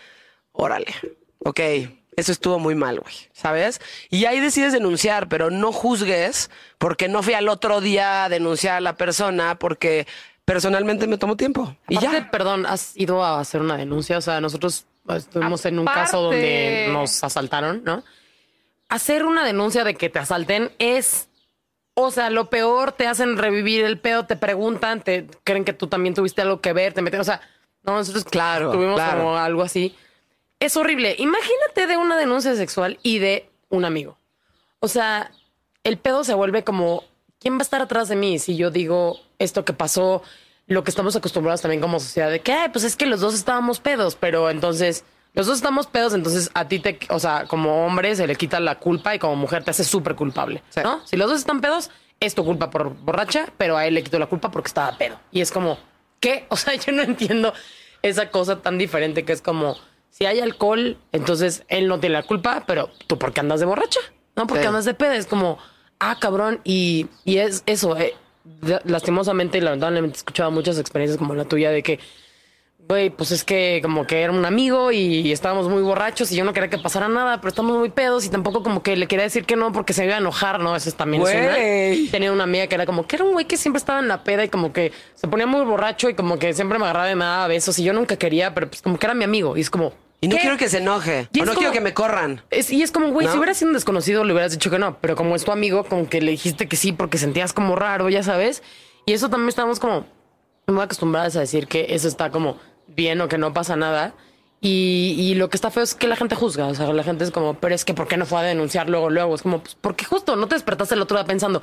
órale, ok, eso estuvo muy mal, güey, ¿sabes? Y ahí decides denunciar, pero no juzgues porque no fui al otro día a denunciar a la persona porque personalmente me tomó tiempo. Y Aparte, ya. perdón, ¿has ido a hacer una denuncia? O sea, nosotros estuvimos en un caso donde nos asaltaron, ¿no? Hacer una denuncia de que te asalten es, o sea, lo peor, te hacen revivir el pedo, te preguntan, te creen que tú también tuviste algo que ver, te meten, o sea, no, nosotros Claro, tuvimos claro. como algo así. Es horrible. Imagínate de una denuncia sexual y de un amigo. O sea, el pedo se vuelve como, ¿quién va a estar atrás de mí si yo digo esto que pasó? Lo que estamos acostumbrados también como sociedad de que, "Ay, pues es que los dos estábamos pedos, pero entonces los dos estamos pedos, entonces a ti te, o sea, como hombre se le quita la culpa y como mujer te hace súper culpable, Sí. ¿no? Si los dos están pedos, es tu culpa por borracha, pero a él le quitó la culpa porque estaba pedo. Y es como, ¿qué? O sea, yo no entiendo esa cosa tan diferente que es como, si hay alcohol, entonces él no tiene la culpa, pero tú porque andas de borracha, ¿no? Porque Sí. andas de peda. Es como, ah, cabrón. Y, y es eso, eh, la- lastimosamente y lamentablemente he escuchado muchas experiencias como la tuya de que güey, pues es que como que era un amigo y estábamos muy borrachos y yo no quería que pasara nada, pero estamos muy pedos y tampoco como que le quería decir que no porque se iba a enojar, ¿no? Eso es también es una. Tenía una amiga que era como que era un güey que siempre estaba en la peda y como que se ponía muy borracho y como que siempre me agarraba de nada a besos y yo nunca quería, pero pues como que era mi amigo y es como... Y no ¿qué? quiero que se enoje. Y O no como- quiero que me corran. Es- y es como, güey, ¿No? si hubiera sido un desconocido, le hubieras dicho que no. Pero como es tu amigo, como que le dijiste que sí porque sentías como raro, ya sabes. Y eso también estábamos como muy acostumbradas a decir que eso está como bien o que no pasa nada. Y, y lo que está feo es que la gente juzga. O sea, la gente es como, pero es que ¿por qué no fue a denunciar luego, luego? Es como, pues porque justo no te despertaste el otro día pensando,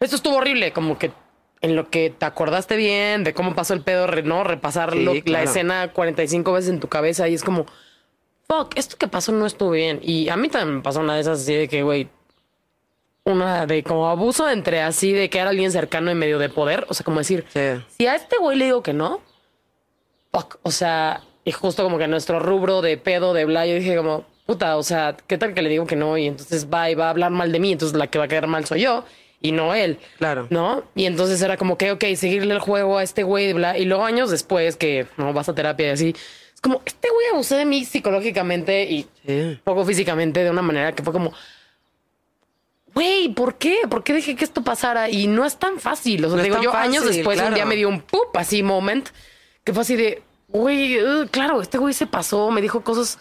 esto estuvo horrible. Como que en lo que te acordaste bien de cómo pasó el pedo, ¿no? Repasar Sí, lo- la claro. escena 45 veces en tu cabeza y es como, fuck, esto que pasó no estuvo bien. Y a mí también me pasó una de esas así de que, güey, una de como abuso entre así de que era alguien cercano en medio de poder. O sea, como decir, Sí. si a este güey le digo que no, fuck. O sea, y justo como que nuestro rubro de pedo, de bla, yo dije como, puta, o sea, ¿qué tal que le digo que no? Y entonces va y va a hablar mal de mí, entonces la que va a quedar mal soy yo y no él. Claro. ¿No? Y entonces era como que, ok, seguirle el juego a este güey, bla. Y luego años después que no vas a terapia y así, es como, este güey abusó de mí psicológicamente y Sí. poco físicamente de una manera que fue como, güey, ¿por qué? ¿Por qué dejé que esto pasara? Y no es tan fácil. O sea, No digo, yo años después claro. un día me dio un pup así moment que fue así de, güey, uh, claro, este güey se pasó, me dijo cosas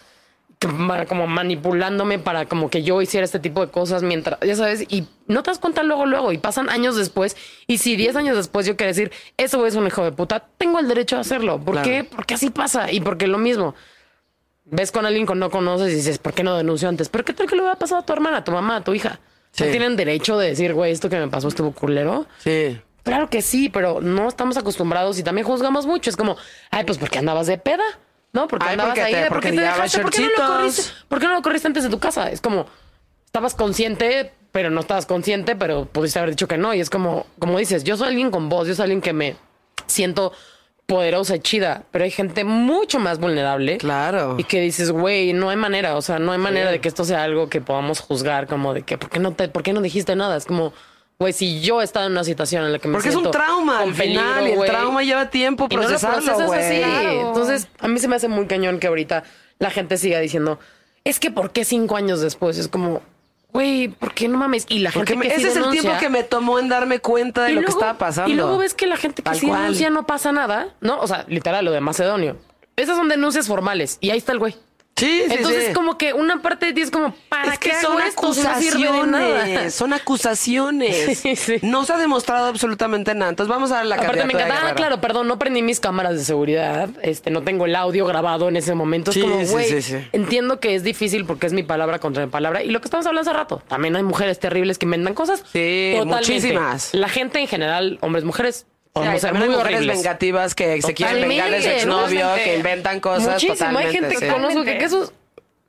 que como manipulándome para como que yo hiciera este tipo de cosas mientras, ya sabes, y no te das cuenta luego, luego, y pasan años después, y si 10 años después yo quiero decir, eso es un hijo de puta, tengo el derecho a hacerlo. ¿Por Claro. qué? Porque así pasa, y porque lo mismo. Ves con alguien que no conoces y dices, ¿por qué no denunció antes? ¿Pero qué tal que le hubiera pasado a tu hermana, a tu mamá, a tu hija? ¿No Sí. tienen derecho de decir, güey, esto que me pasó estuvo culero? Sí. Claro que sí, pero no estamos acostumbrados y también juzgamos mucho. Es como, ay, pues porque andabas de peda, ¿no? Porque Ay, andabas porque ahí, te- porque ¿por qué te dejaste? ¿Por qué no lo corriste? ¿Por qué no lo corriste antes de tu casa? Es como, estabas consciente, pero no estabas consciente, pero pudiste haber dicho que no. Y es como, como dices, yo soy alguien con voz, yo soy alguien que me siento poderosa y chida, pero hay gente mucho más vulnerable. Claro. Y que dices, güey, no hay manera, o sea, no hay manera de que esto sea algo que podamos juzgar, como de que, ¿por qué no, te, ¿por qué no dijiste nada? Es como, güey, si yo he estado en una situación en la que me Porque es un siento trauma al final peligro, y el trauma lleva tiempo no procesarlo, así. Claro. Entonces, a mí se me hace muy cañón que ahorita la gente siga diciendo, es que ¿por qué cinco años después? Es como, güey, ¿por qué no mames? Y la gente que sí ese es el denuncia- tiempo que me tomó en darme cuenta de lo que estaba pasando. Y luego ves que la gente que sí denuncia no pasa nada, ¿no? O sea, literal, lo de Macedonio. Esas son denuncias formales y ahí está el güey. Sí, sí, Entonces, sí. como que una parte de ti es como, ¿para es qué que son esto si no nada? acusaciones, son acusaciones. Sí. No se ha demostrado absolutamente nada. Entonces vamos a la Aparte me encanta, ah, claro, perdón, no prendí mis cámaras de seguridad, este, no tengo el audio grabado en ese momento. Sí, es como, sí, güey, entiendo que es difícil porque es mi palabra contra mi palabra. Y lo que estamos hablando hace rato, también hay mujeres terribles que inventan cosas. Sí, muchísimas. La gente en general, hombres, mujeres, Muy hay mujeres horribles. vengativas que se quieren vengar de su exnovio, totalmente. que inventan cosas. Muchísimo, hay gente que conozco que, Totalmente. que eso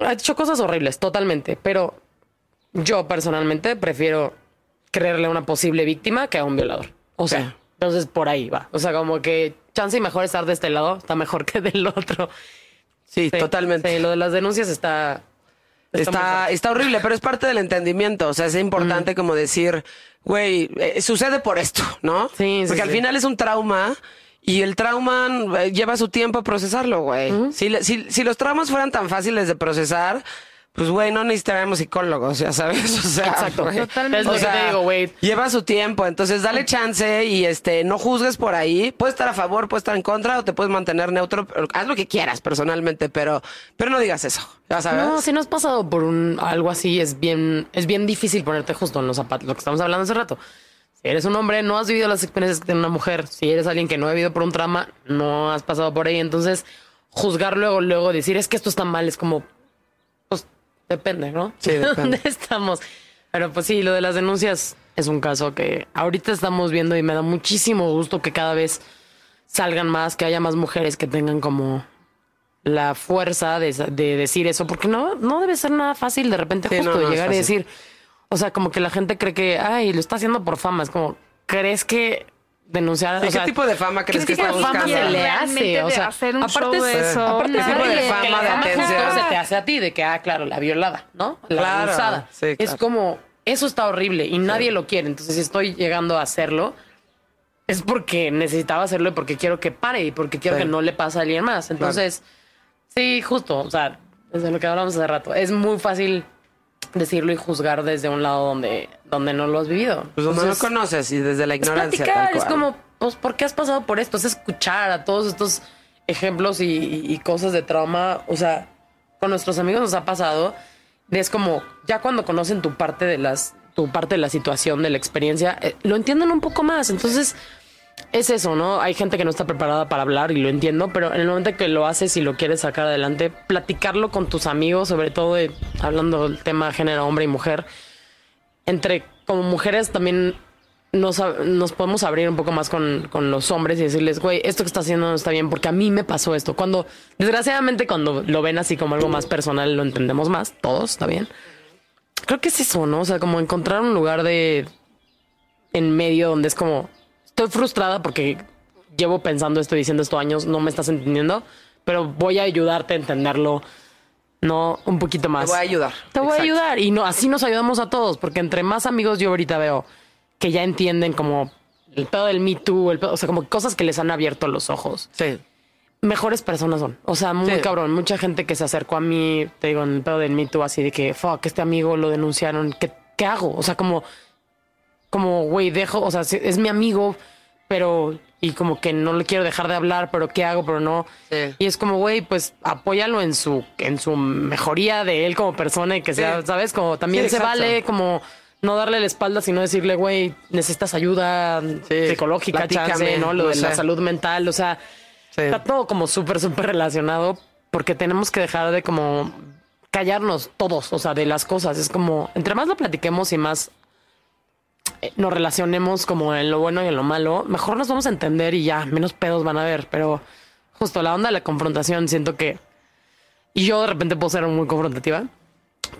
ha hecho cosas horribles, totalmente. Pero yo personalmente prefiero creerle a una posible víctima que a un violador. O sea, Sí. entonces por ahí va. O sea, como que chance y mejor estar de este lado está mejor que del otro. Sí, Sí, totalmente. sí, lo de las denuncias está. Está, está horrible, pero es parte del entendimiento. O sea, es importante como decir, güey, eh, sucede por esto, ¿no? Sí, sí, Porque al sí. final es un trauma y el trauma eh, lleva su tiempo a procesarlo, güey. si, si, si los traumas fueran tan fáciles de procesar, pues, güey, no necesitaríamos psicólogos, ya sabes. O sea, Exacto. güey. Totalmente. Es lo O que sea, te digo, güey. Lleva su tiempo, entonces dale chance y este no juzgues por ahí. Puedes estar a favor, puedes estar en contra o te puedes mantener neutro. Haz lo que quieras personalmente, pero, pero no digas eso, ya sabes. No, si no has pasado por un algo así, es bien, es bien difícil ponerte justo en los zapatos, lo que estamos hablando hace rato. Si eres un hombre, no has vivido las experiencias que tiene una mujer. Si eres alguien que no ha vivido por un trauma, no has pasado por ahí. Entonces, juzgar luego, luego, decir es que esto está mal, es como, depende, ¿no? Sí, depende. ¿Dónde estamos? Pero pues sí, lo de las denuncias es un caso que ahorita estamos viendo y me da muchísimo gusto que cada vez salgan más, que haya más mujeres que tengan como la fuerza de, de decir eso, porque no, no debe ser nada fácil de repente Sí, justo no, no es llegar y decir, o sea, como que la gente cree que, ay, lo está haciendo por fama, es como, ¿crees que denunciar? ¿Y o qué sea, tipo de fama crees ¿qué que tipo está de fama buscando? se le hace? O sea, hacer un aparte show de es- eso, aparte ¿Qué es tipo de fama, de atención? se te hace a ti, de que, ah, claro, la violada, ¿no? La Claro, abusada. sí, Es claro. como, eso está horrible y nadie lo quiere. Entonces, si estoy llegando a hacerlo, es porque necesitaba hacerlo y porque quiero que pare y porque quiero Sí. que no le pase a alguien más. Entonces, sí, justo, o sea, desde lo que hablamos hace rato, es muy fácil decirlo y juzgar desde un lado donde, donde no lo has vivido. Pues donde no Entonces, conoces y desde la es ignorancia. platicar, tal es como, pues, ¿por qué has pasado por esto? Es escuchar a todos estos ejemplos y, y- y cosas de trauma. O sea, con nuestros amigos nos ha pasado. Es como, ya cuando conocen tu parte de las, tu parte de la situación, de la experiencia, eh, lo entienden un poco más. Entonces, es eso, ¿no? Hay gente que no está preparada para hablar y lo entiendo, pero en el momento que lo haces y lo quieres sacar adelante, platicarlo con tus amigos, sobre todo hablando del tema género hombre y mujer, entre como mujeres también nos, nos podemos abrir un poco más con, con los hombres y decirles, güey, esto que está haciendo no está bien porque a mí me pasó esto. Cuando, desgraciadamente, cuando lo ven así como algo más personal, lo entendemos más, todos, está bien. Creo que es eso, ¿no? O sea, como encontrar un lugar de en medio donde es como, estoy frustrada porque llevo pensando esto y diciendo esto años, no me estás entendiendo, pero voy a ayudarte a entenderlo, no un poquito Te más. voy a ayudar. Te voy Exacto. a ayudar. Y no, así nos ayudamos a todos, porque entre más amigos yo ahorita veo que ya entienden como el pedo del Me Too, el pedo- o sea, como cosas que les han abierto los ojos, Sí. mejores personas son. O sea, muy Sí. cabrón. Mucha gente que se acercó a mí, te digo, en el pedo del Me Too, así de que, fuck, este amigo lo denunciaron. ¿Qué, qué hago? O sea, como, como, güey, dejo, o sea, es mi amigo, pero, y como que no le quiero dejar de hablar, pero ¿qué hago? Pero no. Sí. Y es como, güey, pues apóyalo en su, en su mejoría de él como persona y que sea, Sí. ¿sabes? Como también Sí, se exacto. vale como no darle la espalda, sino decirle, güey, necesitas ayuda psicológica, chance, ¿no? Lo no de la salud mental, o sea, está todo como súper, súper relacionado porque tenemos que dejar de como callarnos todos, o sea, de las cosas. Es como, entre más lo platiquemos y más nos relacionemos como en lo bueno y en lo malo, mejor nos vamos a entender y ya, menos pedos van a haber. Pero justo la onda de la confrontación, siento que... Y yo de repente puedo ser muy confrontativa,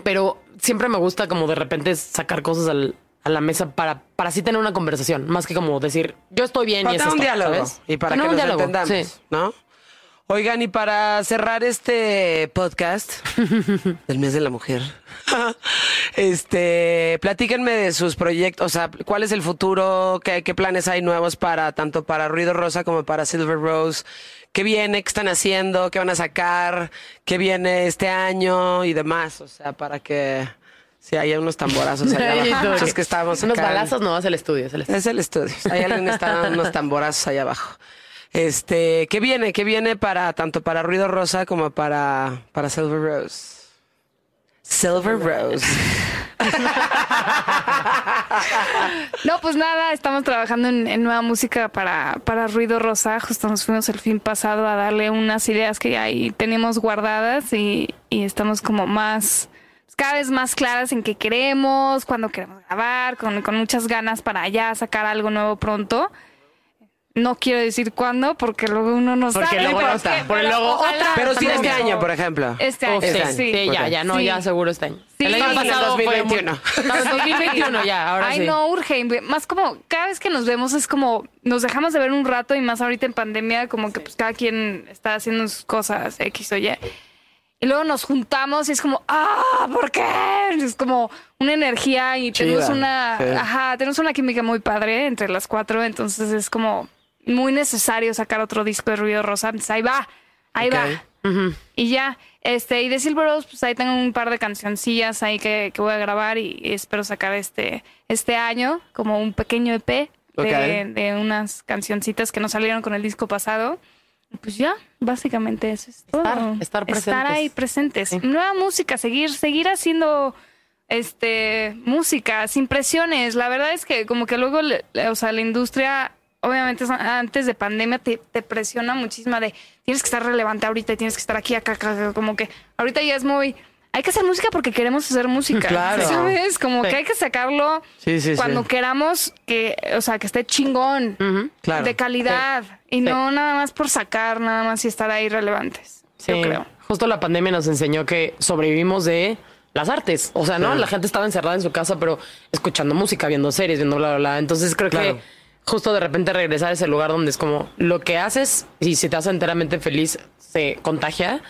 pero siempre me gusta como de repente sacar cosas al- a la mesa para, para así tener una conversación, más que como decir, yo estoy bien Para y es un esto, diálogo ¿sabes? y para Tener que un nos diálogo, entendamos, sí. ¿no? Oigan, y para cerrar este podcast del mes de la mujer, este, platíquenme de sus proyectos, o sea, cuál es el futuro, qué, qué planes hay nuevos para tanto para Ruido Rosa como para Silver Rose, qué viene, qué están haciendo, qué van a sacar, qué viene este año y demás, o sea, para que si hay unos tamborazos allá abajo. es que estábamos Unos acá balazos, no, es el estudio, es el estudio. es el estudio. Hay alguien que está dando unos tamborazos allá abajo. Este, ¿qué viene? ¿Qué viene para tanto para Ruido Rosa como para, para Silver Rose? Silver Rose. No, pues nada, estamos trabajando en, en nueva música para, para Ruido Rosa. Justo nos fuimos el fin pasado a darle unas ideas que ahí teníamos guardadas y, y estamos como más, cada vez más claras en qué queremos, cuándo queremos grabar, con, con muchas ganas para ya sacar algo nuevo pronto. No quiero decir cuándo porque luego uno no Porque sabe. luego pero no está. que- Porque luego otra- Pero sí este año, por ejemplo. Este año, Uf, Este sí, año. sí, ya, Ok. ya, no, Sí. ya seguro este año. Sí. El año pasado fue 2021. muy- Estamos en 2021 ya, ahora Ay, sí. no, urge. Más como, cada vez que nos vemos es como, nos dejamos de ver un rato y más ahorita en pandemia, como que pues cada quien está haciendo sus cosas, X o Y. Y luego nos juntamos y es como, ah, ¿por qué? Es como una energía y Chida, tenemos una, sí. ajá, tenemos una química muy padre entre las cuatro, entonces es como muy necesario sacar otro disco de Ruido Rosa. Entonces, ahí va, ahí va. Y ya, este, y de Silver Rose, pues ahí tengo un par de cancioncillas ahí que, que voy a grabar y espero sacar este, este año, como un pequeño EP de, unas cancioncitas que nos salieron con el disco pasado. Pues ya, básicamente eso es todo. Estar- estar presentes. ahí presentes. Sí. Nueva música, seguir, seguir haciendo este música sin presiones. La verdad es que como que luego, o sea, la industria, obviamente es- antes de pandemia te, te presiona muchísima de tienes que estar relevante ahorita y tienes que estar aquí, acá, acá, acá", como que ahorita ya es muy hay que hacer música porque queremos hacer música. Claro. ¿Sabes? Como Sí. que hay que sacarlo Sí, sí, sí. cuando queramos que, o sea, que esté chingón, Claro. de calidad y no nada más por sacar, nada más y estar ahí relevantes. Yo creo. Justo la pandemia nos enseñó que sobrevivimos de las artes. O sea, ¿no? La gente estaba encerrada en su casa, pero escuchando música, viendo series, viendo bla, bla, bla. Entonces creo Claro. que justo de repente regresar a ese lugar donde es como lo que haces y si te hace enteramente feliz se contagia.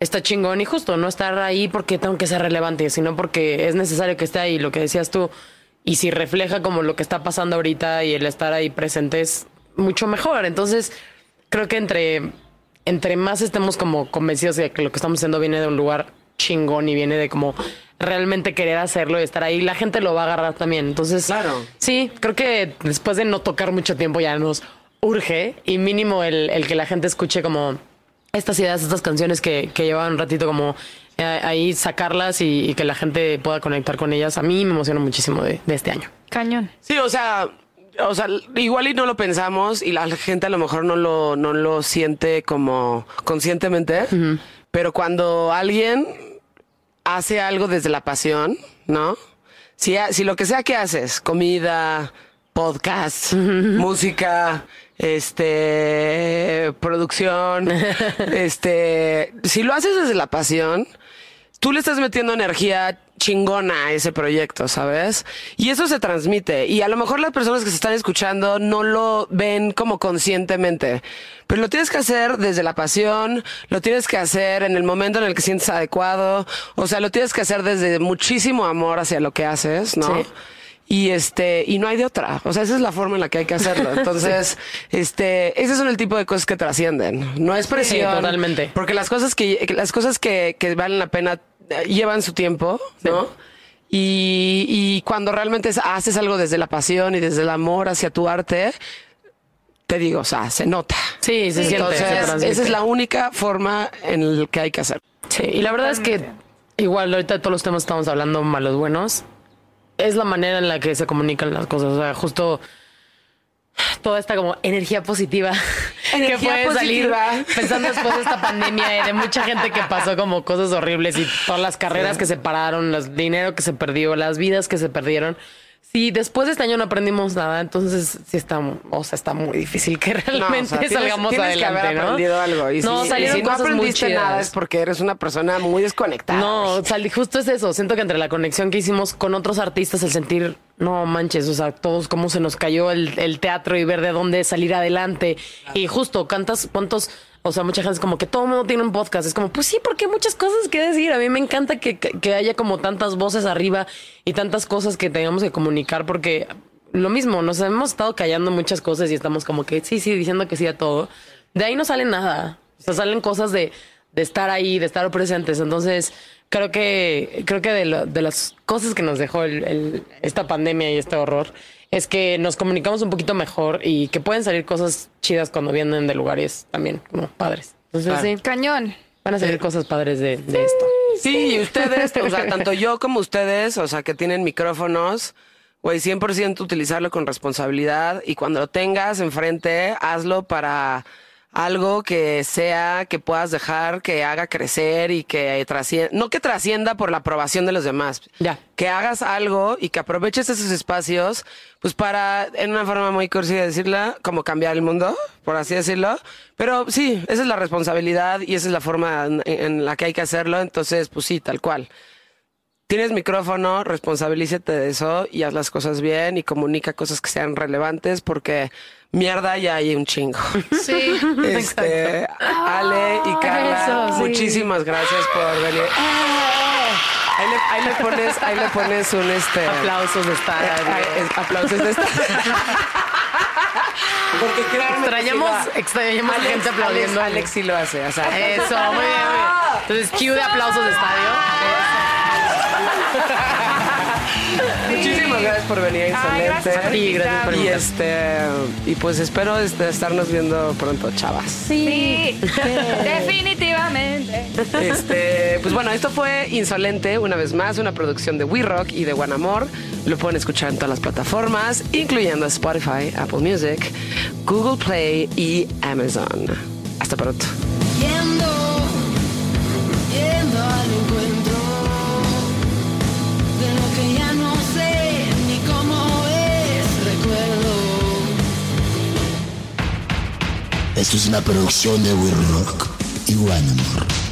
Está chingón y justo no estar ahí porque tengo que ser relevante, sino porque es necesario que esté ahí, lo que decías tú. Y si refleja como lo que está pasando ahorita y el estar ahí presente es mucho mejor. Entonces, creo que entre, entre más estemos como convencidos de que lo que estamos haciendo viene de un lugar chingón y viene de como realmente querer hacerlo y estar ahí, la gente lo va a agarrar también. Entonces, Claro. sí, creo que después de no tocar mucho tiempo ya nos urge y mínimo el, el que la gente escuche como estas ideas, estas canciones que, que llevan un ratito como eh, ahí sacarlas y, y que la gente pueda conectar con ellas. A mí me emociona muchísimo de, de este año. Cañón. Sí, o sea, o sea, igual y no lo pensamos y la gente a lo mejor no lo, no lo siente como conscientemente, pero cuando alguien hace algo desde la pasión, ¿no? Si, si lo que sea que haces, comida, podcast, música, este, producción, este, si lo haces desde la pasión, tú le estás metiendo energía chingona a ese proyecto, ¿sabes? Y eso se transmite. Y a lo mejor las personas que se están escuchando no lo ven como conscientemente, pero lo tienes que hacer desde la pasión, lo tienes que hacer en el momento en el que sientes adecuado, o sea, lo tienes que hacer desde muchísimo amor hacia lo que haces, ¿no? Sí. Y este, y no hay de otra. O sea, esa es la forma en la que hay que hacerlo. Entonces, este, ese son el tipo de cosas que trascienden. No es presión. totalmente. Porque las cosas que, las cosas que, que valen la pena llevan su tiempo, ¿no? Y, y cuando realmente es- haces algo desde la pasión y desde el amor hacia tu arte, te digo, o sea, se nota. Sí, se siente, Entonces, se transmite. esa es la única forma en la que hay que hacer. Sí, y la verdad es que igual ahorita todos los temas que estamos hablando malos buenos, es la manera en la que se comunican las cosas. O sea, justo toda esta como energía positiva que Energía puede salir positiva. pensando después de esta pandemia y de mucha gente que pasó como cosas horribles y todas las carreras que se pararon, el dinero que se perdió, las vidas que se perdieron. Si después de este año no aprendimos nada, entonces sí está, o sea, está muy difícil que realmente No, o sea, tienes- salgamos tienes adelante, que haber ¿no? aprendido algo. Y no, si, y salieron si no cosas muy aprendiste nada chidas. es porque eres una persona muy desconectada. No, güey. salí, justo es eso. Siento que entre la conexión que hicimos con otros artistas, el sentir, no manches, o sea, todos cómo se nos cayó el, el teatro y ver de dónde salir adelante. Y justo, cantas, cuántos, o sea, mucha gente es como que todo el mundo tiene un podcast. Es como, pues sí, porque hay muchas cosas que decir. A mí me encanta que, que- que haya como tantas voces arriba y tantas cosas que tengamos que comunicar porque lo mismo, nos hemos estado callando muchas cosas y estamos como que sí, sí, diciendo que sí a todo. De ahí no sale nada. O sea, salen cosas de, de estar ahí, de estar presentes. Entonces, creo que, creo que de, lo- de las cosas que nos dejó el- el- esta pandemia y este horror es que nos comunicamos un poquito mejor y que pueden salir cosas chidas cuando vienen de lugares también como padres. Entonces, Claro. sí, Cañón. van a salir cosas padres de, de esto. Sí, y ustedes, o sea, tanto yo como ustedes, o sea, que tienen micrófonos, güey, 100% utilizarlo con responsabilidad y cuando lo tengas enfrente, hazlo para algo que sea, que puedas dejar, que haga crecer y que trascienda, no que trascienda por la aprobación de los demás. Ya. Que hagas algo y que aproveches esos espacios, pues para, en una forma muy cursi de decirla, como cambiar el mundo, por así decirlo. Pero sí, esa es la responsabilidad y esa es la forma en, en la que hay que hacerlo. Entonces, pues sí, tal cual. Tienes micrófono, responsabilízate de eso y haz las cosas bien y comunica cosas que sean relevantes porque mierda ya hay un chingo. Sí. Este, Ale y Carla, eso, sí. muchísimas gracias por venir. Ahí le, ahí le pones, ahí le pones un este Aplausos de estar. eh, eh, aplausos de esta. Porque créanme que Extrañamos, extrañamos Alex- gente aplaudiendo. Alex, Alex sí lo hace, o sea. Eso, muy bien, muy bien. Entonces, cue de aplausos de estadio. Muchísimas gracias por venir, Ay, excelente. gracias por Sí, gracias por y este y pues espero este, estarnos viendo pronto, chavas. Sí. Definitivamente. Este, pues bueno, esto fue Insolente, una vez más, una producción de We Rock y de One Amor. Lo pueden escuchar en todas las plataformas, incluyendo Spotify, Apple Music, Google Play y Amazon. Hasta pronto. Yendo, yendo Esto es una producción de We Rock y One.